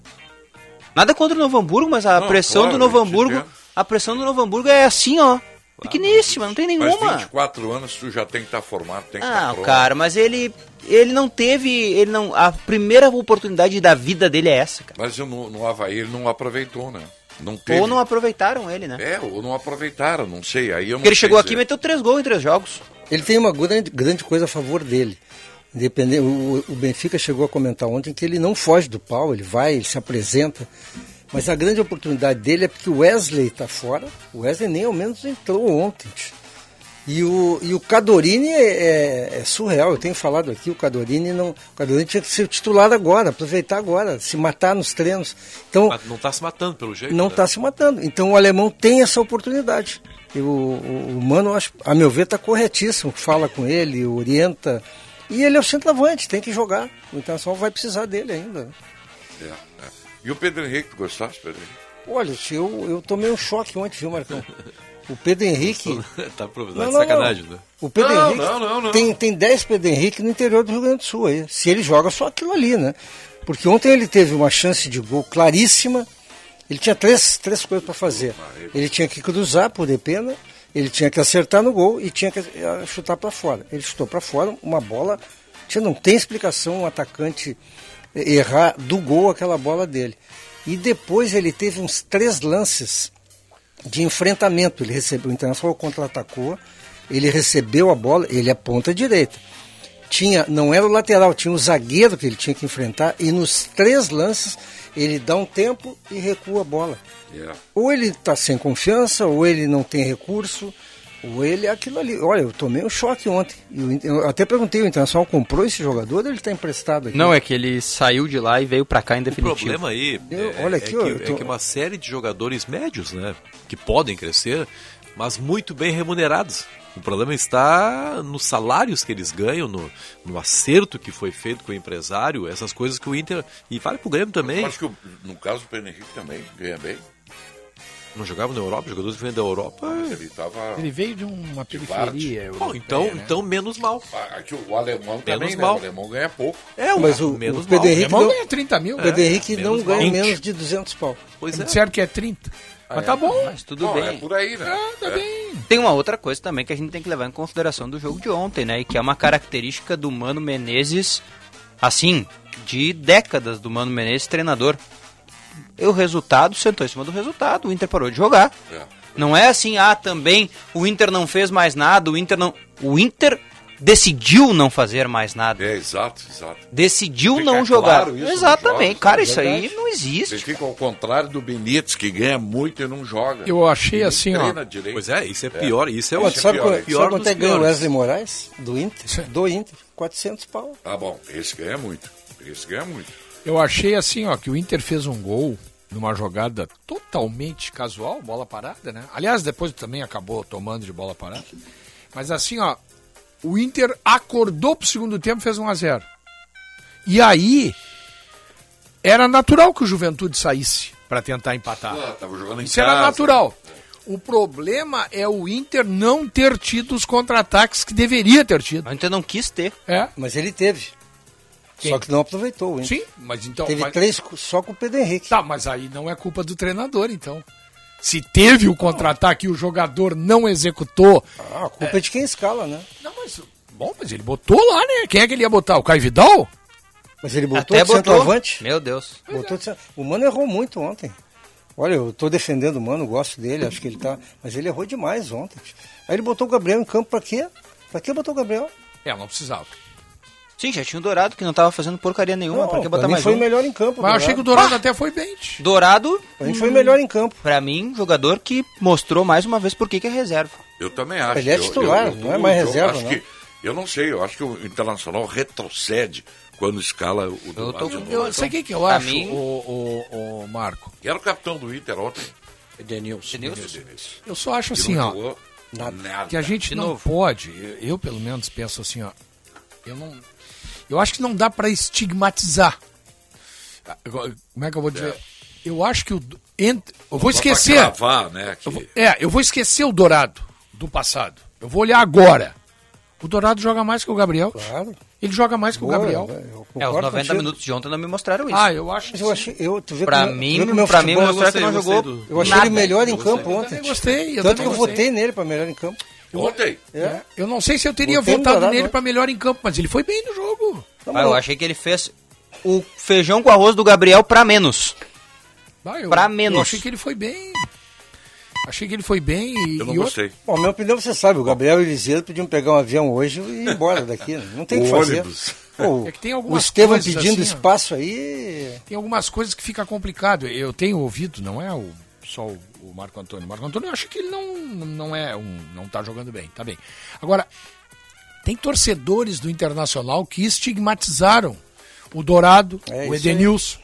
S3: Nada contra o Novo Hamburgo, mas a
S2: Não,
S3: pressão
S2: claro,
S3: do Novo Hamburgo.
S2: entendo.
S3: A pressão do Novo Hamburgo é assim, ó. Pequeníssima, não tem
S2: Mas
S3: nenhuma.
S2: 24 anos tu já tem que estar formado, tem que estar
S3: Ah,
S2: pronto.
S3: cara, mas ele ele não teve, ele não, a primeira oportunidade da vida dele é essa, cara.
S2: Mas no, no Havaí ele não aproveitou, né? Não teve.
S3: Ou não aproveitaram ele, né?
S2: É, ou não aproveitaram, não sei. Aí eu não
S3: Porque ele
S2: sei
S3: chegou aqui e
S2: dizer.
S3: meteu três gols em três jogos.
S4: Ele tem uma grande, grande coisa a favor dele. Independente, o, o Benfica chegou a comentar ontem que ele não foge do pau, ele vai, ele se apresenta. Mas a grande oportunidade dele é porque o Wesley está fora. O Wesley nem ao menos entrou ontem. E o, e o Cadorini é, é- é surreal. Eu tenho falado aqui, o Cadorini não. O Cadorini tinha que ser titular agora, aproveitar agora, se matar nos treinos. Então,
S1: Mas não tá se matando pelo jeito.
S4: não
S1: né?
S4: está se matando. Então o alemão tem essa oportunidade. E o, o, o Mano, acho, a meu ver, está corretíssimo. Fala com ele, orienta. E ele é o centroavante, tem que jogar. O Internacional vai precisar dele ainda.
S2: É, é. E o Pedro Henrique, tu gostaste, Pedro Henrique?
S4: Olha, eu, eu tomei um choque ontem, viu, Marcão? O Pedro Henrique.
S1: tá pro-
S4: Não,
S1: tá
S4: não,
S1: sacanagem,
S4: não.
S1: né?
S4: O Pedro
S2: Não,
S4: Henrique
S2: não, não, não.
S4: Tem, tem 10 Pedro Henrique no interior do Rio Grande do Sul aí. Se ele joga só aquilo ali, né? Porque ontem ele teve uma chance de gol claríssima. Ele tinha três, três coisas para fazer. Ele tinha que cruzar por Depena, ele tinha que acertar no gol e tinha que eh, chutar para fora. Ele chutou para fora uma bola. Tinha, não tem explicação um atacante eh, errar do gol aquela bola dele. E depois ele teve uns três lances de enfrentamento. Ele recebeu, o Internacional contra-atacou, ele recebeu a bola, ele é ponta direita. tinha, não era o lateral, tinha o zagueiro que ele tinha que enfrentar e nos três lances ele dá um tempo e recua a bola.
S2: Yeah.
S4: Ou ele está sem confiança, ou ele não tem recurso, ou ele é aquilo ali. Olha, eu tomei um choque ontem. E o Inter- Eu até perguntei, o Internacional comprou esse jogador ou ele está emprestado aqui?
S3: Não, é que ele saiu de lá e veio pra cá em
S1: O
S3: definitivo.
S1: problema aí
S4: Eu-
S1: é,
S4: olha
S1: é
S4: aqui,
S1: que,
S4: ó, eu
S1: é
S4: tô-
S1: que uma série de jogadores médios, né, que podem crescer, mas muito bem remunerados. O problema está nos salários que eles ganham, no, no acerto que foi feito com o empresário, essas coisas que o Inter. E vale pro Grêmio também.
S2: Eu acho que o- no caso do Pedro Henrique também ganha bem.
S1: Não jogava na Europa, jogadores que vêm da Europa.
S2: Ele tava.
S6: Ele veio de uma
S2: De
S6: periferia.
S1: Bom, então,
S6: né?
S1: então menos mal.
S2: Ah, Aqui o alemão também, né?
S1: mal.
S2: O alemão ganha pouco.
S1: É,
S4: Mas o,
S1: menos
S4: o Pedro
S1: mal.
S6: O
S4: Henrique
S6: alemão
S4: não,
S6: ganha 30 mil.
S4: o Pedro Henrique não
S1: menos
S4: ganha
S6: mal.
S4: menos de 200 pau.
S1: Pois é.
S6: disseram que é 30. Mas tá bom.
S3: Mas tudo
S2: Não,
S3: bem.
S2: é por aí, né?
S6: Ah, tá
S2: É.
S6: bem.
S3: Tem uma outra coisa também que a gente tem que levar em consideração do jogo de ontem, né? E que é uma característica do Mano Menezes, assim, de décadas do Mano Menezes treinador. E o resultado sentou em cima do resultado, o Inter parou de jogar.
S2: É.
S3: Não é assim, ah, também o Inter não fez mais nada, o Inter não. O Inter decidiu não fazer mais nada.
S2: É, exato, exato.
S3: Decidiu
S2: Fica
S3: não jogar.
S2: claro isso
S3: Exatamente.
S2: jogos,
S3: Cara,
S2: é
S3: isso aí não existe.
S2: Vocês ficam ao contrário do Benítez, que ganha muito e não joga.
S6: Eu achei
S2: E
S6: assim, ó.
S2: treina direito.
S1: Pois é, isso é pior. Isso é o
S4: tu sabe,
S2: pior,
S4: qual-
S2: é
S4: sabe quanto é que ganha o. Wesley Moraes? Do Inter? Do Inter. 400 pau.
S2: Ah, bom, esse ganha muito. Esse ganha muito.
S6: Eu achei assim, ó, que o Inter fez um gol numa jogada totalmente casual, bola parada, né? Aliás, depois também acabou tomando de bola parada. Mas assim, ó, o Inter acordou pro segundo tempo e fez 1 a 0. E aí era natural que o Juventude saísse para tentar empatar.
S2: Ah, tava jogando em
S6: Isso
S2: casa.
S6: era natural. O problema é o Inter não ter tido os contra-ataques que deveria ter tido.
S3: O Inter não quis ter.
S6: É.
S4: Mas ele teve.
S6: Quem?
S4: Só que não aproveitou Inter.
S6: Sim, mas então.
S4: Teve
S6: mas-
S4: três só com o Pedro Henrique.
S6: Tá, mas aí não é culpa do treinador, então. Se teve o contra-ataque e o jogador não executou.
S4: Ah, a culpa é. de quem escala, né?
S6: Não, mas. Bom, mas ele botou lá, né? Quem é que ele ia botar? O Caio Vidal?
S4: Mas ele botou
S3: Até
S4: de
S3: botou.
S4: centroavante.
S3: Meu Deus.
S4: Botou de cent- O Mano errou muito ontem. Olha, eu tô defendendo o Mano, gosto dele, acho que ele tá. Mas ele errou demais ontem. Aí ele botou o Gabriel em campo pra quê? Pra que botou o Gabriel?
S6: É, não precisava.
S3: Sim, já tinha o Dourado que não tava fazendo porcaria nenhuma.
S4: Não,
S3: pra que
S4: pra
S3: botar
S4: mim
S3: mais
S4: foi
S3: um?
S4: melhor em campo.
S6: Mas eu achei que o Dourado até foi bem.
S3: Dourado,
S4: Pra mim foi melhor em campo.
S3: pra mim, jogador que mostrou mais uma vez por que que é reserva.
S2: Eu também acho.
S4: Ele é
S2: Eu-
S4: titular,
S2: eu- eu-
S4: não é mais
S2: eu
S4: reserva,
S2: acho
S4: não.
S2: que- eu não sei, eu acho que o Internacional retrocede quando escala o
S3: Eu
S2: Dourado
S3: tô
S2: novo.
S6: Eu, sabe o que, que eu acho,
S3: mim-
S6: o, o, o Marco?
S2: E era o capitão do Inter ontem.
S6: Denilson.
S3: Denilson?
S6: Eu só acho
S2: que
S6: assim, ó.
S2: nada.
S6: que a gente
S3: De
S6: não
S3: novo.
S6: pode, eu, eu, pelo menos penso assim, ó, eu não, eu acho que não dá pra estigmatizar. Como é que eu vou dizer? Eu acho que o ent- eu vou esquecer.
S2: cravar, né, que-
S6: Eu vou- é, eu vou esquecer o Dourado do passado. Eu vou olhar agora. O Dourado joga mais que o Gabriel.
S4: Claro.
S6: Ele joga mais que o
S4: Boa,
S6: Gabriel.
S4: eu
S3: É, os
S4: concordo
S3: 90
S4: contigo.
S3: minutos de ontem não me mostraram isso.
S6: Ah, eu acho.
S4: Mas eu achei, eu, tu vê
S3: pra
S4: como-
S3: mim,
S4: vê é o
S3: pra mim mostrar que não
S1: gostei,
S3: jogou
S1: do-
S4: Eu achei
S3: nada.
S4: ele melhor em campo
S6: Eu
S4: ontem.
S6: também gostei. Eu
S4: Tanto que eu
S6: gostei.
S4: votei nele pra melhor em campo.
S2: Ontem.
S4: É.
S6: Eu não sei se eu teria
S4: Botei
S6: votado nele pra melhor em campo, mas ele foi bem no jogo.
S4: Tá
S3: Ah, eu achei que ele fez o feijão com arroz do Gabriel pra menos.
S6: Ah,
S3: Pra menos.
S6: Eu achei que ele foi bem. Achei que ele foi bem e.
S2: Eu não
S6: e outro-
S2: gostei.
S4: Bom, minha opinião você sabe, o Gabriel e o Eliseu podiam pegar um avião hoje e ir embora daqui. né? Não tem o que
S2: O
S4: fazer.
S2: ônibus.
S4: Pô,
S6: É que tem
S4: o
S6: algumas
S4: Estevam
S6: coisas
S4: pedindo
S6: assim,
S4: espaço aí.
S6: Tem algumas coisas que fica complicado. Eu tenho ouvido, não é o, só o, o Marco Antônio. O Marco Antônio eu acho que ele não, não é um. não tá jogando bem, tá bem. Agora, tem torcedores do Internacional que estigmatizaram o Dourado,
S4: É,
S6: o. Edenilson.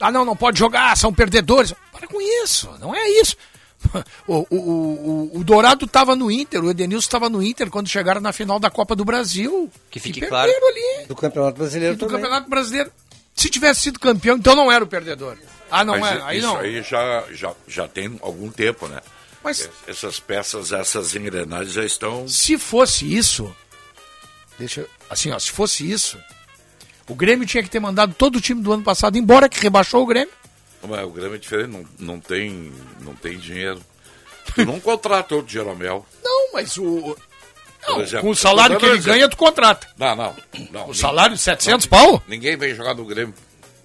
S6: Ah, não, não pode jogar, são perdedores. Para com isso, não é isso. O, o, o, o Dourado estava no Inter, o Edenilson estava no Inter quando chegaram na final da Copa do Brasil.
S3: Que fique
S6: E
S3: claro.
S6: ali.
S4: Do Campeonato Brasileiro
S6: E do
S4: também.
S6: Campeonato Brasileiro. Se tivesse sido campeão, então não era o perdedor. Ah, não
S2: Mas
S6: é? Aí
S2: isso
S6: não.
S2: aí já, já, já tem algum tempo, né?
S6: Mas
S2: Essas peças, essas engrenagens já estão.
S6: se fosse isso, deixa, assim, ó, se fosse isso, o Grêmio tinha que ter mandado todo o time do ano passado embora, que rebaixou o Grêmio.
S2: Mas o Grêmio é diferente, não, não, tem, não tem dinheiro. Tu não contrata o Jeromel.
S6: Não, mas o. Não,
S2: exemplo,
S6: com o salário que ele ganha, tu contrata.
S2: Não, não. não
S6: O
S2: nin-
S6: salário de 700 pau?
S2: Ninguém vem jogar no Grêmio.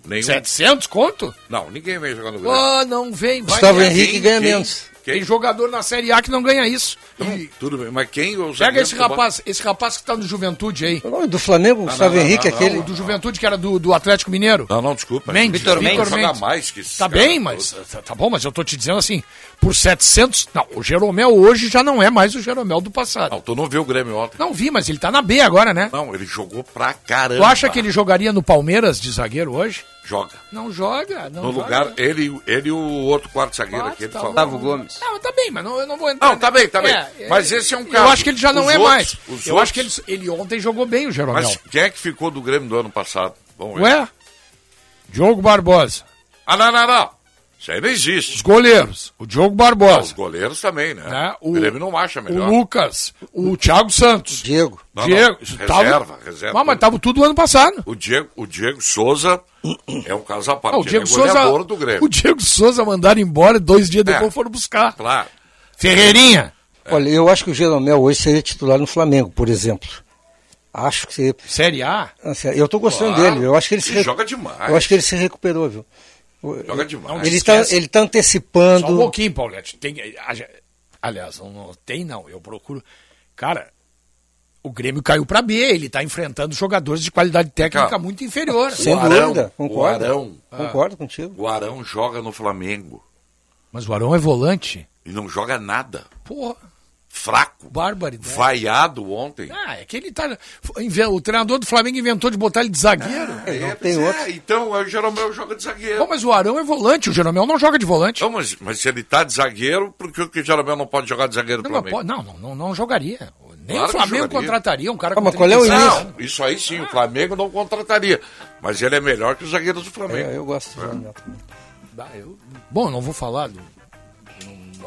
S2: Nenhum.
S6: 700 conto?
S2: Não, ninguém vem jogar no Grêmio.
S6: Ah, não vem, vai
S4: Gustavo
S6: ganhar.
S4: Henrique
S2: Quem-
S4: ganha
S2: quem-
S4: menos.
S6: Tem jogador na Série A que não ganha isso. E
S2: Tudo bem, mas quem... o
S6: pega esse rapaz, esse rapaz que tá no Juventude aí.
S4: O nome do Flamengo, o Gustavo
S2: não, não,
S4: Henrique,
S2: não,
S4: aquele.
S6: Do Juventude que era do, do Atlético Mineiro.
S2: Não, não, desculpa.
S6: Mendes,
S2: Vitor Mendes.
S6: Mendes.
S2: Mais que
S6: Tá
S2: cara
S6: bem, mas tá, tá bom, mas eu tô te dizendo assim, por 700, não, o Jeromel hoje já não é mais o Jeromel do passado.
S2: Não, tu não viu o Grêmio ontem.
S6: Não vi, mas ele tá na B agora, né?
S2: Não, ele jogou pra caramba.
S6: Tu acha que ele jogaria no Palmeiras de zagueiro hoje?
S2: Joga.
S6: Não joga, não
S2: No
S6: joga.
S2: lugar, ele, ele e o outro quarto zagueiro aqui, ele
S6: tá
S2: falou.
S3: Gustavo Gomes.
S6: Não, tá bem, mas não, eu não vou entrar.
S2: Não, tá bem, tá bem.
S6: É,
S2: Mas
S6: é,
S2: esse é um
S6: Eu
S2: caso.
S6: acho que ele já não
S2: Os
S6: é
S2: outros-
S6: mais.
S2: os
S6: Eu
S2: outros-
S6: acho que ele, ele ontem jogou bem, o Jeromel.
S2: Mas quem é que ficou do Grêmio do ano passado? Vamos ver.
S6: Ué? Diogo Barbosa.
S2: Ah, não, não, não. Isso aí não existe.
S6: Os goleiros. O Diogo
S2: Ah, os
S6: Barbosa.
S2: goleiros também, né?
S6: Né?
S2: O, Grêmio não acha
S6: o
S2: melhor.
S6: Lucas. O Thiago Santos.
S4: Diego.
S2: Não, não.
S6: Diego.
S2: Reserva, reserva.
S6: Ah, mas tava tudo ano passado.
S2: O Diego, o Diego Souza é um caso à parte.
S6: Ah, o Diego
S2: ele é
S6: Souza.
S2: do Grêmio.
S6: O Diego Souza mandaram embora e dois dias depois
S2: É.
S6: foram buscar.
S2: Claro.
S6: Ferreirinha.
S4: Olha, eu acho que o Jeromel hoje seria titular no Flamengo, por exemplo. Acho que seria.
S6: Série A.
S4: Assim, eu tô gostando
S2: Claro.
S4: dele. Eu acho que ele se
S2: Ele joga demais.
S4: Eu acho que ele se recuperou, viu?
S2: Joga demais.
S4: Ele tá, ele tá antecipando.
S6: Só um pouquinho, Paulette. Tem, aliás, não, não tem não. Eu procuro. Cara, o Grêmio caiu pra B. Ele tá enfrentando jogadores de qualidade técnica
S2: Cara,
S6: muito inferior.
S4: Sem
S2: O Arão,
S4: dúvida, concordo.
S2: o Arão.
S4: Concordo contigo.
S2: O Arão joga no Flamengo
S6: Mas o Arão é volante.
S2: e não joga nada.
S6: Porra,
S2: Fraco.
S6: barbaridade.
S2: Vaiado ontem.
S6: Ah, é que ele tá. O treinador do Flamengo inventou de botar ele de zagueiro.
S2: É,
S4: tem
S2: pois
S4: outro.
S2: é, então o Jeromel joga de zagueiro.
S6: Pô, mas o Arão é volante, o Jeromel não joga de volante.
S2: Não, mas, mas se ele tá de zagueiro, por que o Jeromel não pode jogar de zagueiro
S6: Não,
S2: no
S6: não,
S2: Flamengo?
S6: pode- não, não, não, não jogaria. Nem
S2: Claro
S6: o Flamengo contrataria um cara
S4: Ah,
S6: com
S4: mas qual é o
S6: 36
S4: início?
S2: Não, isso aí sim, o Flamengo não contrataria. Mas ele é melhor que os zagueiros do Flamengo.
S4: É, eu gosto do Jeromel.
S6: Ah, eu- Bom, não vou falar do.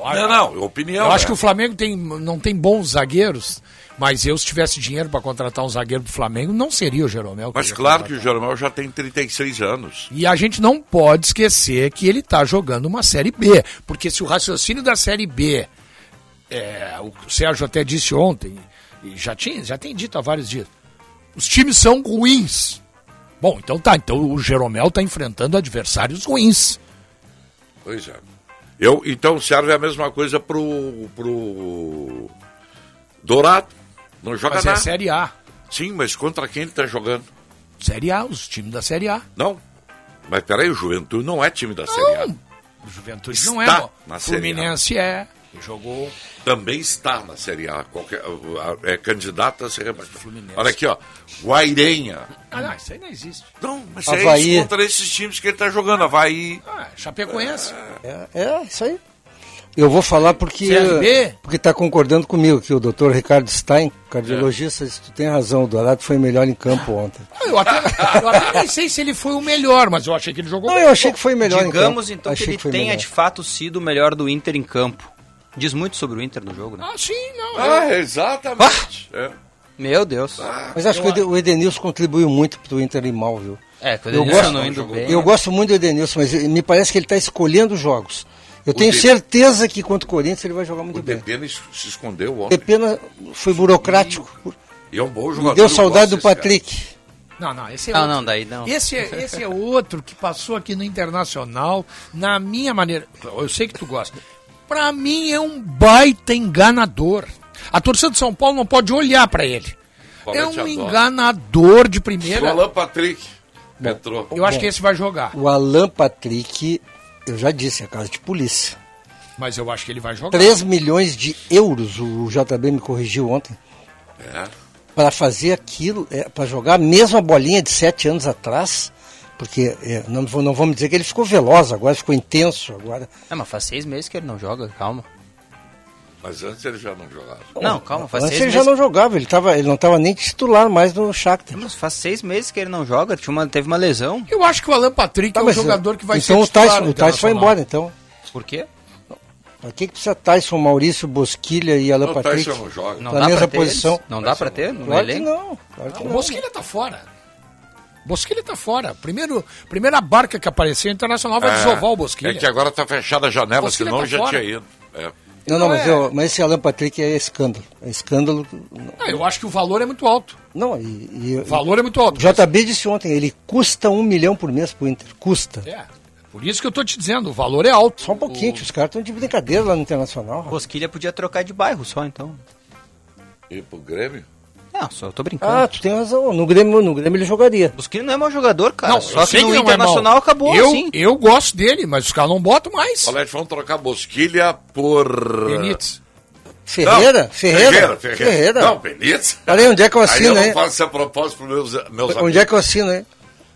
S2: Não, não, é opinião.
S6: Eu acho
S2: né?
S6: que o Flamengo tem, não tem bons zagueiros, mas eu, se tivesse dinheiro para contratar um zagueiro do Flamengo, não seria o Jeromel.
S2: Mas claro que o. Jeromel já tem 36 anos.
S6: E a gente não pode esquecer que ele está jogando uma Série B. Porque se o raciocínio da Série B, é, o Sérgio até disse ontem, e já, tinha, já tem dito há vários dias, os times são ruins. Bom, então tá, então o Jeromel está enfrentando adversários ruins.
S2: Pois é. Eu, então serve a mesma coisa pro, pro Dourado. Não joga
S6: Mas é
S2: nada.
S6: Série A.
S2: Sim, mas contra quem ele tá jogando?
S6: Série A, os times da Série A.
S2: Não. Mas peraí, o Juventude não é time da Série A.
S6: O Juventude
S2: Está
S6: não é.
S2: na
S6: O
S2: Série A.
S6: Fluminense é. Jogou.
S2: Também está na Série A. Qualquer, é candidato a ser rebaixado.
S6: Fluminense.
S2: Olha aqui, ó. Guairenha.
S6: Ah, não, isso aí não existe.
S2: Não, mas
S4: Havaí.
S2: é isso contra esses times que ele tá jogando. Havaí.
S6: Ah, Chapecoense.
S4: É, é, isso aí. Eu vou falar porque
S6: CRB?
S4: porque está concordando comigo que o doutor Ricardo Stein, cardiologista, disse, tu tem razão, o Dourado foi melhor em campo ontem.
S6: Ah, Eu até, eu até nem sei se ele foi o melhor, mas eu achei que ele jogou
S4: Não,
S6: bem.
S4: eu achei que foi melhor
S3: Digamos
S4: em campo.
S3: então que
S4: Achei
S3: ele
S4: foi
S3: tenha
S4: melhor.
S3: de fato sido o melhor do Inter em campo. Diz muito sobre o Inter no jogo, né?
S6: Ah, sim, não.
S2: Ah, exatamente. É.
S3: Meu Deus.
S4: Mas acho que o Ede- o Edenilson contribuiu muito para o Inter ir mal, viu?
S3: É, que o
S4: Eu
S3: Denilson
S4: gosto-
S3: não indo bem.
S4: Eu gosto muito do Edenilson, mas me parece que ele está escolhendo os jogos. Eu tenho
S2: De-
S4: certeza que contra o Corinthians ele vai jogar
S2: O
S4: muito bem.
S2: Depena se escondeu ontem.
S4: Depena foi burocrático.
S2: E é um bom
S4: Me
S2: jogador.
S4: deu
S2: eu
S4: saudade do Patrick.
S6: Não, não, esse é
S3: Não,
S6: outro.
S3: não, daí não.
S6: Esse é, esse é outro que passou aqui no Internacional, na minha maneira. Eu sei que tu gosta. Pra mim é um baita enganador. A torcida de São Paulo não pode olhar pra ele. É um
S2: adora.
S6: enganador de
S2: cara. O
S6: primeira.
S2: Alan Patrick. Entrou.
S6: Eu acho que esse vai jogar.
S4: O Alan Patrick, eu já disse, é casa de polícia.
S6: Mas eu acho que ele vai jogar.
S4: 3 milhões de euros, o JB me corrigiu ontem,
S2: É.
S4: para fazer aquilo, é, para jogar a mesma bolinha de 7 anos atrás. Porque é, não, vou- não vamos dizer que ele ficou veloz agora, ficou intenso agora.
S3: É, mas faz seis meses que ele não joga, calma.
S2: Mas antes ele já não jogava.
S3: Não, calma, faz
S4: Antes
S3: seis
S4: ele já
S3: meses.
S4: não jogava, ele, tava, ele não estava nem titular mais no Shakhtar.
S3: Mas faz seis meses que ele não joga, tinha uma, teve uma lesão.
S6: Eu acho que o Alan Patrick
S4: Tá,
S6: é um
S4: mas,
S6: jogador que vai
S4: então
S6: ser
S4: o
S6: titular
S4: Tyson,
S6: no
S4: o Tyson foi embora, então.
S3: Por quê?
S4: Pra que, que precisa Tyson, Maurício, Bosquilha e Alan
S2: Não, o
S4: Patrick?
S2: Tyson não joga.
S3: Não
S4: Na
S3: dá
S4: mesma
S3: pra ter
S4: posição.
S3: eles? Não dá pra ter no
S4: Claro que não. Claro que
S6: O
S4: não.
S6: Bosquilha tá fora. Bosquilha tá fora. Primeiro, primeira barca que apareceu, o Internacional vai desovar o Bosquilha.
S2: É que agora tá fechada a janela,
S6: Bosquilha
S2: senão
S6: tá
S2: já
S6: fora.
S2: tinha ido. É.
S4: Não, não,
S6: Não
S4: mas,
S6: é-
S4: eu- mas esse Alan Patrick é escândalo. É escândalo.
S6: Ah, eu acho que o valor é muito alto.
S4: Não, e, e
S6: O valor é muito alto.
S4: o JB disse ontem, ele custa um milhão por mês pro Inter. Custa.
S6: É. Por isso que eu tô te dizendo, o valor é alto.
S4: Só um pouquinho, os caras estão de brincadeira lá no Internacional.
S3: Bosquilha podia trocar de bairro só, então.
S2: E pro Grêmio?
S3: Não, só eu tô brincando.
S4: Ah, tu tem razão. No Grêmio, no Grêmio ele jogaria.
S3: Bosquilha não é mau jogador, cara.
S6: Não,
S3: só que no
S6: não é
S3: Internacional
S6: mal.
S3: acabou
S6: eu,
S3: assim.
S6: Eu gosto dele, mas os caras não botam mais.
S2: Colete, vamos trocar Bosquilha por...
S6: Benítez.
S4: Ferreira?
S2: Não,
S4: Ferreira?
S2: Ferreira, Ferreira.
S4: Ferreira.
S2: Não, Benítez.
S4: Olha aí, onde é que eu assino,
S2: aí?
S4: hein?
S2: eu não faço essa proposta pros meus, meus amigos.
S4: Onde é que eu assino, hein?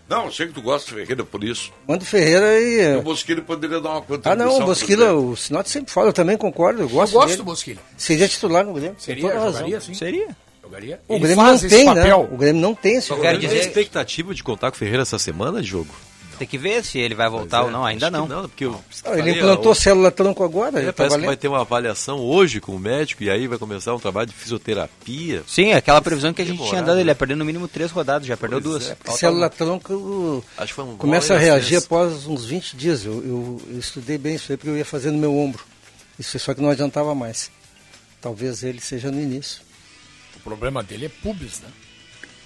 S2: Não, eu sei que tu gosta de Ferreira por isso.
S4: Manda o Ferreira e.
S2: O Bosquilha poderia dar uma contribuição.
S4: Ah, não, o
S2: Grêmio.
S4: o Sinote sempre fala, eu também concordo, eu
S6: Eu
S4: gosto,
S6: gosto
S4: dele.
S6: do Bosquilha.
S4: Seria titular no Grêmio.
S6: Seria, jogaria sim.
S3: Seria.
S6: Jogaria.
S4: O Grêmio não tem, né?
S6: papel.
S4: O Grêmio não tem esse
S3: quero
S1: Tem
S3: dizer-
S1: expectativa de contar com o Ferreira essa semana de jogo?
S3: Tem que ver se ele vai voltar
S1: Pois
S3: ou
S1: é,
S3: não, ainda não.
S1: Não, porque eu,
S4: Ah, ele implantou
S1: ó,
S4: célula tronco agora,
S1: É,
S4: tá
S1: parece que vai ter uma avaliação hoje com o médico e aí vai começar um trabalho de fisioterapia.
S3: Sim, aquela previsão que a gente
S1: Demorado,
S3: tinha dado, ele
S1: né?
S3: ia perder no mínimo três rodadas, já perdeu
S1: Pois
S3: duas.
S1: é,
S4: Célula tronco
S1: Acho que foi um
S4: começa a reagir após uns 20 dias. Eu, eu- eu estudei bem isso aí porque eu ia fazer no meu ombro. Isso só que não adiantava mais. Talvez ele seja no início.
S6: O problema dele é pubis, né?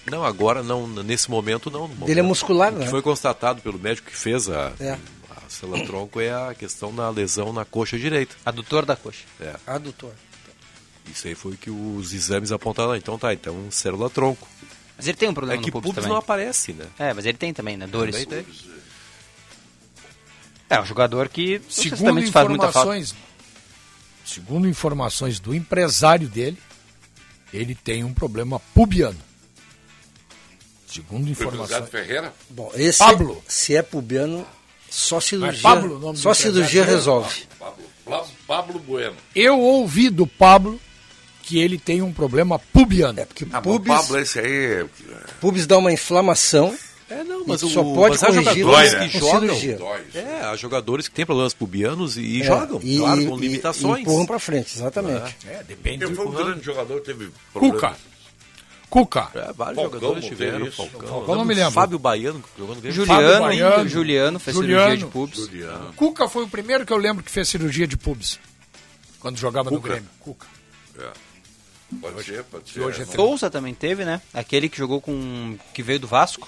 S1: Não, agora não, nesse momento não. momento.
S4: Ele é muscular,
S1: O que
S4: né?
S1: foi constatado pelo médico que fez a,
S4: É.
S1: a célula tronco é a questão da lesão na coxa direita.
S3: Adutor da coxa.
S1: É.
S4: Adutor.
S1: Isso aí foi o que os exames apontaram. Então tá, então célula tronco.
S3: Mas ele tem um
S1: É
S3: problema
S1: que
S3: no pubis
S1: pubis
S3: também.
S1: não aparece, né?
S3: É, mas ele tem também, né? Dores.
S1: Também tem.
S3: É, um jogador que
S6: Segundo
S3: necessariamente faz muita falta.
S6: informações, segundo informações do empresário dele, ele tem um problema pubiano. Segundo
S2: O empresário
S6: informações.
S2: Ferreira?
S4: Bom, esse
S6: Pablo.
S4: se é pubiano, só cirurgia,
S6: Pablo
S4: só cirurgia resolve.
S2: Pablo, Pablo, Pablo Bueno.
S6: Eu ouvi do Pablo que ele tem um problema pubiano.
S4: É porque
S2: Ah,
S4: pubis,
S2: Pablo, esse aí...
S4: pubis dá uma inflamação.
S1: É, não,
S4: mas
S1: mas
S4: só
S1: o,
S4: pode
S1: mas há
S4: corrigir
S1: jogadores
S2: com
S1: que
S4: cirurgia.
S1: jogam.
S2: Dói.
S1: É, há jogadores que têm problemas pubianos e,
S4: É,
S1: jogam,
S4: e-
S1: claro, com limitações.
S4: E empurram pra frente, exatamente.
S6: É, depende
S2: foi um grande jogador que teve
S6: Cuca.
S2: problemas?
S6: Cuca.
S1: É, vários
S2: Falcão,
S1: jogadores tiveram.
S2: isso.
S1: Falcão,
S6: Falcão não me lembro.
S1: Fábio Baiano, que no Grêmio.
S3: Juliano,
S6: Baiano.
S3: Juliano fez
S6: Juliano.
S3: cirurgia de pubis.
S2: Juliano.
S6: Cuca foi o primeiro que eu lembro que fez cirurgia de pubis. Quando jogava no
S2: Cuca.
S6: Grêmio. Cuca.
S2: É. Pode ser, pode ser.
S6: hoje é
S2: Não-
S3: Souza também teve, né? Aquele que jogou com. que veio do Vasco.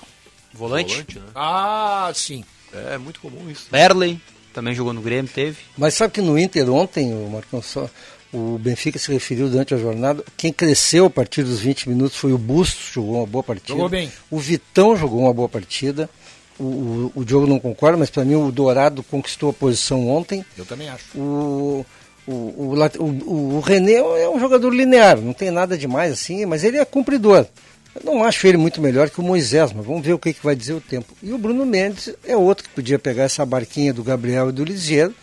S3: Volante.
S1: Volante, né?
S6: Ah, sim.
S1: É muito comum isso.
S3: Berley também jogou no Grêmio, teve.
S4: Mas sabe que no Inter ontem, o Marcão só, o Benfica se referiu durante a jornada, quem cresceu a partir dos 20 minutos foi o Bustos, jogou uma boa partida.
S6: Jogou bem.
S4: O Vitão jogou uma boa partida. O, o, o Diogo não concorda, mas para mim o Dourado conquistou a posição ontem.
S6: Eu também acho.
S4: O, o, o, o, o René é um jogador linear, não tem nada demais assim, mas ele é cumpridor. Eu não acho ele muito melhor que o Moisés, mas vamos ver o que, que vai dizer o tempo. E o Bruno Mendes é outro que podia pegar essa barquinha do Gabriel e do Lisieiro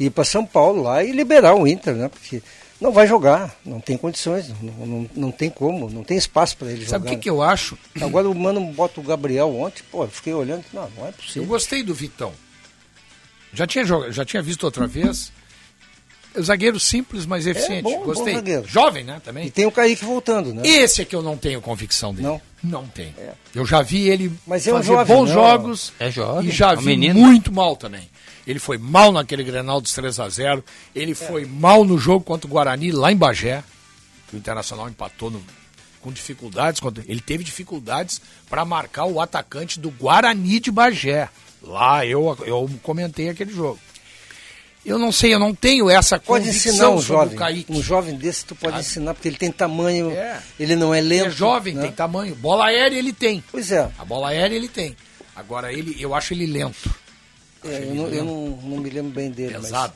S4: ir para São Paulo lá e liberar o Inter, né? Porque não vai jogar, não tem condições, não, não, não tem como, não tem espaço para ele
S6: Sabe o
S4: jogar.
S6: que, que eu acho?
S4: Agora o Mano bota o Gabriel ontem, pô, eu fiquei olhando, não, não é
S6: Eu
S4: possível.
S6: gostei do Vitão. Já tinha, já tinha visto outra vez. Zagueiro simples, mas eficiente.
S4: bom, bom
S6: gostei.
S4: zagueiro.
S6: Jovem, né?
S4: E
S6: Também.
S4: tem o Kaique voltando, né?
S6: Esse é que eu não tenho convicção dele.
S4: Não?
S6: Não tem.
S4: É.
S6: Eu já vi ele
S4: Mas é um
S6: fazer
S4: jovem,
S6: bons
S4: né?
S6: jogos
S3: É jovem,
S6: e já
S3: é um
S6: vi
S3: menino.
S6: muito mal também. Ele foi mal naquele Grenal dos 3 a 0 Ele foi mal no jogo contra o Guarani lá em Bagé. O Internacional empatou no- com dificuldades. contra- Ele teve dificuldades para marcar o atacante do Guarani de Bagé. Lá eu, eu comentei aquele jogo. Eu não sei, eu não tenho essa
S4: Pode ensinar um jovem. Um jovem desse tu pode
S6: Sabe?
S4: ensinar, porque ele tem tamanho,
S6: É.
S4: ele não é
S6: Ele
S4: lento.
S6: é jovem,
S4: né?
S6: tem tamanho. Bola aérea ele tem.
S4: Pois é,
S6: A bola aérea ele tem. Agora ele, eu acho ele lento.
S4: é, eu, não, eu não- não me lembro bem dele. mas-
S6: Pesado.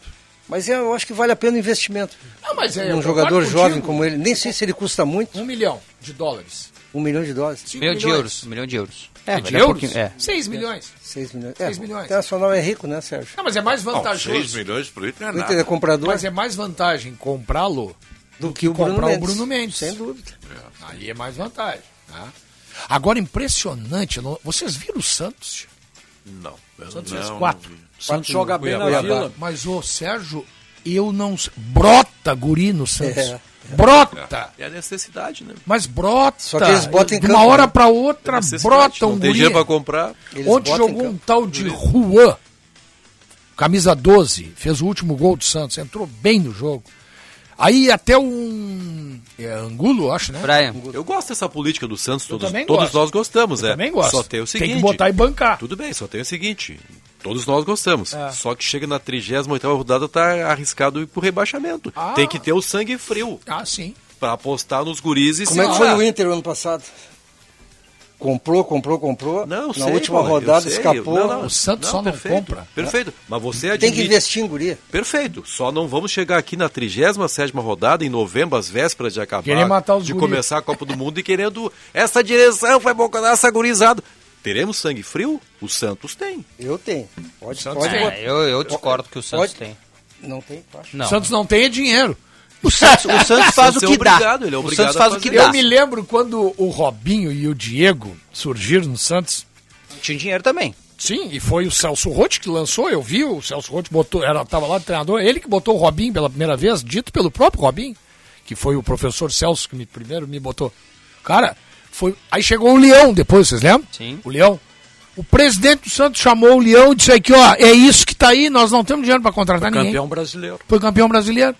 S4: Mas, eu acho que vale a pena o investimento.
S6: Não, mas é,
S4: um jogador
S6: contigo.
S4: jovem como ele, nem sei se ele custa muito,
S6: Um milhão de dólares.
S4: Um milhão de dólares,
S6: Cinco
S3: milhão de
S6: milhões.
S3: euros. Um milhão de euros.
S6: É, de
S3: vale a
S6: euros?
S3: pouquinho- É.
S6: Seis milhões.
S4: seis milhões.
S6: Seis
S4: é,
S6: milhões.
S4: O Internacional é rico, né, Sérgio?
S6: Não, mas é mais
S2: Não,
S6: vantajoso.
S2: 6 milhões por isso não é
S4: O Inter
S2: nada.
S4: é comprador
S6: Mas é mais vantagem comprá-lo
S4: do que o Bruno
S6: comprar
S4: Mendes.
S6: o Bruno Mendes.
S4: Sem dúvida.
S6: Aí é mais vantagem. tá? Agora, impressionante. não- Vocês viram o Santos?
S1: Não. eu
S6: Santos
S1: não,
S6: fez
S1: não
S6: quatro.
S1: vi.
S5: Santos joga bem na. Vila.
S6: Mas, ô, Sérgio, eu não... sei- Brota guri no Santos.
S4: É.
S6: Brota.
S1: É a necessidade, né?
S6: Mas brota.
S4: Só que eles botam em
S6: De
S4: campo,
S6: uma hora
S4: né?
S6: pra outra,
S1: Necessidade.
S6: brota um
S1: Não tem dinheiro pra comprar.
S4: Eles
S6: Ontem
S4: botam em
S6: jogou um
S4: campo.
S6: tal de Juan, camisa 12, fez o último gol do Santos, entrou bem no jogo. Aí até um é, Angulo, acho, né?
S3: Brian.
S1: Eu gosto dessa política do Santos,
S6: Eu
S1: todos,
S6: também
S1: todos
S6: gosto.
S1: nós gostamos,
S6: Eu
S1: é.
S6: também gosto.
S1: Só tem o seguinte.
S6: Tem que botar e bancar.
S1: Tudo bem, só tem o seguinte. Todos nós gostamos.
S6: É.
S1: Só que chega na 38 rodada, tá arriscado ir pro rebaixamento.
S6: Ah.
S1: Tem que ter o sangue frio
S6: Ah, sim.
S1: pra apostar nos guris e
S4: Como é que foi o Inter ano passado? Comprou, comprou, comprou.
S1: Não,
S4: Na
S1: sei,
S4: última
S1: pô, eu
S4: rodada escapou.
S1: Não, não,
S6: O Santos só não
S1: perfeito,
S6: compra.
S1: Perfeito. Mas você
S4: Tem que
S1: admite...
S4: investir em guria.
S1: Perfeito. Só não vamos chegar aqui na 37 rodada, em novembro, às vésperas de acabar,
S6: Querer matar os
S1: de começar a Copa do Mundo e querendo essa direção, vai bocar essa gurizada. Teremos sangue frio? O Santos tem.
S4: Eu tenho. Pode,
S6: Santos
S4: pode.
S3: É, eu, eu discordo que o Santos
S4: Pode?
S3: tem.
S4: Não tem, acho.
S3: Não.
S6: O Santos não tem é dinheiro.
S3: O Santos, o Santos faz o
S1: Santos é
S3: que dá.
S1: obrigado, ele é
S3: o
S1: obrigado
S3: Santos
S1: a
S3: faz o que
S6: Eu
S3: dá.
S6: me lembro quando o Robinho e o Diego surgiram no Santos.
S3: Tinha dinheiro também.
S6: Sim, e foi o Celso Rotti que lançou, eu vi, o Celso Rotti botou, era, tava lá de treinador, ele que botou o Robinho pela primeira vez, dito pelo próprio Robinho, que foi o professor Celso que me, primeiro me botou. Cara, foi, aí chegou o Leão depois, vocês lembram?
S3: Sim.
S6: O Leão. O presidente do Santos chamou o Leão e disse aqui, ó, é isso que tá aí, nós não temos dinheiro para contratar ninguém.
S5: Campeão brasileiro.
S6: Foi campeão brasileiro.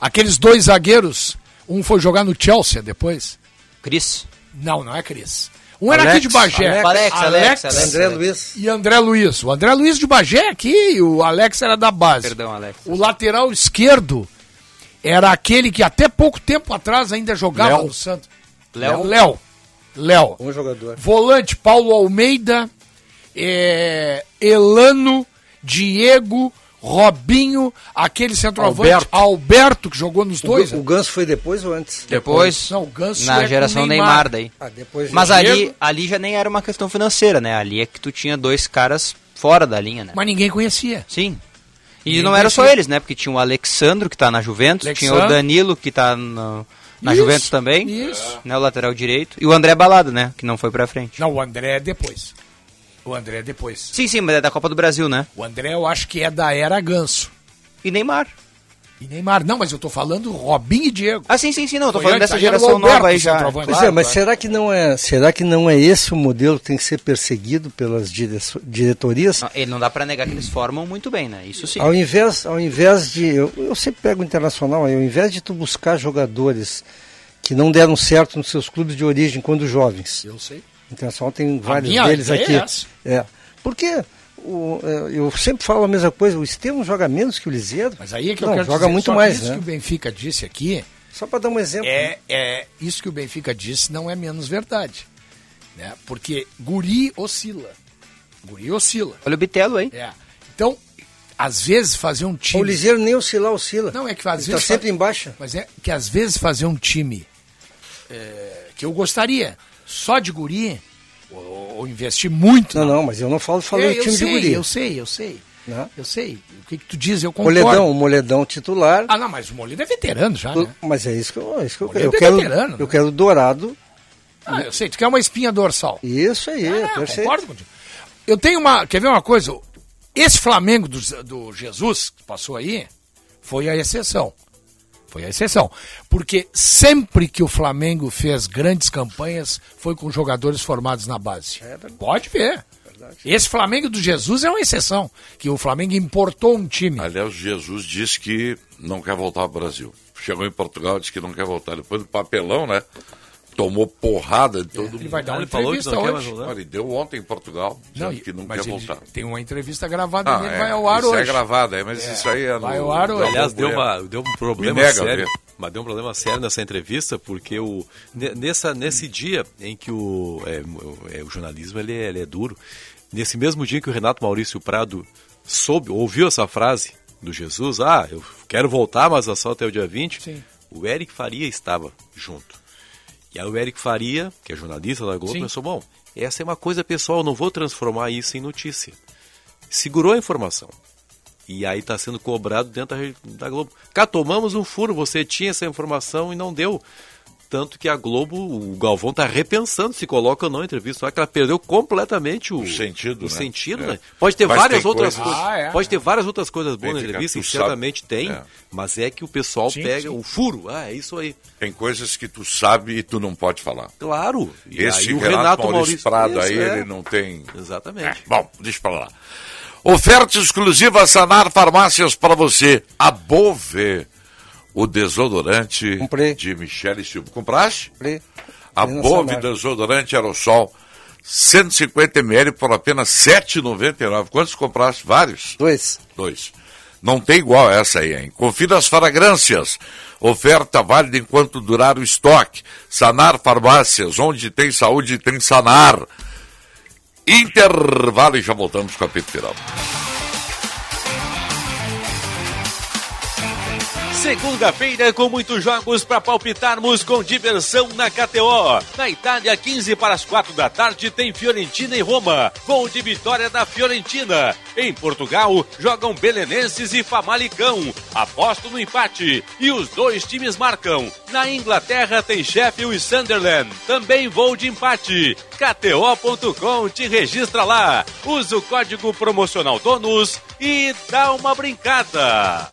S6: Aqueles dois zagueiros, um foi jogar no Chelsea depois.
S3: Cris.
S6: Não, não é Cris. Um era
S5: Alex,
S6: aqui de Bagé.
S3: Alex, Alex, Alex.
S4: André Luiz.
S6: E André Luiz. O André Luiz de Bagé aqui, e o Alex era da base.
S3: Perdão, Alex.
S6: O lateral esquerdo era aquele que até pouco tempo atrás ainda jogava
S5: Léo.
S6: no Santos.
S3: Léo.
S6: Léo. Léo.
S4: Um jogador.
S6: Volante, Paulo Almeida, é, Elano, Diego, Robinho, aquele centroavante,
S5: Alberto.
S6: Alberto, que jogou nos
S4: O,
S6: dois.
S4: Gan- o Ganso foi depois ou antes?
S3: Depois,
S6: Não, o Ganso é
S3: na
S6: com
S3: geração
S6: Neymar.
S3: Neymar. daí.
S4: Ah, depois
S3: Mas
S6: Diego.
S3: ali, ali já nem era uma questão financeira, né? Ali é que tu tinha dois caras fora da linha, né?
S6: Mas ninguém conhecia.
S3: Sim. E
S6: Ninguém
S3: não era só
S6: conhecia.
S3: eles, né? Porque tinha o Alexandro, que tá na Juventus, tinha o. Danilo, que tá no- na
S6: Isso,
S3: Juventus também,
S6: Isso.
S3: né? O lateral direito. E o André Balada, né? Que não foi pra frente.
S6: Não, o André é depois. O André é depois.
S3: Sim, sim, mas é da Copa do Brasil, né?
S6: O André eu acho que é da era Ganso.
S3: E Neymar.
S6: E Neymar. Não, mas eu tô falando Robinho e Diego.
S3: Ah, sim, sim, sim, não. Eu tô
S6: Foi
S3: falando
S6: antes,
S3: dessa
S6: aí era o
S3: geração
S6: Alberto,
S3: nova aí já.
S6: centroavante.
S4: Pois
S3: Claro,
S4: é, mas
S3: claro.
S4: será que não é, será que não é esse o modelo que tem que ser perseguido pelas dire- diretorias?
S3: Não, ele não dá pra negar que eles formam muito bem, né? Isso sim.
S4: Ao invés, ao invés de. Eu, eu sempre pego o internacional, aí, ao invés de tu buscar jogadores que não deram certo nos seus clubes de origem quando jovens.
S6: Eu sei.
S4: O Internacional tem vários
S6: minha
S4: deles
S6: ideia
S4: aqui.
S6: é essa.
S4: É. Porque o, é, eu sempre falo a mesma coisa, o Estevam joga menos que o Liseiro.
S6: Mas aí é que
S4: não,
S6: eu quero
S4: joga
S6: dizer,
S4: muito mais,
S6: Isso
S4: né?
S6: que o Benfica disse aqui,
S4: Só para dar um exemplo.
S6: é, é isso que o Benfica disse não é menos verdade. Né? Porque guri oscila. Guri oscila.
S3: Olha o Bitelo aí.
S6: É. Então, às vezes fazer um time.
S4: O Liseiro nem oscilar, oscila.
S6: Não, é que às
S4: Ele
S6: vezes.
S4: tá sempre
S6: fa-
S4: em baixa.
S6: Mas é que às vezes fazer um time é, que eu gostaria só de guri, ou, ou investir muito.
S4: Não,
S6: na-
S4: não, mas eu não falo falando
S6: É, eu
S4: time
S6: sei,
S4: de guri.
S6: Eu sei, eu sei.
S4: Né?
S6: Eu sei. O que, que tu diz, eu concordo.
S4: Moledão, o Moledão titular.
S6: Ah, não, mas o Moledo é veterano já, né?
S4: Mas é isso que eu, é isso que eu quero. Eu
S6: é
S4: quero,
S6: veterano,
S4: eu
S6: né?
S4: quero dourado.
S6: Ah, eu sei, tu quer uma espinha dorsal.
S4: Isso aí,
S6: Ah,
S4: perfeito.
S6: concordo contigo. Eu tenho uma. Quer ver uma coisa? Esse Flamengo do, do Jesus que passou aí foi a exceção. Foi a exceção. Porque sempre que o Flamengo fez grandes campanhas foi com jogadores formados na base. Pode ver. Esse Flamengo do Jesus é uma exceção. Que o Flamengo importou um time.
S2: Aliás, Jesus disse que não quer voltar ao Brasil. Chegou em Portugal, disse que não quer voltar. Depois do papelão, né? Tomou porrada de todo
S6: Ele
S2: mundo.
S6: vai dar uma
S1: ele falou que
S6: entrevista
S1: não quer
S6: hoje.
S1: mais voltar.
S2: Olha, ele deu ontem em Portugal,
S6: Não,
S2: que não
S6: mas
S2: quer
S6: ele
S2: voltar.
S6: tem uma entrevista gravada
S2: Ah,
S6: dele,
S2: é,
S6: vai ao ar
S2: isso
S6: hoje.
S2: é gravado, é, mas isso aí é
S6: vai
S2: no-
S6: ao ar hoje.
S1: Aliás, deu,
S2: é.
S1: uma, deu um problema
S2: nega,
S1: sério.
S2: ver.
S1: Mas deu um problema sério nessa entrevista, porque o, ne- nessa, nesse dia em que o, é, o- é, o jornalismo ele é, ele é duro, nesse mesmo dia que o Renato Maurício Prado soube, ouviu essa frase do Jesus, ah, eu quero voltar, mas é só até o dia 20,
S6: Sim.
S1: o Eric Faria estava junto. E aí o Eric Faria, que é jornalista da Globo,
S6: Sim.
S1: pensou, bom, essa é uma coisa pessoal, não vou transformar isso em notícia. Segurou a informação. E aí está sendo cobrado dentro da, da Globo. Cá, tomamos um furo, você tinha essa informação e não deu. Tanto que a Globo, o Galvão está repensando se coloca ou não a entrevista. Só que ela perdeu completamente o,
S2: O sentido,
S1: o
S2: né?
S1: sentido,
S2: É.
S1: né? Pode ter
S2: Mas
S1: várias
S2: tem
S1: outras
S2: coisas-
S1: coisas.
S6: Ah, é.
S1: Pode ter várias outras coisas boas na entrevista, e certamente
S2: sabe-
S1: tem,
S2: é.
S1: mas é que o pessoal
S6: Sim,
S1: pega
S6: sim.
S1: o furo. Ah, é isso aí.
S2: Tem coisas que tu sabe e tu não pode falar.
S1: Claro. E
S2: Esse
S1: aí o
S2: Renato,
S1: Renato
S2: Maurício,
S1: Maurício
S2: Prado
S1: Isso,
S2: aí,
S1: é.
S2: ele não tem...
S1: Exatamente.
S2: Bom, deixa pra lá. Oferta exclusiva Sanar Farmácias para você. A Bove, o desodorante
S4: Comprei.
S2: de Michele Silva. Compraste?
S4: Comprei.
S2: A Bove desodorante aerossol 150 ml por apenas R$ 7,99. Quantos compraste? Vários?
S4: Dois.
S2: Dois. Não tem igual essa aí, hein? Confira as fragrâncias. Oferta válida enquanto durar o estoque. Sanar Farmácias, onde tem saúde, tem Sanar. Intervalo e já voltamos com a Pito
S12: Segunda-feira com muitos jogos para palpitarmos com diversão na KTO. Na Itália, 15 para as 4 da tarde, tem Fiorentina e Roma. Gol de vitória da Fiorentina. Em Portugal, jogam Belenenses e Famalicão. Aposto no empate. E os dois times marcam. Na Inglaterra, tem Sheffield e Sunderland. Também voo de empate. KTO.com te registra lá. Usa o código promocional DONUS e dá uma brincada.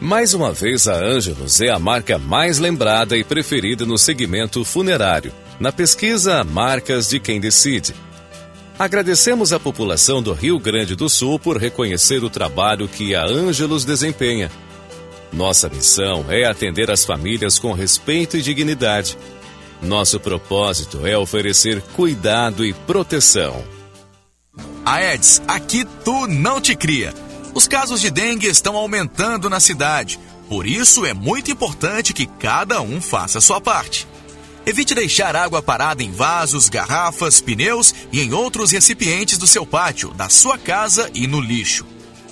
S7: Mais uma vez, a Ângelos é a marca mais lembrada e preferida no segmento funerário, na pesquisa Marcas de Quem Decide. Agradecemos à população do Rio Grande do Sul por reconhecer o trabalho que a Ângelos desempenha. Nossa missão é atender as famílias com respeito e dignidade. Nosso propósito é oferecer cuidado e proteção.
S13: Aedes, aqui tu não te cria. Os casos de dengue estão aumentando na cidade, por isso é muito importante que cada um faça a sua parte. Evite deixar água parada em vasos, garrafas, pneus e em outros recipientes do seu pátio, da sua casa e no lixo.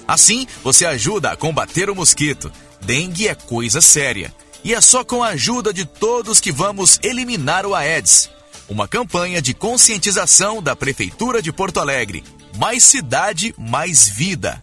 S13: Assim, você ajuda a combater o mosquito. Dengue é coisa séria. E é só com a ajuda de todos que vamos eliminar o Aedes. Uma campanha de conscientização da Prefeitura de Porto Alegre. Mais cidade, mais vida.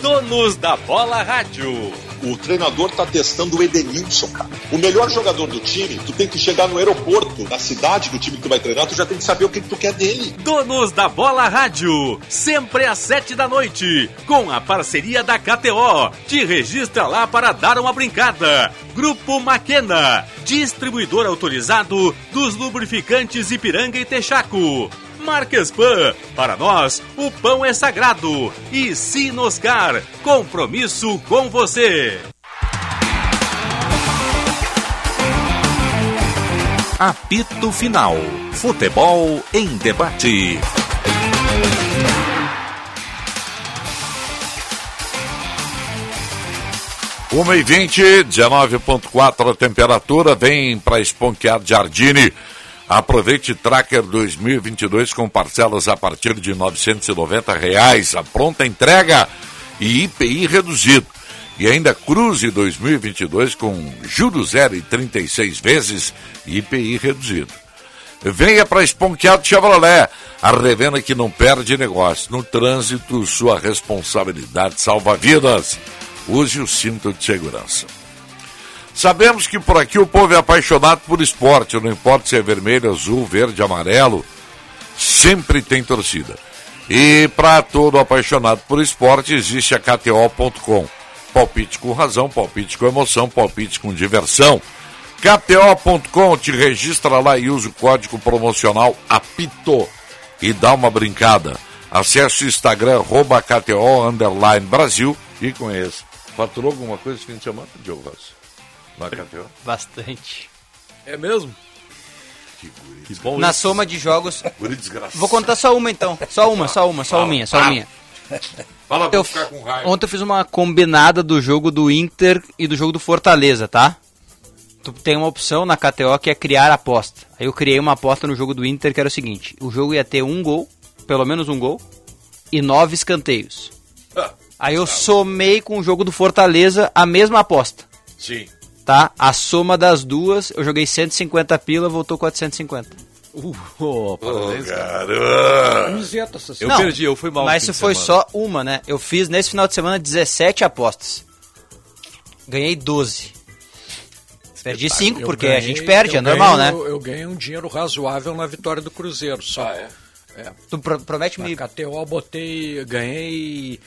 S12: Donos da Bola Rádio.
S14: O treinador tá testando o Edenilson, cara. O melhor jogador do time, tu tem que chegar no aeroporto, na cidade do time que tu vai treinar, tu já tem que saber o que, que tu quer dele.
S12: Donos da Bola Rádio, sempre às sete da noite, com a parceria da KTO. Te registra lá para dar uma brincada. Grupo Maquena, distribuidor autorizado dos lubrificantes Ipiranga e Texaco. Marquespan, para nós o pão é sagrado. E Sinoscar, compromisso com você.
S15: Apito Final. Futebol em debate.
S2: Uma e vinte, 19.4 a temperatura, vem para Esponquear Jardine. Aproveite Tracker 2022 com parcelas a partir de 990 reais, a pronta entrega e IPI reduzido. E ainda Cruze 2022 com juros zero e 36 vezes IPI reduzido. Venha para Esponqueado Chevrolet, a revenda que não perde negócio. No trânsito, sua responsabilidade salva vidas. Use o cinto de segurança. Sabemos que por aqui o povo é apaixonado por esporte, não importa se é vermelho, azul, verde, amarelo, sempre tem torcida. E para todo apaixonado por esporte existe a KTO.com. Palpite com razão, palpite com emoção, palpite com diversão. KTO.com, te registra lá e usa o código promocional APITO e dá uma brincada. Acesse o Instagram, arroba KTO, Brasil e conheça. Faturou alguma coisa esse fim de semana, Diogo Rossi?
S3: Bastante.
S1: É mesmo?
S2: Que
S1: bom
S3: Na
S1: isso.
S3: soma de jogos.
S2: Guri desgraçado.
S3: Vou contar só uma então. Só uma, só uma, só
S2: Fala,
S3: uma minha, só
S2: fala.
S3: uma minha.
S2: Fala pra
S3: Eu-
S2: ficar com raiva.
S3: Ontem eu fiz uma combinada do jogo do Inter e do jogo do Fortaleza, tá? Tu tem uma opção na KTO que é criar aposta. Aí eu criei uma aposta no jogo do Inter que era o seguinte: o jogo ia ter um gol, pelo menos um gol, e nove escanteios. Aí eu somei com o jogo do Fortaleza a mesma aposta,
S2: Sim.
S3: Tá? A soma das duas, eu joguei 150 pila, voltou 450.
S1: Uh, oh, parabéns, cara.
S5: Camiseta essa
S1: Eu
S3: Não,
S1: perdi, eu fui mal.
S3: Mas isso foi
S1: semana.
S3: só uma, né? Eu fiz nesse final de semana 17 apostas. Ganhei 12. Perdi 5,
S5: Eu
S3: porque a
S5: ganhei-
S3: gente perde, é normal, né?
S5: ganhei- Eu, eu ganhei um dinheiro razoável na vitória do Cruzeiro só.
S2: Ah, é?
S5: É.
S3: Tu pro- promete
S5: Na
S3: me.
S5: KTO eu botei, ganhei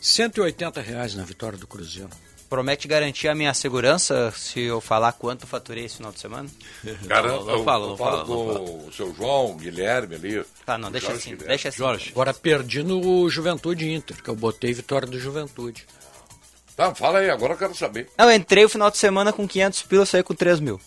S5: 180 reais na vitória do Cruzeiro.
S3: Promete garantir a minha segurança se eu falar quanto eu faturei esse final de semana?
S2: Cara,
S1: Não, não
S2: eu
S1: não
S2: falo com o seu João, Guilherme ali.
S3: Tá, não, deixa
S2: Jorge
S3: assim,
S2: Guilherme.
S3: deixa assim.
S1: Jorge.
S5: Agora perdi no Juventude Inter, que eu botei vitória do Juventude.
S2: Tá, fala aí, agora eu quero saber.
S3: Não, eu entrei o final de semana com 500 pila, saí com 3 mil.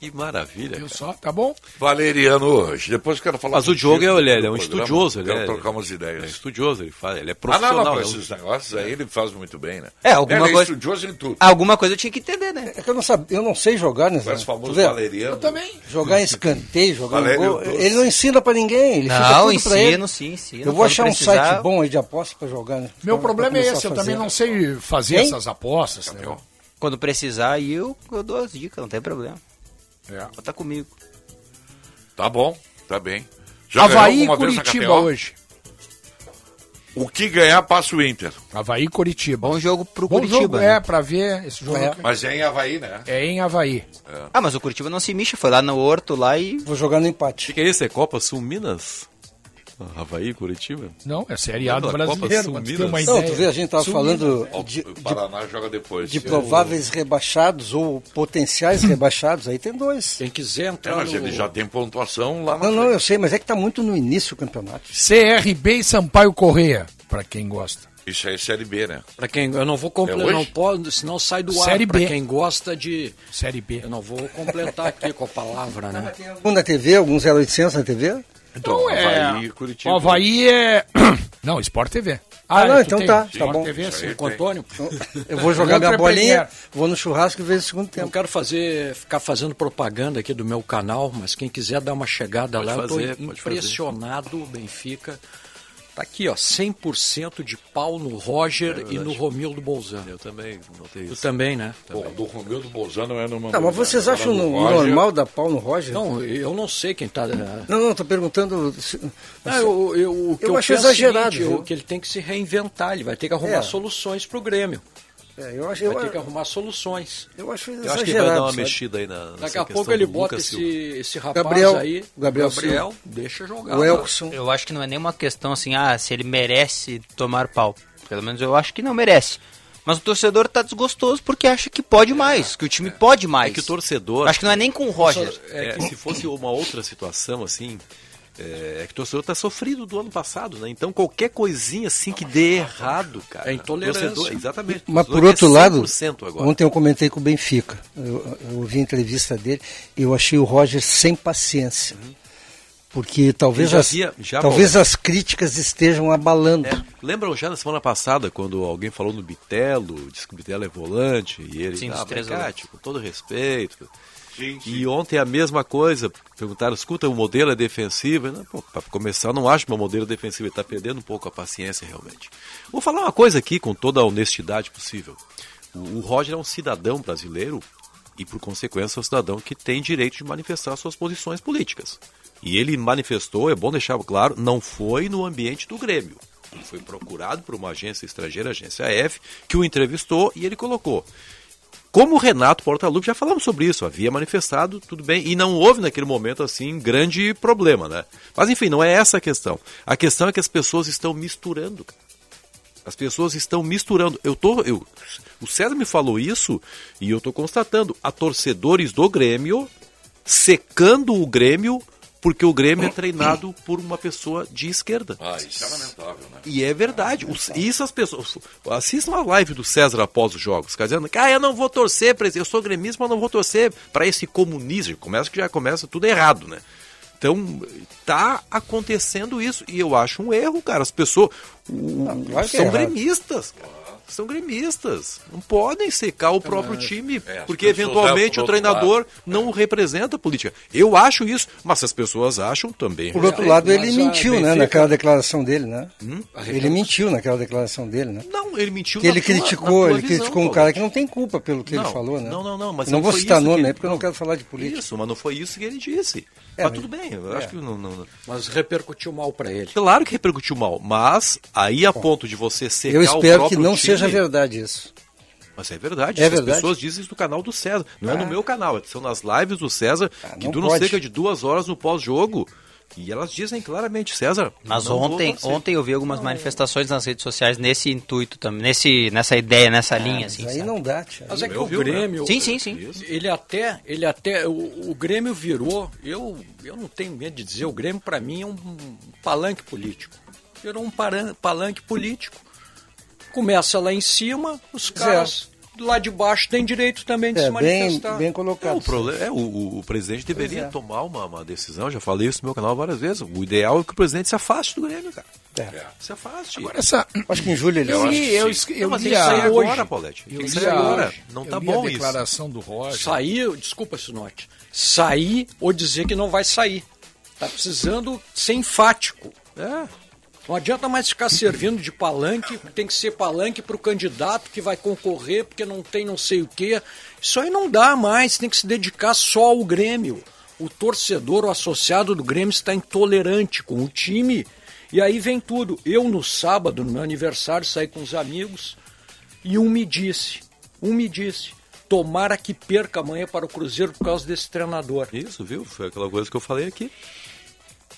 S1: Que maravilha.
S6: Viu
S1: cara.
S6: só? Tá bom?
S2: Valeriano hoje. Depois eu quero falar
S1: Mas o Diogo é, ele é,
S2: do
S1: ele é um
S2: programa.
S1: estudioso, ele
S2: Quero
S1: é,
S2: trocar umas
S1: é
S2: ideias.
S1: estudioso, ele faz, ele é
S2: Ah,
S1: profissional.
S2: não, não,
S1: né?
S2: pra esses negócios aí ele faz muito bem, né?
S3: É, alguma
S2: ele é
S3: coisa-
S2: estudioso em tudo.
S3: Alguma coisa eu tinha que entender, né?
S4: É que eu não, sabe, eu não sei jogar, né?
S2: Parece
S4: Zé?
S2: famoso? Valeriano.
S6: Eu também.
S4: Jogar em escanteio, jogar gol.
S2: Doce.
S4: Ele não ensina pra ninguém. Ele fica
S3: Não,
S4: tudo pra ele.
S3: ensino, sim, ensino.
S4: Eu vou achar um
S3: precisar-
S4: site bom aí de aposta pra jogar, né?
S6: Meu
S4: Pra-
S6: problema
S4: pra
S6: é esse, eu também não sei fazer essas apostas. Né?
S3: Quando precisar, eu dou as dicas, não tem problema.
S6: É.
S3: Tá comigo.
S2: Tá bom, tá bem. Já
S6: Havaí e Curitiba hoje.
S2: O que ganhar passa o Inter.
S6: Havaí e Curitiba.
S3: Bom jogo pro
S6: Bom
S3: Curitiba.
S6: jogo,
S3: né?
S6: é, pra ver esse jogo.
S4: É.
S6: É,
S2: Mas é em Havaí, né?
S6: em Havaí.
S3: Ah, mas o Curitiba não se mixa, foi lá no Horto lá e.
S4: Vou jogar no
S1: O
S4: empate.
S1: que, que é isso? É Copa Sul Minas? Havaí, Curitiba?
S6: Não, é Série A do
S1: Não, Copa
S6: brasileiro.
S1: Sul Minas.
S6: uma
S4: Não,
S6: ideia.
S4: tu vê, a gente tava
S6: Sumido.
S4: falando de,
S2: o
S4: de,
S2: Paraná joga depois.
S4: de prováveis rebaixados ou potenciais rebaixados. Aí tem dois.
S5: Quem quiser
S2: É,
S5: entrar
S2: mas
S5: no...
S2: ele já tem pontuação lá na
S4: Não, não,
S2: frente.
S4: eu sei, mas é que tá muito no início o campeonato.
S6: CRB e Sampaio Correia, pra quem gosta.
S2: Isso aí é Série B, né?
S5: Pra quem eu não vou
S2: É
S5: completar,
S2: hoje?
S5: não pode, senão sai do
S6: Série
S5: ar. Pra
S6: B.
S5: quem gosta de,
S6: Série B.
S5: eu não vou completar aqui com a palavra, né?
S4: Um na TV, alguns 0800 na TV?
S2: Então,
S6: é-
S2: Havaí e Curitiba.
S6: O Havaí é. Não, Sport TV.
S4: Ah, não,
S6: tu
S4: então
S6: tem.
S4: tá, tá
S6: Sport
S4: bom.
S6: TV,
S2: Isso
S6: sim.
S2: aí
S5: Com o Antônio,
S4: Eu vou jogar minha bolinha,
S6: Premier.
S4: vou no churrasco e vejo o segundo
S5: não
S4: tempo.
S5: quero fazer, ficar fazendo propaganda aqui do meu canal, mas quem quiser dar uma chegada
S1: Pode
S5: lá,
S1: fazer,
S5: eu tô impressionado, o Benfica. Tá aqui, ó, 100% de pau no Roger e no Romildo Bolzano.
S1: Eu também notei
S5: Tu
S1: isso.
S5: também, né?
S2: Pô, do Romildo Bolzano é numa.
S4: Não, mas vocês acham no-
S2: Roger-
S4: normal dar pau no Roger?
S5: Não, eu não sei quem tá.
S4: Não, não, tô perguntando. se-
S5: Ah, eu, eu, o que
S4: Eu
S5: eu,
S4: acho
S5: é o
S4: exagerado,
S5: seguinte, eu- que ele tem que se reinventar, ele vai ter que arrumar
S4: É.
S5: soluções pro Grêmio.
S4: É, eu acho,
S5: Vai
S4: eu,
S5: ter que arrumar soluções.
S4: eu acho
S1: Eu acho que ele vai dar uma
S4: sabe?
S1: mexida aí na. nessa
S5: Daqui a
S1: questão
S5: pouco ele bota esse,
S1: Silva.
S5: esse rapaz
S4: Gabriel-
S5: aí,
S4: Gabriel
S5: Gabriel deixa jogar.
S4: O. Elkson.
S3: Eu acho que não é nenhuma questão assim, ah, se ele merece tomar pau. Pelo menos eu acho que não merece. Mas o torcedor tá desgostoso porque acha que pode mais, que o time pode mais.
S1: É que o torcedor.
S3: Acho que não é nem com o Roger.
S1: É, se fosse uma outra situação assim, é, é que o torcedor tá sofrido do ano passado, né? Então qualquer coisinha assim que dê errado, cara.
S5: É intolerância.
S1: torcedor- exatamente.
S4: Mas por outro
S1: quer
S4: lado,
S1: 100% agora.
S4: ontem eu comentei com o Benfica. Eu, eu ouvi a entrevista dele e eu achei o Roger sem paciência. Porque talvez,
S1: Ele já
S4: as,
S1: havia- já
S4: talvez as críticas estejam abalando.
S1: É, lembram já na semana passada, quando alguém falou no Bitelo, disse que o Bitelo é volante, e ele,
S3: Sim,
S1: ah,
S3: volantes.
S1: com todo respeito. E ontem a mesma coisa, perguntaram, escuta, o modelo é defensivo? Pra começar, eu não acho meu modelo defensivo, ele está perdendo um pouco a paciência realmente. Vou falar uma coisa aqui com toda a honestidade possível. O, o Roger é um cidadão brasileiro e, por consequência, é um cidadão que tem direito de manifestar suas posições políticas. E ele manifestou, é bom deixar claro, não foi no ambiente do Grêmio. Ele foi procurado por uma agência estrangeira, a agência F, que o entrevistou e ele colocou. Como o Renato Portaluppi, já falamos sobre isso, havia manifestado, tudo bem, e não houve naquele momento, assim, grande problema, né? Mas enfim, não é essa a questão. A questão é que as pessoas estão misturando. As pessoas estão misturando. Eu tô. Eu, O César me falou isso e eu estou constatando. Há torcedores do Grêmio secando o Grêmio porque o Grêmio é treinado por uma pessoa de esquerda.
S2: Ah, isso é lamentável, né?
S1: E é verdade. Os- isso as pessoas. Assistam a live do César após os jogos, dizendo que ah, eu não vou torcer, para esse- eu sou gremista, mas não vou torcer para esse comunismo. Começa que já começa tudo errado, né? Então, tá acontecendo isso. E eu acho um erro, cara. As pessoas o-
S4: claro que é
S1: são
S4: errado.
S1: gremistas, cara. São gremistas. Não podem secar o próprio time,
S2: é,
S1: porque eventualmente
S2: levam
S1: o treinador não representa a política. Eu acho isso, mas se as pessoas acham também.
S4: Por outro
S1: respeito.
S4: lado, ele
S1: Mas
S4: mentiu, né, naquela declaração dele, né?
S1: Hum?
S4: Ele mentiu naquela declaração dele, né?
S1: Não, ele mentiu
S4: Que
S1: na
S4: ele
S1: tua-
S4: criticou,
S1: na tua
S4: ele
S1: visão,
S4: criticou um cara que não tem culpa pelo que
S1: Não,
S4: ele falou, né?
S1: não, não, não, mas
S4: não vou citar nome
S1: que-
S4: aí porque eu não quero falar de política.
S1: Isso, mas não foi isso que ele disse.
S4: É,
S1: mas
S4: mas-
S1: tudo bem, eu
S4: é.
S1: acho que não, não-
S5: Mas repercutiu mal para ele.
S1: Claro que repercutiu mal, mas aí a ponto de você secar
S4: Eu
S1: o
S4: espero que não
S1: time-
S4: seja verdade isso.
S1: Mas é verdade,
S4: É
S1: as
S4: verdade?
S1: pessoas dizem isso do canal do César. Não é
S4: Ah.
S1: no meu canal, são nas lives do César, que
S4: não
S1: duram
S4: pode.
S1: cerca de duas horas no pós-jogo. E elas dizem claramente, César.
S3: Mas
S1: não
S3: ontem, ontem eu vi algumas manifestações nas redes sociais nesse intuito também, nesse, nessa ideia, nessa linha, assim.
S4: Aí
S3: sabe?
S4: não dá, tia.
S5: Mas é que
S1: Eu
S5: o
S1: vi, né?
S5: Grêmio.
S3: Sim, sim, sim.
S5: Ele até, ele até, o, o Grêmio virou. Eu, eu não tenho medo de dizer, o Grêmio para mim é um palanque político. Virou um paran- palanque político. Começa lá em cima, os caras lá de baixo têm direito também de
S4: É,
S5: se
S4: bem,
S5: manifestar.
S4: bem
S1: É,
S4: colocado.
S1: o, problema, é, o, o- o presidente deveria
S4: é.
S1: tomar uma, uma decisão, já falei isso no meu canal várias vezes. O ideal é que o presidente se afaste do Grêmio, cara.
S4: É.
S1: Se afaste.
S6: Agora, essa...
S4: Acho que em julho ele
S6: Eu, li, eu,
S1: Não,
S6: eu li
S1: tem que
S6: a-
S1: sair
S6: hoje.
S1: agora, Paulette.
S6: Eu
S1: Tem que sair agora. Não
S6: eu
S1: tá bom
S6: a
S1: isso.
S6: declaração do Roger.
S5: Sair, desculpa, Sinote, sair ou dizer que não vai sair. Tá precisando ser enfático.
S1: É.
S5: Não adianta mais ficar servindo de palanque, tem que ser palanque para o candidato que vai concorrer, porque não tem não sei o quê. Isso aí não dá mais, tem que se dedicar só ao Grêmio. O torcedor, o associado do Grêmio está intolerante com o time. E aí vem tudo. Eu, no sábado, no meu aniversário, saí com os amigos e um me disse, um me disse, tomara que perca amanhã para o Cruzeiro por causa desse treinador.
S1: Isso, viu? Foi aquela coisa que eu falei aqui.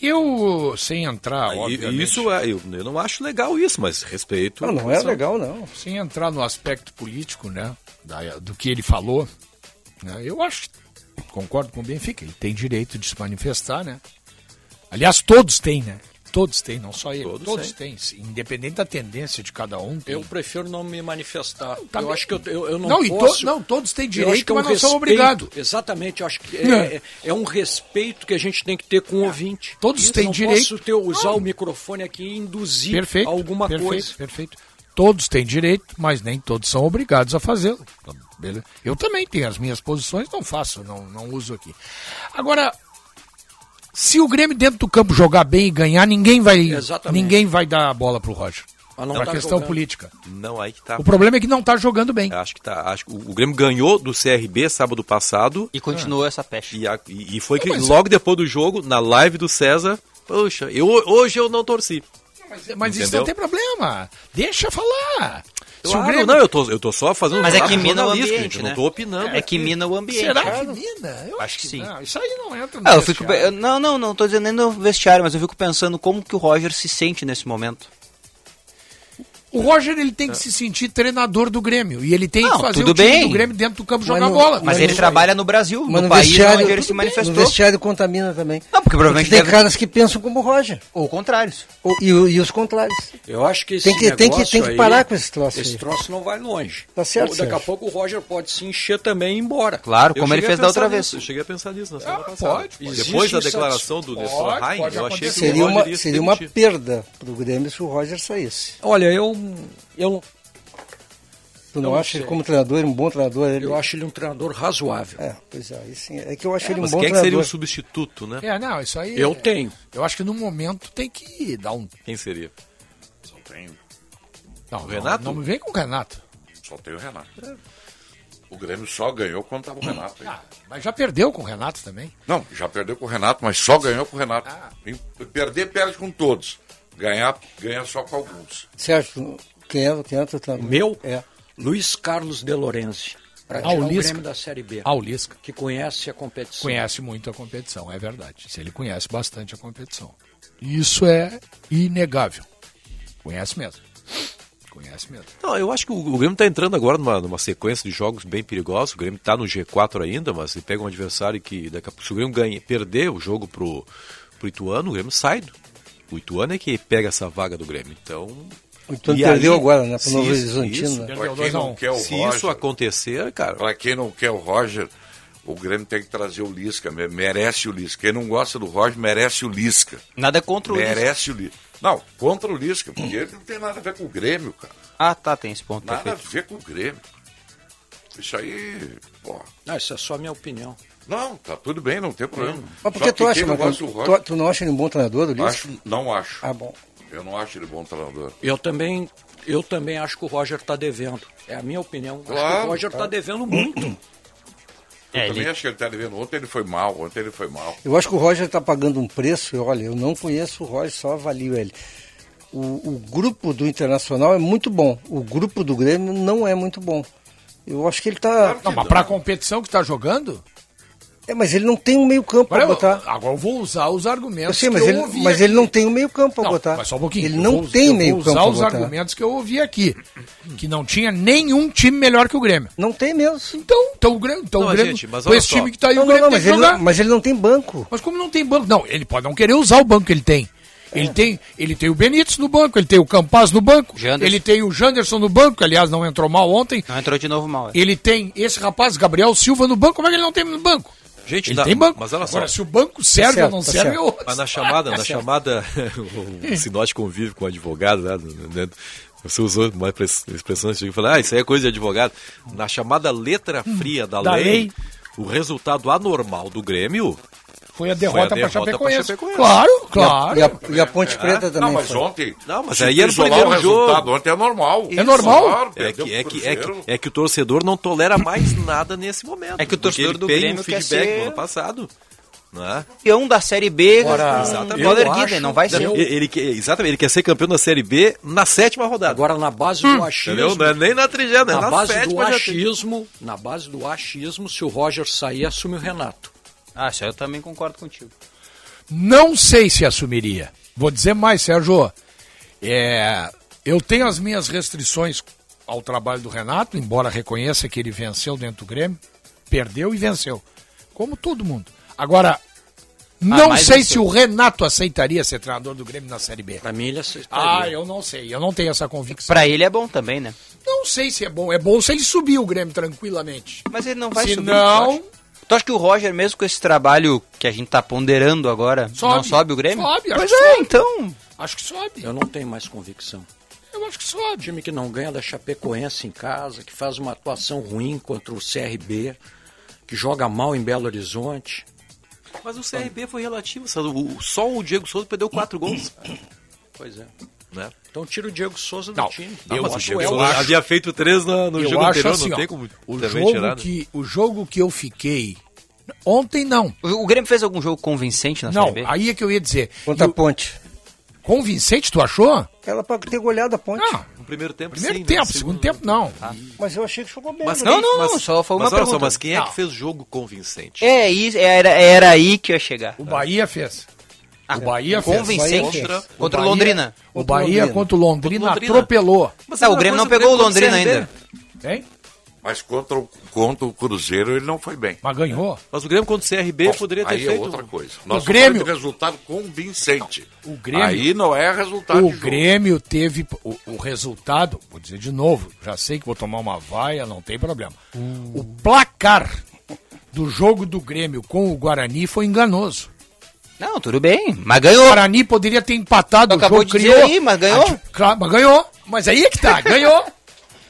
S6: Eu, sem entrar,
S1: E-
S6: obviamente,
S1: isso é, eu, eu não acho legal isso, mas respeito.
S4: Não, não é legal, não.
S6: sem entrar no aspecto político, né, da- do que ele falou, né, eu acho, concordo com o Benfica, ele tem direito de se manifestar, né? Aliás, todos têm, né? Todos têm, não só ele.
S1: Todos
S6: Todos, têm. Independente da tendência de cada um. Tem.
S5: Eu prefiro não me manifestar.
S6: Tá
S5: eu
S6: bem.
S5: acho que eu, eu, eu não,
S6: Não, e to-
S5: posso.
S6: não, todos têm direito,
S5: que é um
S6: mas não são obrigados.
S5: Exatamente, eu acho que
S6: É.
S5: é, é, um respeito que a gente tem que ter com o ouvinte.
S6: Todos
S5: Isso,
S6: têm
S5: não
S6: direito.
S5: Posso ter, usar o microfone aqui e induzir
S6: Perfeito.
S5: alguma
S6: perfeito,
S5: coisa.
S6: Perfeito. Todos têm direito, mas nem todos são obrigados a fazê-lo. Então? Eu também tenho as minhas posições, não faço, não, não uso aqui. Agora, se o Grêmio dentro do campo jogar bem e ganhar, ninguém vai,
S5: Exatamente.
S6: ninguém vai dar a bola pro Roger.
S5: Mas não
S6: É uma
S5: tá
S6: questão
S5: jogando.
S6: política.
S1: Não, aí que tá.
S6: O problema é que não tá jogando bem.
S1: Acho que tá. Acho que o o Grêmio ganhou do CRB sábado passado.
S3: E continuou essa peste.
S1: E, a- e- e foi que
S6: Mas-
S1: logo depois do jogo, na live do César, poxa, eu, hoje eu não torci.
S6: Mas isso
S1: Entendeu?
S6: não tem problema. Deixa falar. Se o Grêmio-
S1: não, eu tô, eu tô só fazendo
S3: Mas é
S1: trabalho
S3: que mina o ambiente,
S1: gente, eu
S3: né?
S1: não tô opinando.
S3: É que mina o ambiente.
S6: Será que mina? Eu
S3: Acho que sim.
S6: Não, isso aí não entra no
S3: Ah, eu fico, não, não, não tô dizendo nem no vestiário, mas eu fico pensando como que o Roger se sente nesse momento.
S6: O Roger ele tem que se sentir treinador do Grêmio e ele tem
S3: Não,
S6: que fazer
S3: tudo
S6: o time
S3: bem.
S6: do Grêmio dentro do campo
S4: Mas
S6: jogar
S4: no-
S6: bola.
S3: Mas ele
S4: no-
S3: trabalha no Brasil,
S4: Mas
S3: no
S4: no
S3: país onde ele se
S4: no
S3: manifestou.
S4: vestiário contamina também.
S3: Não, porque provavelmente
S4: tem
S3: deve-
S4: caras que pensam como o Roger.
S3: Ou contrários.
S4: Ou- e, e os contrários.
S5: Eu acho que esse
S4: Tem que- tem que- tem que
S5: aí,
S4: parar com esse troço
S5: Esse
S4: aí.
S5: troço não vai longe.
S4: Tá certo,
S5: Ou Daqui a pouco o Roger pode se encher também e ir embora.
S3: Claro,
S1: Eu
S3: como ele fez
S1: a
S3: da outra
S1: nisso,
S3: vez.
S1: Eu cheguei a pensar nisso na
S6: Ah,
S1: semana passada.
S6: pode, pode.
S1: Depois da declaração do Nestor Rain,
S6: pode
S1: eu achei que
S4: Seria
S1: Roger
S4: uma, perda pro Grêmio se o Roger saísse.
S5: Olha, eu, eu,
S4: Tu não
S5: Eu não
S4: acha ele como treinador, um bom treinador? Ele...
S5: eu acho ele um treinador razoável.
S4: É, pois é, sim. É que eu acho ele um
S1: Mas
S4: bom
S1: quem é que seria o
S4: treinador.
S1: substituto, né?
S6: É, não, isso aí.
S5: Eu
S6: é-
S5: tenho.
S6: Eu acho que no momento tem que dar um.
S1: Quem seria?
S2: Só tem,
S6: Não,
S1: O
S6: não,
S1: Renato?
S6: Não me vem com o Renato.
S2: só tem o Renato. O Grêmio só ganhou quando tava o Renato.
S6: Ah, mas já perdeu com o Renato também.
S2: Não, já perdeu com o Renato, mas só ganhou com o Renato.
S6: Ah.
S2: Perder, perde com todos. Ganhar, ganha só com alguns.
S4: Sérgio, quem é, quem é o teu treinador?
S5: Meu?
S4: É.
S5: Luiz Carlos De Lorenzi. Para tirar
S6: o
S5: o
S6: Lisca.
S5: Grêmio da Série B.
S6: Ah, o Lisca.
S5: Que conhece a competição.
S6: Conhece muito a competição, é verdade. Se ele conhece bastante a competição. Isso é inegável. Conhece mesmo. conhece mesmo.
S1: Não, eu acho que o, o Grêmio está entrando agora numa, numa sequência de jogos bem perigosos. O Grêmio está no G4 ainda, mas ele pega um adversário que daqui a pouco, se o Grêmio ganha, perder o jogo pro, pro Ituano, o Grêmio sai. O Ituano é que pega essa vaga do Grêmio. Então.
S4: O Ituano
S1: e
S4: perdeu
S1: aí-
S4: agora, né, pro
S1: se
S4: Novo
S1: isso-
S4: Horizontino, né?
S2: Quem não quer o
S1: Se
S2: Roger,
S1: isso acontecer, cara.
S2: Pra quem não quer o Roger, o Grêmio tem que trazer o Lisca. me- Merece o Lisca. Quem não gosta do Roger, merece o Lisca.
S3: Nada contra o Lisca.
S2: Merece o Lisca. Não, contra o Lisca, porque ele não tem nada a ver com o Grêmio, cara.
S3: Ah, tá, tem esse ponto.
S2: Nada
S3: perfeito.
S2: a ver com o Grêmio. Isso aí, pô.
S5: Não, isso é só a minha opinião.
S2: Não, tá tudo bem, não tem problema.
S4: Mas por
S2: Só
S4: que tu acha,
S2: não gosta
S4: tu, tu, não acha ele um bom treinador, Ulisses?
S2: acho, não acho.
S4: Ah, bom.
S2: Eu não acho ele bom treinador.
S5: Eu também, eu também acho que o Roger está devendo. É a minha opinião. acho que
S2: Claro,
S5: o Roger está
S2: tá.
S5: devendo muito.
S2: Eu
S3: É,
S2: também
S3: ele-
S2: acho que ele tá devendo. Ontem ele foi mal, ontem ele foi mal.
S4: Eu acho que o Roger está pagando um preço, olha, eu não conheço o Roger, só avalio ele. O, o grupo do Internacional é muito bom, o grupo do Grêmio não é muito bom. Eu acho que ele está.
S6: Não, mas pra competição que tá jogando,
S4: É, mas ele não tem um meio campo para
S6: eu,
S4: botar.
S6: agora eu vou usar os argumentos
S4: Eu sei,
S6: que
S4: mas,
S6: eu
S4: ele,
S6: ouvi
S4: mas
S6: aqui.
S4: ele não tem um meio campo para botar.
S6: mas só um pouquinho.
S4: Ele
S6: Eu
S4: não
S6: vou-
S4: tem
S6: eu
S4: meio
S6: vou
S4: campo
S6: usar
S4: para
S6: os
S4: botar.
S6: argumentos que eu ouvi aqui. Que não tinha nenhum time melhor que o Grêmio.
S4: Não tem mesmo.
S6: Então, então o Grêmio, então
S1: Não,
S6: o Grêmio
S1: gente, mas
S6: com esse
S1: só.
S6: time que tá aí,
S4: Não,
S6: o Grêmio
S4: não,
S6: tem
S4: mas
S6: que
S4: ele,
S6: jogar.
S4: não, mas ele não tem banco.
S6: Mas como não tem banco? Não, ele pode não querer usar o banco que ele tem.
S4: É.
S6: Ele tem, ele tem o Benítez no banco, ele tem o Campaz no banco,
S3: Janderson.
S6: ele tem o Janderson no banco, que aliás não entrou mal ontem.
S3: Não entrou de novo mal. é.
S6: Ele tem esse rapaz, Gabriel Silva, no banco. Como é que ele não tem no banco?
S1: Gente,
S6: Ele
S1: dá-
S6: tem banco.
S1: mas olha só.
S6: Agora, se o banco serve
S4: certo,
S6: ou não
S4: tá
S6: serve,
S4: certo.
S6: é outro.
S1: Mas na chamada, na
S6: Tá certo.
S1: chamada, o Sinote convive com advogado, né? Você usou uma expre- expressão assim, falou, ah, isso aí é coisa de advogado. Na chamada letra fria da,
S6: da
S1: lei,
S6: lei.
S1: o resultado anormal do Grêmio
S6: Foi a derrota para Chapecoense.
S1: Chapecoense.
S6: Claro,
S4: E a,
S6: claro.
S4: e a- e a Ponte Preta também
S2: Não, mas
S4: foi.
S2: ontem.
S1: Não, mas aí era o primeiro
S2: resultado
S1: jogo.
S2: Ontem é normal.
S6: É normal?
S2: Claro,
S1: É
S2: perdeu
S1: que, é, que, é, que, é que o torcedor não tolera mais nada nesse momento.
S3: É que o torcedor
S1: ele
S3: do
S1: tem
S3: Grêmio
S1: um
S3: quer
S1: feedback
S3: ser-
S1: do ano passado. Né?
S3: Campeão da Série B,
S5: Agora,
S3: erguida,
S5: acho-
S3: não vai ser.
S5: eu-
S1: Ele, ele exatamente, ele quer ser campeão da Série B na sétima rodada.
S5: Agora, na base
S6: Hum.
S5: do achismo...
S1: Entendeu? Não é nem na trigésima, é
S5: na
S1: na,
S5: base do achismo, na base do achismo, se o Roger sair, assume o Renato.
S3: Ah, isso aí eu também concordo contigo.
S6: Não sei se assumiria. Vou dizer mais, Sérgio. É, eu tenho as minhas restrições ao trabalho do Renato, embora reconheça que ele venceu dentro do Grêmio. Perdeu e venceu. Como todo mundo. Agora, não
S3: mas
S6: sei
S3: isso-
S6: se o Renato aceitaria ser treinador do Grêmio na Série B.
S5: Pra mim, ele aceitaria.
S6: Ah, eu não sei. Eu não tenho essa convicção.
S3: Pra ele é bom também, né?
S6: Não sei se é bom. É bom se ele subir o Grêmio tranquilamente.
S3: Mas ele não vai
S6: Se
S3: subir.
S6: não-
S3: tu acha? Que o Roger, mesmo com esse trabalho que a gente tá ponderando agora,
S6: Sobe.
S3: não sobe o Grêmio?
S6: Sobe, acho
S3: pois
S6: que
S3: é,
S6: sobe.
S3: então.
S6: Acho que sobe.
S5: Eu não tenho mais convicção.
S6: Eu acho que sobe.
S5: Time que não ganha da Chapecoense em casa, que faz uma atuação ruim contra o CRB, que joga mal em Belo Horizonte.
S1: Mas o CRB foi relativo. sabe? Só o Diego Souza perdeu quatro gols.
S5: Pois é.
S1: Né?
S5: Então tira o Diego Souza do
S6: Não,
S5: time.
S1: Não,
S6: Eu
S1: mas o
S6: acho-
S1: Diego
S6: eu
S1: Souza
S6: acho-
S1: havia feito três na- no
S6: eu
S1: jogo anterior,
S6: assim,
S1: não tem como
S6: o jogo
S1: tirar. né?
S6: que o jogo que eu fiquei ontem não.
S3: O, o Grêmio fez algum jogo convincente na
S6: Não,
S3: Série B?
S6: aí é que eu ia dizer.
S4: Contra a
S6: o-
S4: Ponte.
S6: Convincente, tu achou?
S4: Ela pode ter goleado a Ponte.
S6: Não.
S1: No primeiro tempo,
S6: Primeiro
S1: sim, né?
S6: tempo, segundo tempo não.
S4: Mas eu achei que jogou bem.
S1: Mas
S4: né?
S3: Não,
S1: quem-
S3: não,
S1: mas-
S3: só foi uma
S1: mas olha só,
S3: pergunta.
S1: mas quem é
S6: Não.
S1: que fez jogo convincente?
S3: É, isso, era, era aí que ia chegar.
S6: O Bahia fez.
S3: Ah,
S6: o Bahia
S4: Bahia fez.
S3: contra o Londrina.
S6: O
S4: Contra
S6: Bahia
S4: Londrina.
S6: contra o Londrina,
S1: Contra
S6: atropelou.
S1: Mas
S3: Não,
S1: é
S3: o Grêmio não pegou o
S1: contra
S3: Londrina ainda.
S6: Hein?
S2: Mas contra o, contra o Cruzeiro ele não foi bem.
S6: Mas ganhou.
S1: Mas o Grêmio contra o CRB
S2: Bom,
S1: poderia ter
S2: aí
S1: feito.
S2: é outra coisa. Nós
S6: O Grêmio-
S2: resultado convincente.
S6: O Grêmio-
S2: Aí não é resultado
S6: O. Grêmio teve o, o resultado, vou dizer de novo, já sei que vou tomar uma vaia, não tem problema. O placar do jogo do Grêmio com o Guarani foi enganoso.
S3: Não, tudo bem, mas
S6: O
S3: ganhou.
S6: Guarani poderia ter empatado
S3: Tu
S6: o
S3: acabou
S6: jogo,
S3: de
S6: criou.
S3: aí, mas ganhou.
S6: Ah, claro, mas ganhou. Mas aí é que tá, ganhou.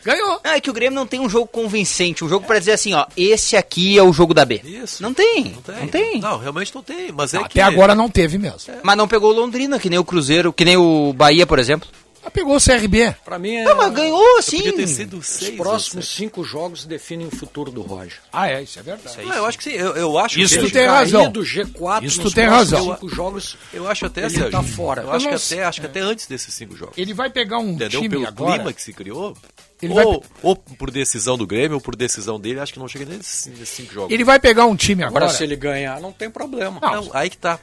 S6: Ganhou.
S3: Não, é que o Grêmio não tem um jogo convincente, um jogo pra dizer assim, ó, esse aqui é o jogo da B.
S1: Isso.
S3: Não tem,
S1: Não tem.
S3: não tem.
S1: Não, realmente não tem. Mas é
S6: Até
S1: que...
S6: agora não teve mesmo.
S3: Mas não pegou o Londrina, que nem o Cruzeiro, que nem o Bahia, por exemplo.
S6: Mas pegou o CRB.
S5: Pra mim, é...
S3: Não, mas ganhou, sim.
S1: Podia ter sido
S5: os
S1: seis.
S5: próximos
S1: ou
S5: cinco jogos definem o futuro do Roger.
S6: Ah, é, isso é verdade.
S1: sete. Não, eu acho que sim. Eu, eu acho
S6: Isso
S1: que
S6: tu tem razão.
S5: do G4
S6: Isso
S5: nos
S6: tu tem
S5: próximos
S6: razão.
S5: cinco jogos,
S1: Eu acho até,
S5: Ele
S1: Sérgio,
S5: tá fora.
S1: Eu
S6: Eu
S1: acho,
S6: não
S1: que até, acho que até antes desses cinco jogos.
S6: Ele vai pegar um
S1: Entendeu?
S6: time
S1: Pelo
S6: agora.
S1: clima que se criou.
S6: Ele vai,
S1: ou, ou por decisão do Grêmio, ou por decisão dele, acho que não chega nesses, nesses cinco jogos.
S6: ele vai pegar um time
S5: Agora,
S6: agora.
S5: se ele ganhar, não tem problema.
S1: Não, aí que tá.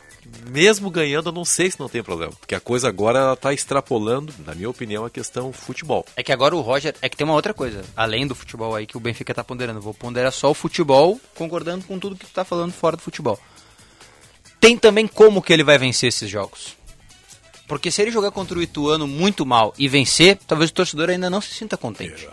S1: Mesmo ganhando, eu não sei se não tem problema. Porque a coisa agora ela tá extrapolando, na minha opinião, a questão futebol.
S3: É que agora o Roger. É que tem uma outra coisa. Além do futebol aí que o Benfica tá ponderando. Vou ponderar só o futebol, concordando com tudo que tu tá falando fora do futebol. Tem também como que ele vai vencer esses jogos. Porque se ele jogar contra o Ituano muito mal e vencer, talvez o torcedor ainda não se sinta contente.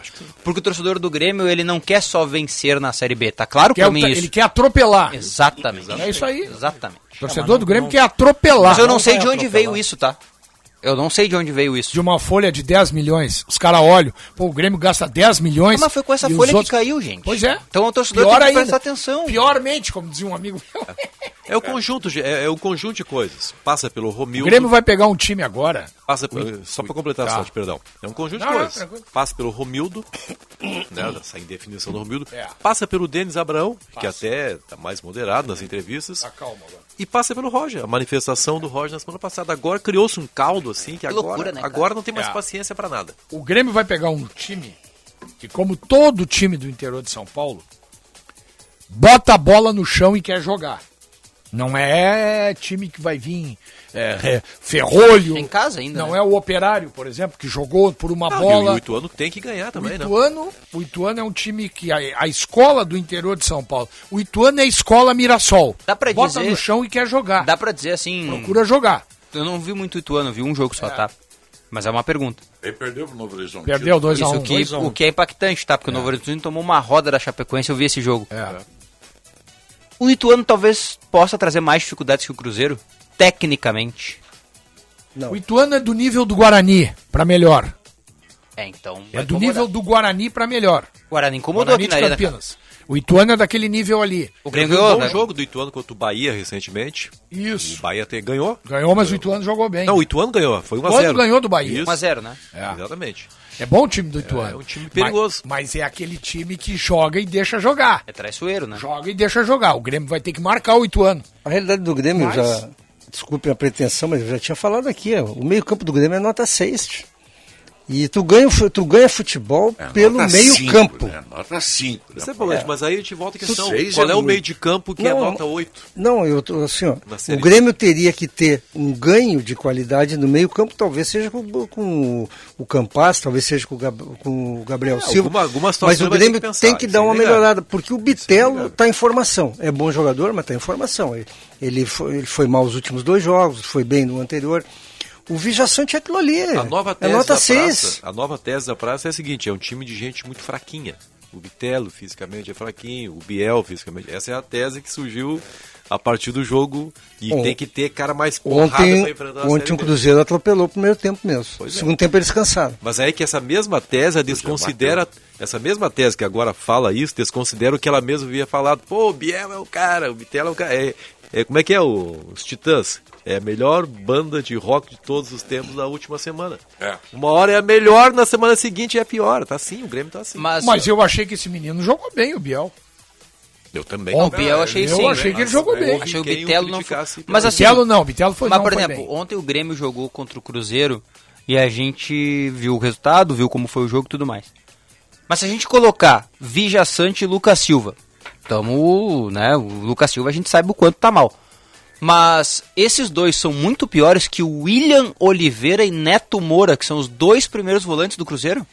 S3: Porque o torcedor do Grêmio, ele não quer só vencer na Série B. Tá claro
S6: o-
S3: mim isso.
S6: ele quer atropelar.
S3: Exatamente.
S6: É isso aí.
S3: Exatamente.
S6: Torcedor do Grêmio quer atropelar.
S3: Mas eu não, sei de onde
S6: atropelar.
S3: veio isso, tá? Eu não sei de onde veio isso.
S6: De uma folha de 10 milhões. Os caras olham, pô, o Grêmio gasta 10 milhões.
S3: Mas foi com essa folha
S6: outros-
S3: que caiu, gente.
S6: Pois é.
S3: Então o torcedor
S6: Pior
S3: tem que
S6: ainda.
S3: prestar atenção.
S6: Piormente, como dizia um amigo meu.
S1: É o conjunto, de- é, é o conjunto de coisas. Passa pelo
S6: O
S1: Romildo.
S6: Grêmio vai pegar um time agora.
S1: Passa por- só para completar
S6: Tá.
S1: a sorte, perdão. É um conjunto
S6: Não,
S1: de
S6: não,
S1: coisas.
S6: tranquilo.
S1: Passa pelo Romildo, né, essa indefinição do Romildo.
S6: É.
S1: Passa pelo Denis Abraão, que até tá mais moderado nas entrevistas.
S6: Tá calma agora.
S1: E passa pelo Roger, a manifestação do Roger na semana passada. Agora criou-se um caldo assim que, agora,
S3: loucura, né,
S1: agora não tem mais
S6: É.
S1: paciência para nada.
S6: O Grêmio vai pegar um time que, como todo time do interior de São Paulo, bota a bola no chão e quer jogar. Não é time que vai vir é, é, ferrolho.
S3: Em casa ainda,
S6: Não
S3: né?
S6: é o operário, por exemplo, que jogou por uma
S1: Ah,
S6: bola.
S1: E o Ituano tem que ganhar
S6: O
S1: também, né?
S6: Ituano, o Ituano é um time que a, a escola do interior de São Paulo. O Ituano é a escola Mirassol.
S3: Dá pra
S6: Bota
S3: dizer-
S6: no chão e quer jogar.
S3: Dá pra dizer assim.
S6: Procura jogar.
S3: Eu não vi muito Ituano, vi um jogo só, tá? Mas é uma pergunta.
S2: Ele perdeu pro Novo Horizonte.
S6: Perdeu 2 a 1
S3: Isso que, o que é impactante, tá? Porque o Novo Horizonte tomou uma roda da Chapecoense, eu vi esse jogo.
S6: É.
S3: O Ituano talvez possa trazer mais dificuldades que o Cruzeiro, tecnicamente.
S6: O Ituano é do nível do Guarani, pra melhor.
S3: É, então.
S6: É do
S3: incomodar.
S6: nível do Guarani pra melhor.
S3: O Guarani incomodou
S6: Guarani
S3: aqui na.
S6: Campinas. O Ituano é daquele nível ali.
S3: O Grêmio
S1: um
S3: ganhou, né?
S1: jogo do Ituano contra o Bahia recentemente.
S6: Isso.
S1: O Bahia até ganhou.
S6: Ganhou, mas o Ituano jogou bem.
S1: Não, o Ituano ganhou. Foi 1 a
S6: Ituano
S1: 0
S6: ganhou do Bahia.
S1: Isso.
S3: 1x0, né?
S6: É.
S1: Exatamente.
S6: É bom o time do Ituano.
S1: É um time perigoso.
S6: Mas, mas é aquele time que joga e deixa jogar.
S3: É traiçoeiro, né?
S6: Joga e deixa jogar. O Grêmio vai ter que marcar o Ituano.
S4: A realidade do Grêmio,
S6: Mas-
S4: já. Desculpe a pretensão, mas eu já tinha falado aqui. o meio-campo do Grêmio é nota 6. E tu ganha, tu ganha futebol pelo
S2: É, Nota
S4: meio-campo.
S2: cinco, Né? Nota 5.
S1: Isso é problema, mas aí a gente volta à questão.
S2: Seis
S1: Qual
S2: é
S1: é, o meio de campo que é
S4: Não,
S1: nota 8?
S4: Não, eu tô assim, ó. O Grêmio teria que ter um ganho de qualidade no meio-campo, talvez seja com, com o Campas, talvez seja com o, Gab- com o Gabriel
S1: É,
S4: Silva.
S1: alguma- alguma
S4: mas o Grêmio
S1: que pensar,
S4: tem que dar
S1: é
S4: uma
S1: inegável.
S4: melhorada, porque o Bitelo está em formação. É bom jogador, mas está em formação. Ele, ele, foi, ele foi mal os últimos dois jogos, foi bem no anterior. O Vijaçante é aquilo ali.
S1: A nova
S4: é
S1: tese
S4: nota
S1: da
S4: 6.
S1: praça, a nova tese da praça é a seguinte, é um time de gente muito fraquinha. O Bitelo fisicamente é fraquinho, o Biel fisicamente. Essa é a tese que surgiu a partir do jogo e
S4: Bom,
S1: tem que ter cara mais porrada pra
S4: Ontem,
S1: enfrentar a
S4: ontem o. Cruzeiro atropelou o primeiro tempo mesmo.
S1: Pois é.
S4: Segundo tempo eles cansaram.
S1: Mas aí que essa mesma tese desconsidera, essa mesma tese que agora fala isso, desconsidera o que ela mesma havia falado. Pô, o Biel é o cara, o Bitelo é o cara. É, é- como é que é o, os Titãs? É a melhor banda de rock de todos os tempos da última semana.
S2: É.
S1: Uma hora é a melhor, na semana seguinte é a pior. Tá assim, o Grêmio tá assim.
S3: Mas,
S6: Mas eu achei que esse menino jogou bem, o Biel.
S1: eu também.
S3: o Biel eu achei
S6: eu
S3: sim.
S6: achei que ele jogou bem.
S1: ouvi
S3: Achei o Bitelo não foi... Mas assim,
S6: Bitelo não, Bitelo foi
S3: mas
S6: não
S3: por exemplo,
S6: bem.
S3: ontem o Grêmio jogou contra o Cruzeiro e a gente viu o resultado, viu como foi o jogo e tudo mais. Mas se a gente colocar Vija Sante e Lucas Silva, tamo, né, o Lucas Silva a gente sabe o quanto tá mal. Mas esses dois são muito piores que o William Oliveira e Neto Moura, que são os dois primeiros volantes do Cruzeiro.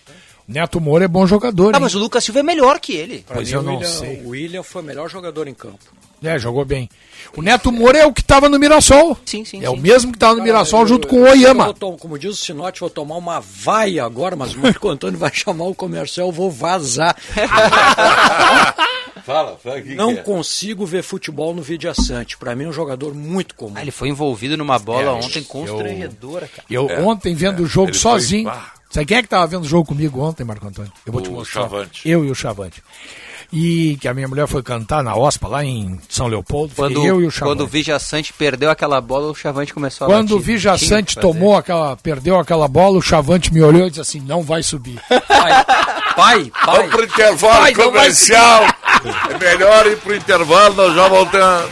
S6: Neto Moura é bom jogador,
S3: Ah,
S6: hein?
S3: mas o Lucas Silva é melhor que ele.
S5: Pra
S6: Pois
S5: mim,
S6: eu
S5: o
S6: não
S5: William,
S6: sei.
S5: O William foi o melhor jogador em campo.
S6: É, jogou bem. O Neto Moura é o que estava no Mirassol.
S3: Sim, sim,
S6: É o
S3: sim.
S6: mesmo que estava no Mirassol junto com
S5: eu-
S6: o
S5: eu
S6: Oyama.
S5: vou tom- como diz o Sinote, vou tomar uma vaia agora, mas o Marco Antônio vai chamar o comercial, eu vou vazar.
S2: Fala, fala que
S5: Não
S2: que é.
S5: consigo ver futebol no Vidiaçante. Pra mim é um jogador muito comum.
S3: Ah, ele foi envolvido numa bola
S6: É,
S3: ontem
S6: eu-
S3: constrangedora, cara.
S6: Eu
S2: É.
S6: ontem vendo o jogo
S2: ele foi-
S6: sozinho.
S2: Ah.
S6: Sabe quem é que tava vendo o jogo comigo ontem, Marco Antônio? Eu vou te
S2: O
S6: mostrar.
S2: Chavante.
S6: Eu e o Chavante. E que a minha mulher foi cantar na OSPA, lá em São Leopoldo.
S3: Quando,
S6: eu e o
S3: quando
S6: Chavante.
S3: o Vija Sante perdeu aquela bola, o Chavante começou a
S6: Quando o
S3: latir.
S6: Vija
S3: Tinha
S6: Sante
S3: que fazer.
S6: tomou aquela, perdeu aquela bola, o Chavante me olhou e disse assim: não vai subir.
S5: Pai, pai,
S2: Vamos pro intervalo
S6: vai
S2: comercial. É melhor ir pro intervalo, nós já voltamos.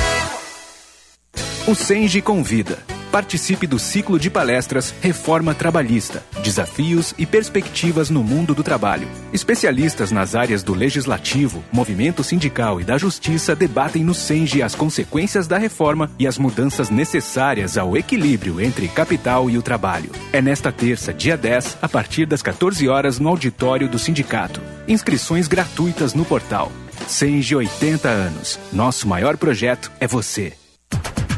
S16: O Senge convida. Participe do ciclo de palestras Reforma Trabalhista, Desafios e Perspectivas no Mundo do Trabalho. Especialistas nas áreas do legislativo, movimento sindical e da justiça debatem no Senge as consequências da reforma e as mudanças necessárias ao equilíbrio entre capital e o trabalho. É nesta terça, dia 10, a partir das 14 horas no auditório do sindicato. Inscrições gratuitas no portal. Senge 80 anos. Nosso maior projeto é você.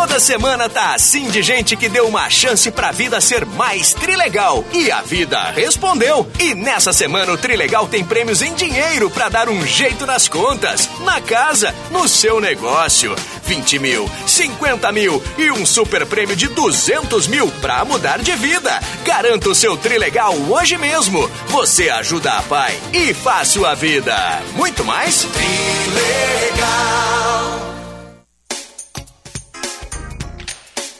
S17: Toda semana tá assim de gente que deu uma chance pra vida ser mais trilegal. E a vida respondeu. E nessa semana o Trilegal tem prêmios em dinheiro pra dar um jeito nas contas, na casa, no seu negócio. 20 mil, 50 mil e um super prêmio de 200 mil pra mudar de vida. Garanta o seu Trilegal hoje mesmo. Você ajuda a pai e faz sua vida. Muito mais? Trilegal.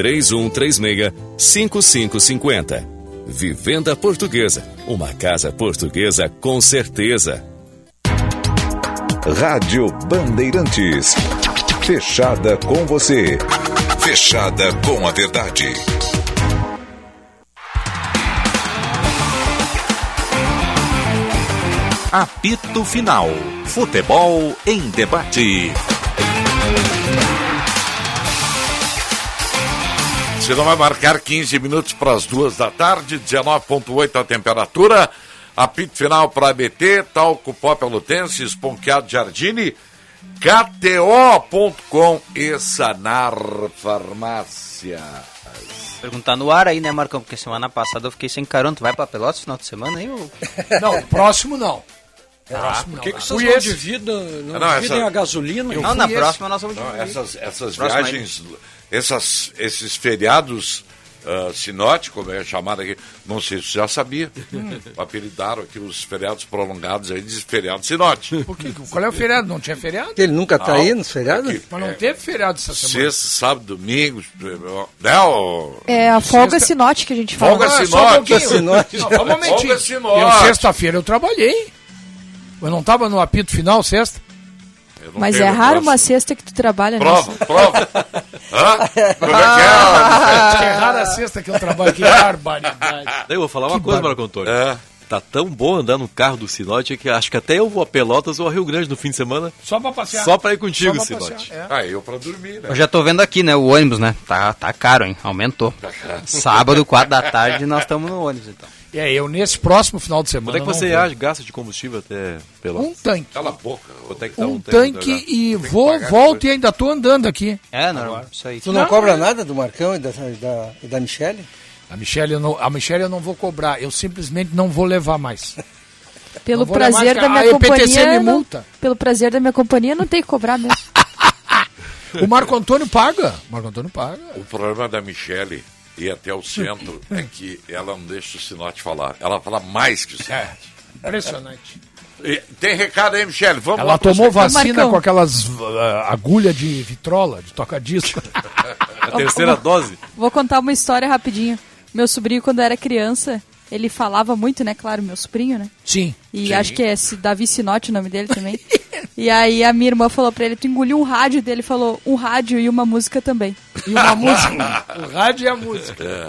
S7: 3136-5550. Vivenda Portuguesa. Uma casa portuguesa com certeza.
S18: Rádio Bandeirantes. Fechada com você. Fechada com a verdade.
S19: Apito Final. Futebol em debate.
S2: Se não vai marcar 15 minutos para as duas da tarde, 19,8 a temperatura. Apito final para ABT, Talco Pó Pelotense, Esponqueado Jardine, KTO.com e Sanar Farmácia.
S3: Perguntar no ar aí, né, Marcão? Porque semana passada eu fiquei sem carona. Tu vai pra Pelotas no final de semana aí? Ou...
S6: Não, próximo não.
S5: Ah,
S6: Próximo
S5: por que,
S6: não.
S5: que vocês não
S6: esse.
S5: dividam, não,
S2: Não,
S5: dividem
S2: essa-
S5: a gasolina?
S2: Eu
S3: Não, na
S2: fui
S3: próxima
S2: esse.
S3: nós vamos
S2: Não,
S3: dividir.
S2: essas, essas
S3: Próxima
S2: viagens, essas, esses feriados uh, sinote, como é chamado aqui, não sei se você já sabia. Apelidaram aqui os feriados prolongados aí de feriado sinote.
S6: Por quê? Qual é o feriado? Não tinha feriado?
S4: Ele nunca tá
S2: Não,
S4: aí nos feriados?
S2: aqui.
S6: Mas não teve feriado essa semana.
S2: Sexta, sábado, domingo. Né, ô-
S20: É a folga
S6: Sexta-
S20: sinote que a gente fala.
S2: Folga
S6: Ah, um
S2: sinote.
S6: pouquinho.
S4: Sinote.
S6: Não, só um momentinho.
S2: Folga sinote.
S6: Eu, sexta-feira, eu trabalhei. Eu não estava no apito final, sexta?
S2: Eu não
S21: Mas é raro uma sexta que tu trabalha
S2: Prova,
S21: nessa.
S2: prova. Hã? Como é que é?
S6: é rara a sexta que eu trabalho aqui. Barbaridade.
S1: Daí eu vou falar uma
S6: Que
S1: coisa,
S6: bar-
S1: Marco Antônio. Tá tão bom andar no carro do Sinote que acho que até eu vou a Pelotas ou a Rio Grande no fim de semana.
S6: Só pra passear.
S1: Só pra ir contigo,
S6: Só pra
S1: Sinote.
S6: passear, é.
S2: Ah, eu pra dormir, né?
S3: Eu já tô vendo aqui, né? O ônibus, né? Tá, tá caro, hein? Aumentou. Sábado, quatro da tarde, nós estamos no ônibus, então.
S6: É, eu nesse próximo final de semana.
S1: Quanto é que
S6: não
S1: você
S6: vou.
S1: gasta de combustível até Pelotas?
S6: Um tanque.
S2: Cala a boca.
S1: Quanto é que tá
S6: Um
S1: tanque?
S6: tanque e vou, volto e ainda tô andando aqui.
S3: É, não, isso aí.
S4: Tu não, cobra nada do Marcão e da, da, e da Michele?
S6: A Michelle, eu não, a Michelle eu não vou cobrar, eu simplesmente não vou levar mais.
S21: Pelo
S6: Não
S21: prazer
S6: mais,
S21: da minha companhia.
S6: me
S21: não-
S6: multa.
S21: Pelo prazer da minha companhia, não tem que cobrar mesmo.
S6: O Marco Antônio paga. O Marco Antônio paga.
S2: O problema da Michele ir até o centro é que ela não deixa o Sinote falar. Ela fala mais que o Sinote.
S6: É, impressionante.
S2: E tem recado aí, Michele? Vamos
S6: Ela tomou vacina com aquelas uh, agulha de vitrola, de toca-disco.
S1: A terceira dose?
S21: Vou contar uma história rapidinho. Meu sobrinho, quando era criança, ele falava muito, né? Claro, meu sobrinho, né?
S6: Sim.
S21: E
S6: Sim.
S21: acho que é esse Davi Sinote o nome dele também. e aí a minha irmã falou pra ele, tu engoliu um rádio dele, falou um rádio e uma música também.
S6: E uma música. O rádio e a música.
S2: É.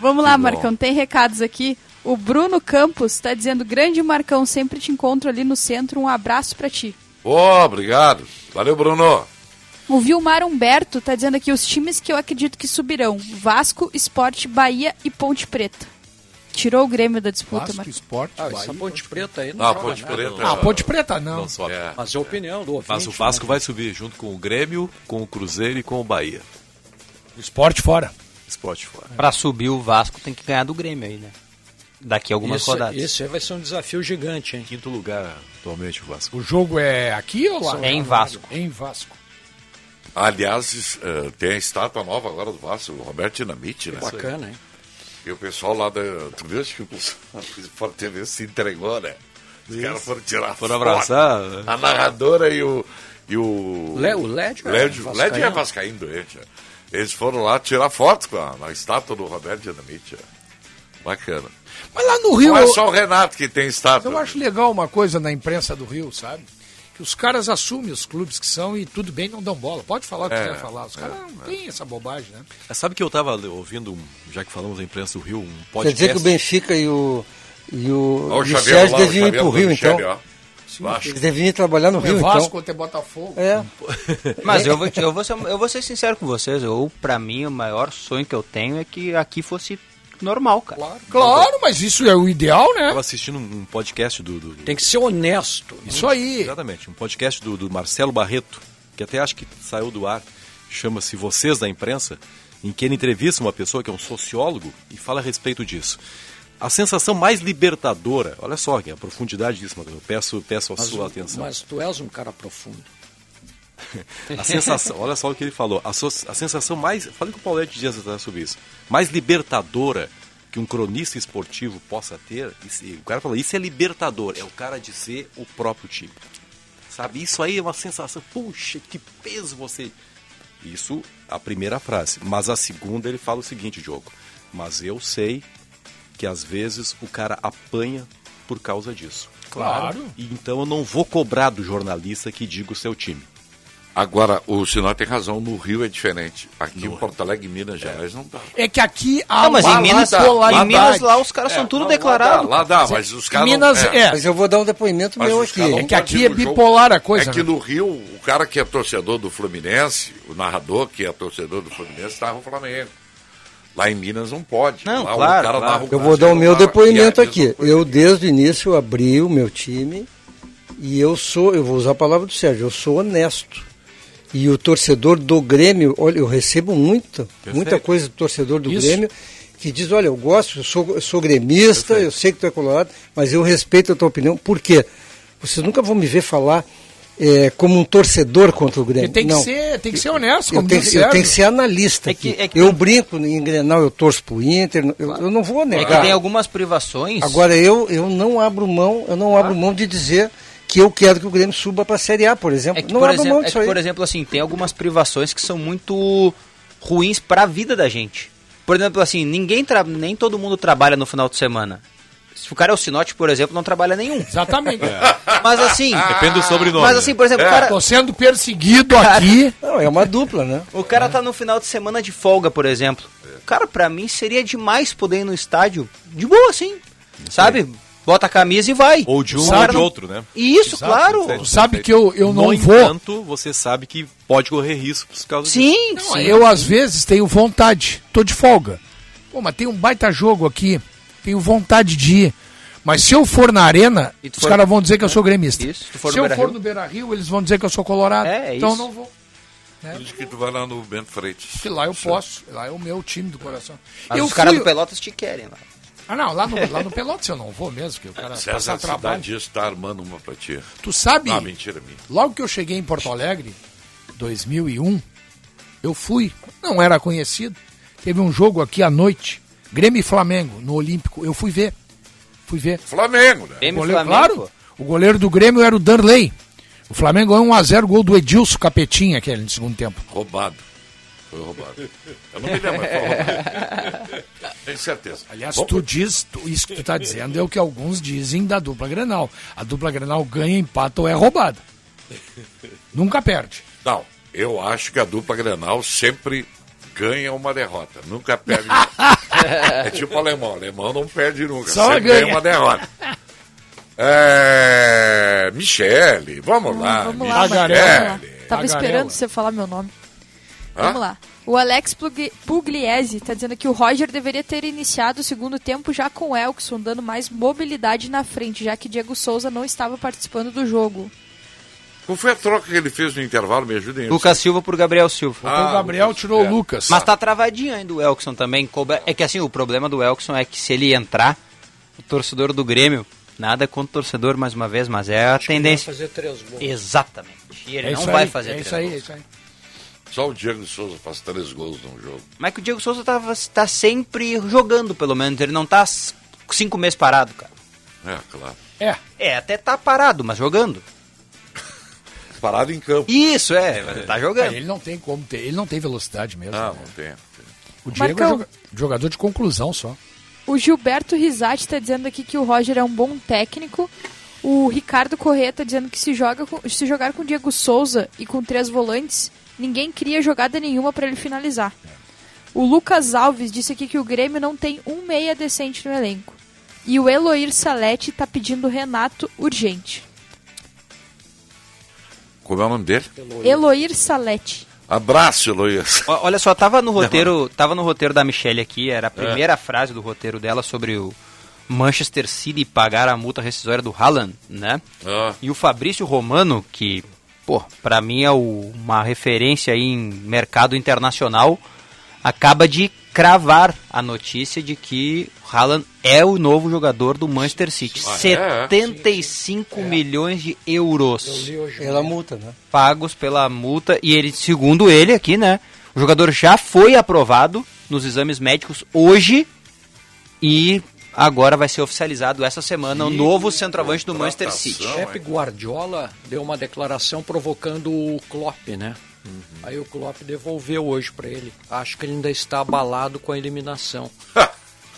S21: Vamos lá. Marcão, tem recados aqui. O Bruno Campos tá dizendo, grande Marcão, sempre te encontro ali no centro, um abraço pra ti.
S2: Ô, obrigado. Valeu, Bruno.
S21: O Vilmar Humberto tá dizendo aqui os times que eu acredito que subirão: Vasco, Esporte, Bahia e Ponte Preta. Tirou o Grêmio da disputa,
S6: Vasco,
S21: Marcão.
S6: Esporte,
S5: Ah, essa
S6: Bahia.
S5: Ponte Preta aí não
S2: Ah,
S5: joga
S2: Ponte
S5: nada.
S2: Preta.
S6: Ah, Ponte Preta não.
S1: Não sobe.
S5: Mas é a opinião do ouvinte.
S1: Mas o Vasco vai subir junto com o Grêmio, com o Cruzeiro e com o Bahia.
S6: Esporte fora.
S1: Esporte fora.
S3: Pra subir o Vasco tem que ganhar do Grêmio aí, né? Daqui a algumas
S5: esse,
S3: rodadas.
S5: Esse aí vai ser um desafio gigante, hein?
S1: Quinto lugar atualmente o Vasco.
S6: O jogo é aqui ou lá?
S3: É em Vasco.
S6: Em Vasco.
S2: Aliás, eh, tem a estátua nova agora do Vasco, o Roberto Dinamite, né?
S5: Bacana, hein?
S2: E o pessoal lá da. Tu viu acho que o pessoal do Sport TV se entregou, né? Os
S1: Isso.
S2: caras foram tirar
S1: Foram
S2: foto.
S1: abraçar, né?
S2: A narradora e o. E o.
S5: Le- o Lédio é
S2: Lédio. Lédio é vascaíno doente. Eles foram lá tirar foto com a, na estátua do Roberto Dinamite. Bacana.
S6: Mas lá no Rio.
S2: Não é só o Renato que tem estátua.
S6: Eu acho legal uma coisa na imprensa do Rio, sabe? Que os caras assumem os clubes que são e tudo bem, não dão bola. Pode falar o que
S1: É,
S6: quiser falar. Os caras não têm essa bobagem, né?
S1: É, Sabe que eu tava ouvindo, já que falamos da imprensa do Rio, um
S4: Quer
S1: podcast.
S4: dizer que o Benfica e o, e o,
S2: Ó, o
S4: e o
S2: Xavier
S4: Sérgio
S2: o
S4: deviam ir
S2: Xavier
S4: pro
S2: do
S4: Rio,
S2: Michele,
S4: então.
S2: ó. Baixo.
S4: Eles deviam ir trabalhar no
S6: É
S4: Rio,
S6: Vasco
S4: então.
S6: até Botafogo.
S4: É.
S3: Mas eu vou, eu, vou ser, eu vou ser sincero com vocês. Eu, pra mim, o maior sonho que eu tenho é que aqui fosse normal, cara.
S6: Claro, claro, mas isso é o ideal, né?
S1: Tava assistindo um podcast do. do- do-
S5: Tem que ser honesto.
S6: Isso aí.
S1: Exatamente, um podcast do, do Marcelo Barreto, que até acho que saiu do ar, chama-se Vocês da Imprensa, em que ele entrevista uma pessoa que é um sociólogo e fala a respeito disso. A sensação mais libertadora, olha só a profundidade disso, Matheus, eu peço, peço a
S5: Mas,
S1: sua atenção.
S5: mas tu és um cara profundo.
S1: A sensação, olha só o que ele falou. A, so- a sensação mais. Falei com o Paulete Dias atrás sobre isso. Mais libertadora que um cronista esportivo possa ter. isso- o cara falou, isso é libertador. É o cara dizer o próprio time. Sabe? Isso aí é uma sensação. Puxa, que peso você. Isso, a primeira frase. Mas a segunda ele fala o seguinte, Diogo. Mas eu sei que às vezes o cara apanha por causa disso.
S6: Claro.
S1: E então eu não vou cobrar do jornalista que diga o seu time.
S2: Agora, o Sinó tem razão, no Rio é diferente. Aqui em Porto Alegre, Minas Gerais, não dá.
S6: É que aqui há
S3: Não, mas
S6: uma
S3: em Minas,
S6: bipolaridade.
S3: em Minas lá os caras
S2: É,
S3: são tudo declarados.
S2: Lá dá, lá mas os caras. não-
S6: Minas é.
S4: Mas eu vou dar um depoimento
S2: Mas
S4: meu aqui.
S2: não
S6: que aqui é
S2: no jogo.
S6: bipolar a coisa,
S2: É que
S6: né?
S2: no Rio, o cara que é torcedor do Fluminense, o narrador que é torcedor do Fluminense, tá no Flamengo. Lá em Minas não pode.
S3: Não,
S2: Lá
S3: claro,
S2: o cara
S3: claro.
S2: narra o
S4: Eu vou dar o meu depoimento
S2: narra- é a
S4: aqui. Eu, desde o início, abri o meu time e eu sou, eu vou usar a palavra do Sérgio, eu sou honesto. E o torcedor do Grêmio, olha, eu recebo muita, muita coisa do torcedor do
S6: Isso.
S4: Grêmio que diz, olha, eu gosto, eu sou, eu sou gremista, eu sei que tu é colorado, mas eu respeito a tua opinião. Por quê? Vocês nunca vão me ver falar eh, como um torcedor contra o Grêmio.
S6: Tem que,
S4: Não.
S6: ser, tem que ser honesto,
S4: Eu
S6: como
S4: tenho,
S6: diz
S4: que-
S6: o
S4: eu tenho que ser analista
S3: É que-
S4: aqui.
S3: é que
S4: eu
S3: tem-
S4: brinco em Grenal, eu torço pro Inter, eu, eu não vou
S3: É
S4: negar.
S3: que tem algumas privações.
S4: Agora eu, eu não abro mão, eu não abro mão de dizer que eu quero que o Grêmio suba para a Série A, por exemplo.
S3: É que,
S4: não
S3: por exemplo,
S4: mão
S3: é que,
S4: aí.
S3: por exemplo, assim, tem algumas privações que são muito ruins para a vida da gente. Por exemplo, assim, ninguém tra... nem todo mundo trabalha no final de semana. Se o cara é o Sinote, por exemplo, não trabalha nenhum.
S6: Exatamente.
S3: Mas assim.
S1: Depende do sobrenome.
S3: Mas assim, por exemplo, o cara.
S6: Tô sendo perseguido aqui.
S4: Não, é uma dupla, né?
S3: O cara tá no final de semana de folga, por exemplo. Cara, pra mim seria demais poder ir no estádio de boa, assim. Sabe? Bota a camisa e vai.
S1: Ou de um ou de outro, né?
S3: Isso,
S1: Exato,
S3: claro.
S1: certo,
S6: sabe
S1: certo.
S6: que eu, eu não
S1: no
S6: vou.
S1: entanto, você sabe que pode correr riscos por causa
S3: Sim,
S1: disso.
S6: Não, eu às vezes tenho vontade, tô de folga. Pô, mas tem um baita jogo aqui, tenho vontade de ir. Mas se eu for na arena, os
S3: for-
S6: caras vão dizer que eu sou gremista.
S3: Isso, se tu for
S6: se
S3: no
S6: eu for no Beira Rio, eles vão dizer que eu sou colorado.
S3: É, é
S6: então eu
S3: isso.
S6: não vou.
S2: Por isso que tu vai lá no Bento Freitas.
S6: Porque lá eu posso. Lá é o meu time do coração.
S3: Mas
S6: eu
S3: os caras do Pelotas te querem lá.
S6: Ah, não, lá no, lá no Pelotas eu não vou mesmo, porque o cara
S2: César
S6: passa trabalho.
S2: Cidade está armando uma pra ti.
S6: Tu sabe,
S2: Ah, mentira minha.
S6: logo que eu cheguei em Porto Alegre, 2001, eu fui, não era conhecido. Teve um jogo aqui à noite, Grêmio e Flamengo, no Olímpico. Eu fui ver. Fui ver.
S2: Flamengo, né?
S3: Grêmio
S6: goleiro,
S3: Flamengo,
S6: claro, o goleiro do Grêmio era o Danley. O Flamengo ganhou 1x0, gol do Edilson Capetinha, aquele no segundo tempo.
S2: Roubado. Foi roubado. Eu não me lembro, mas foi roubado. Tenho certeza.
S6: Aliás,
S2: Vamos
S6: tu diz, tu- isso que tu tá dizendo é o que alguns dizem da dupla Grenal. A dupla Grenal ganha, empata ou é roubada. Nunca perde.
S2: Não, eu acho que a dupla Grenal sempre ganha uma derrota, nunca perde. é tipo alemão, alemão não perde nunca,
S6: Só
S2: sempre
S6: ganha.
S2: ganha uma derrota. É... Michele, vamos lá.
S21: Vamos lá,
S2: Michele.
S21: Lá. Tava
S6: Tagarela.
S21: esperando você falar meu nome.
S2: Hã?
S21: Vamos lá. O Alex Pugli- Pugliese tá dizendo que o Roger deveria ter iniciado o segundo tempo já com o Elkson, dando mais mobilidade na frente, já que Diego Souza não estava participando do jogo.
S2: Qual foi a troca que ele fez no intervalo? Me ajudem.
S3: Lucas Silva por Gabriel Silva.
S2: Ah,
S6: o Gabriel
S2: Lucas,
S6: tirou
S2: é.
S6: o Lucas.
S3: Mas tá travadinho ainda o Elkson também. É que assim, o problema do Elkson é que se ele entrar, o torcedor do Grêmio, nada contra o torcedor mais uma vez, mas é a tendência.
S5: fazer três gols.
S3: Exatamente. E ele
S6: É
S3: não vai
S6: aí,
S3: fazer
S6: É
S3: três
S6: isso aí, é
S3: gols.
S6: isso aí.
S2: Só o Diego Souza faz três gols num jogo.
S3: Mas que o Diego Souza tá, tá sempre jogando, pelo menos. Ele não tá cinco meses parado, cara.
S2: É, claro.
S6: É.
S3: É, até tá parado, mas jogando.
S2: Parado em campo.
S3: Isso, é, mas ele tá jogando.
S6: ele não tem como ter, ele não tem velocidade mesmo.
S2: Não,
S6: né?
S2: não tem.
S6: O Diego é
S21: Marcão.
S6: joga- jogador de conclusão só.
S21: O Gilberto Risati tá dizendo aqui que o Roger é um bom técnico. O Ricardo Corrêa tá dizendo que se, joga com- se jogar com o Diego Souza e com três volantes, ninguém cria jogada nenhuma para ele finalizar. O Lucas Alves disse aqui que o Grêmio não tem um meia decente no elenco. E o Eloir Salete tá pedindo Renato urgente.
S2: Como é o nome dele?
S21: Eloir Salete.
S2: Abraço, Eloías.
S3: Ó, Olha só, tava no roteiro, tava no roteiro da Michelle aqui, era a primeira frase do roteiro dela sobre o Manchester City pagar a multa rescisória do Haaland, né?
S2: Ah,
S3: E o Fabrício Romano, que, pô, pra mim é o- uma referência aí em mercado internacional, acaba de cravar a notícia de que o Haaland é o novo jogador do Manchester City.
S2: Ah, é?
S3: 75 milhões de euros
S4: Pela multa, né?
S3: pagos pela multa e ele, segundo ele aqui, né, o jogador já foi aprovado nos exames médicos hoje e agora vai ser oficializado essa semana o
S5: Que
S3: novo centroavante do Manchester City.
S5: Pep Guardiola deu uma declaração provocando o Klopp, né? Aí o Klopp devolveu hoje pra ele. Acho que ele ainda está abalado com a eliminação.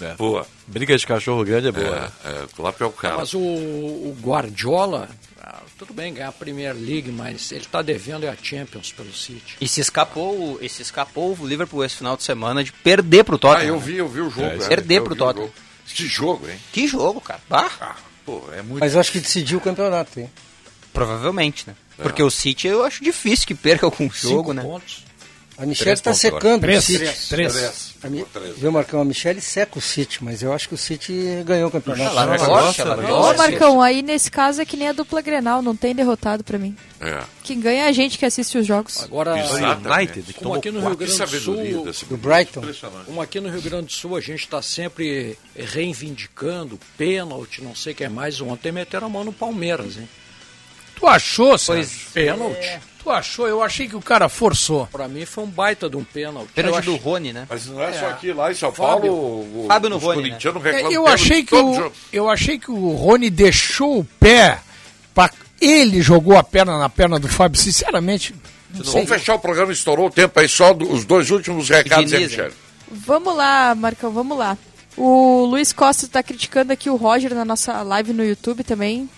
S1: É.
S2: Boa.
S1: Briga de cachorro grande é boa.
S2: É, é, o Klopp é o cara.
S5: Mas o, o Guardiola, ah, tudo bem ganhar a Premier League, mas ele tá devendo é a Champions pelo City.
S3: E se escapou, e se escapou o Liverpool esse final de semana de perder pro Tottenham.
S2: Ah, eu
S3: né?
S2: vi, eu vi o jogo.
S3: É,
S2: é,
S3: perder
S2: vi o
S3: Tottenham.
S2: Que jogo, hein?
S3: Que jogo, cara. Bah,
S2: Ah, pô, é muito...
S4: Mas eu acho que decidiu o campeonato, hein?
S3: provavelmente, né?
S2: É.
S3: Porque o City eu acho difícil que perca algum jogo, né?
S5: pontos.
S4: A Michelle está secando
S6: Três,
S4: o City.
S6: três, três.
S4: A Mi... Viu, Marcão? A Michelle seca o City, mas eu acho que o City ganhou o campeonato.
S3: Ela
S1: Ela
S3: torce,
S1: gosta,
S3: ela
S1: ela
S21: Ô,
S3: torce.
S21: Marcão, aí nesse caso é que nem a dupla Grenal, não tem derrotado pra mim.
S2: É.
S21: Quem ganha é a gente que assiste os jogos.
S5: Agora,
S2: Exatamente.
S1: United, que
S5: como aqui no Rio Grande do Sul,
S4: Do Brighton.
S5: Como aqui no Rio Grande do Sul a gente está sempre reivindicando pênalti, não sei o que é mais. Ontem meteram a mão no Palmeiras, hein?
S6: Tu achou, Sérgio?
S5: Pênalti.
S6: Tu achou? Eu achei que o cara forçou.
S5: Pra mim foi um baita de um pênalti.
S3: Pênalti
S5: Eu
S3: do
S5: achei-
S3: Rony, né?
S2: Mas não é, só aqui, lá em São
S5: Fábio.
S2: Paulo, o,
S3: Fábio no
S2: os
S3: Rony, né?
S6: É, eu, achei que o, eu achei que o Rony deixou o pé. Pra, ele jogou a perna na perna do Fábio. Sinceramente, não sei.
S2: Vamos fechar o programa, estourou o tempo aí, só os dois últimos recados, hein,
S3: Diniz,
S2: Michele?
S21: Vamos lá, Marcão, vamos lá. O Luiz Costa está criticando aqui o Roger na nossa live no YouTube também.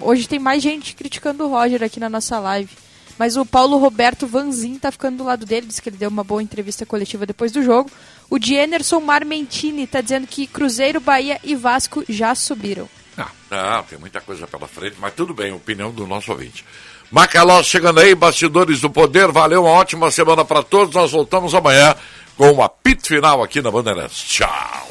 S21: Hoje tem mais gente criticando o Roger aqui na nossa live. Mas o Paulo Roberto Vanzin tá ficando do lado dele, disse que ele deu uma boa entrevista coletiva depois do jogo. O Dienerson Marmentini tá dizendo que Cruzeiro, Bahia e Vasco já subiram.
S2: Não, tem muita coisa pela frente, mas tudo bem, opinião do nosso ouvinte. Macalós chegando aí, bastidores do poder, valeu, uma ótima semana para todos. Nós voltamos amanhã com o apito final aqui na Bandeirantes. Tchau.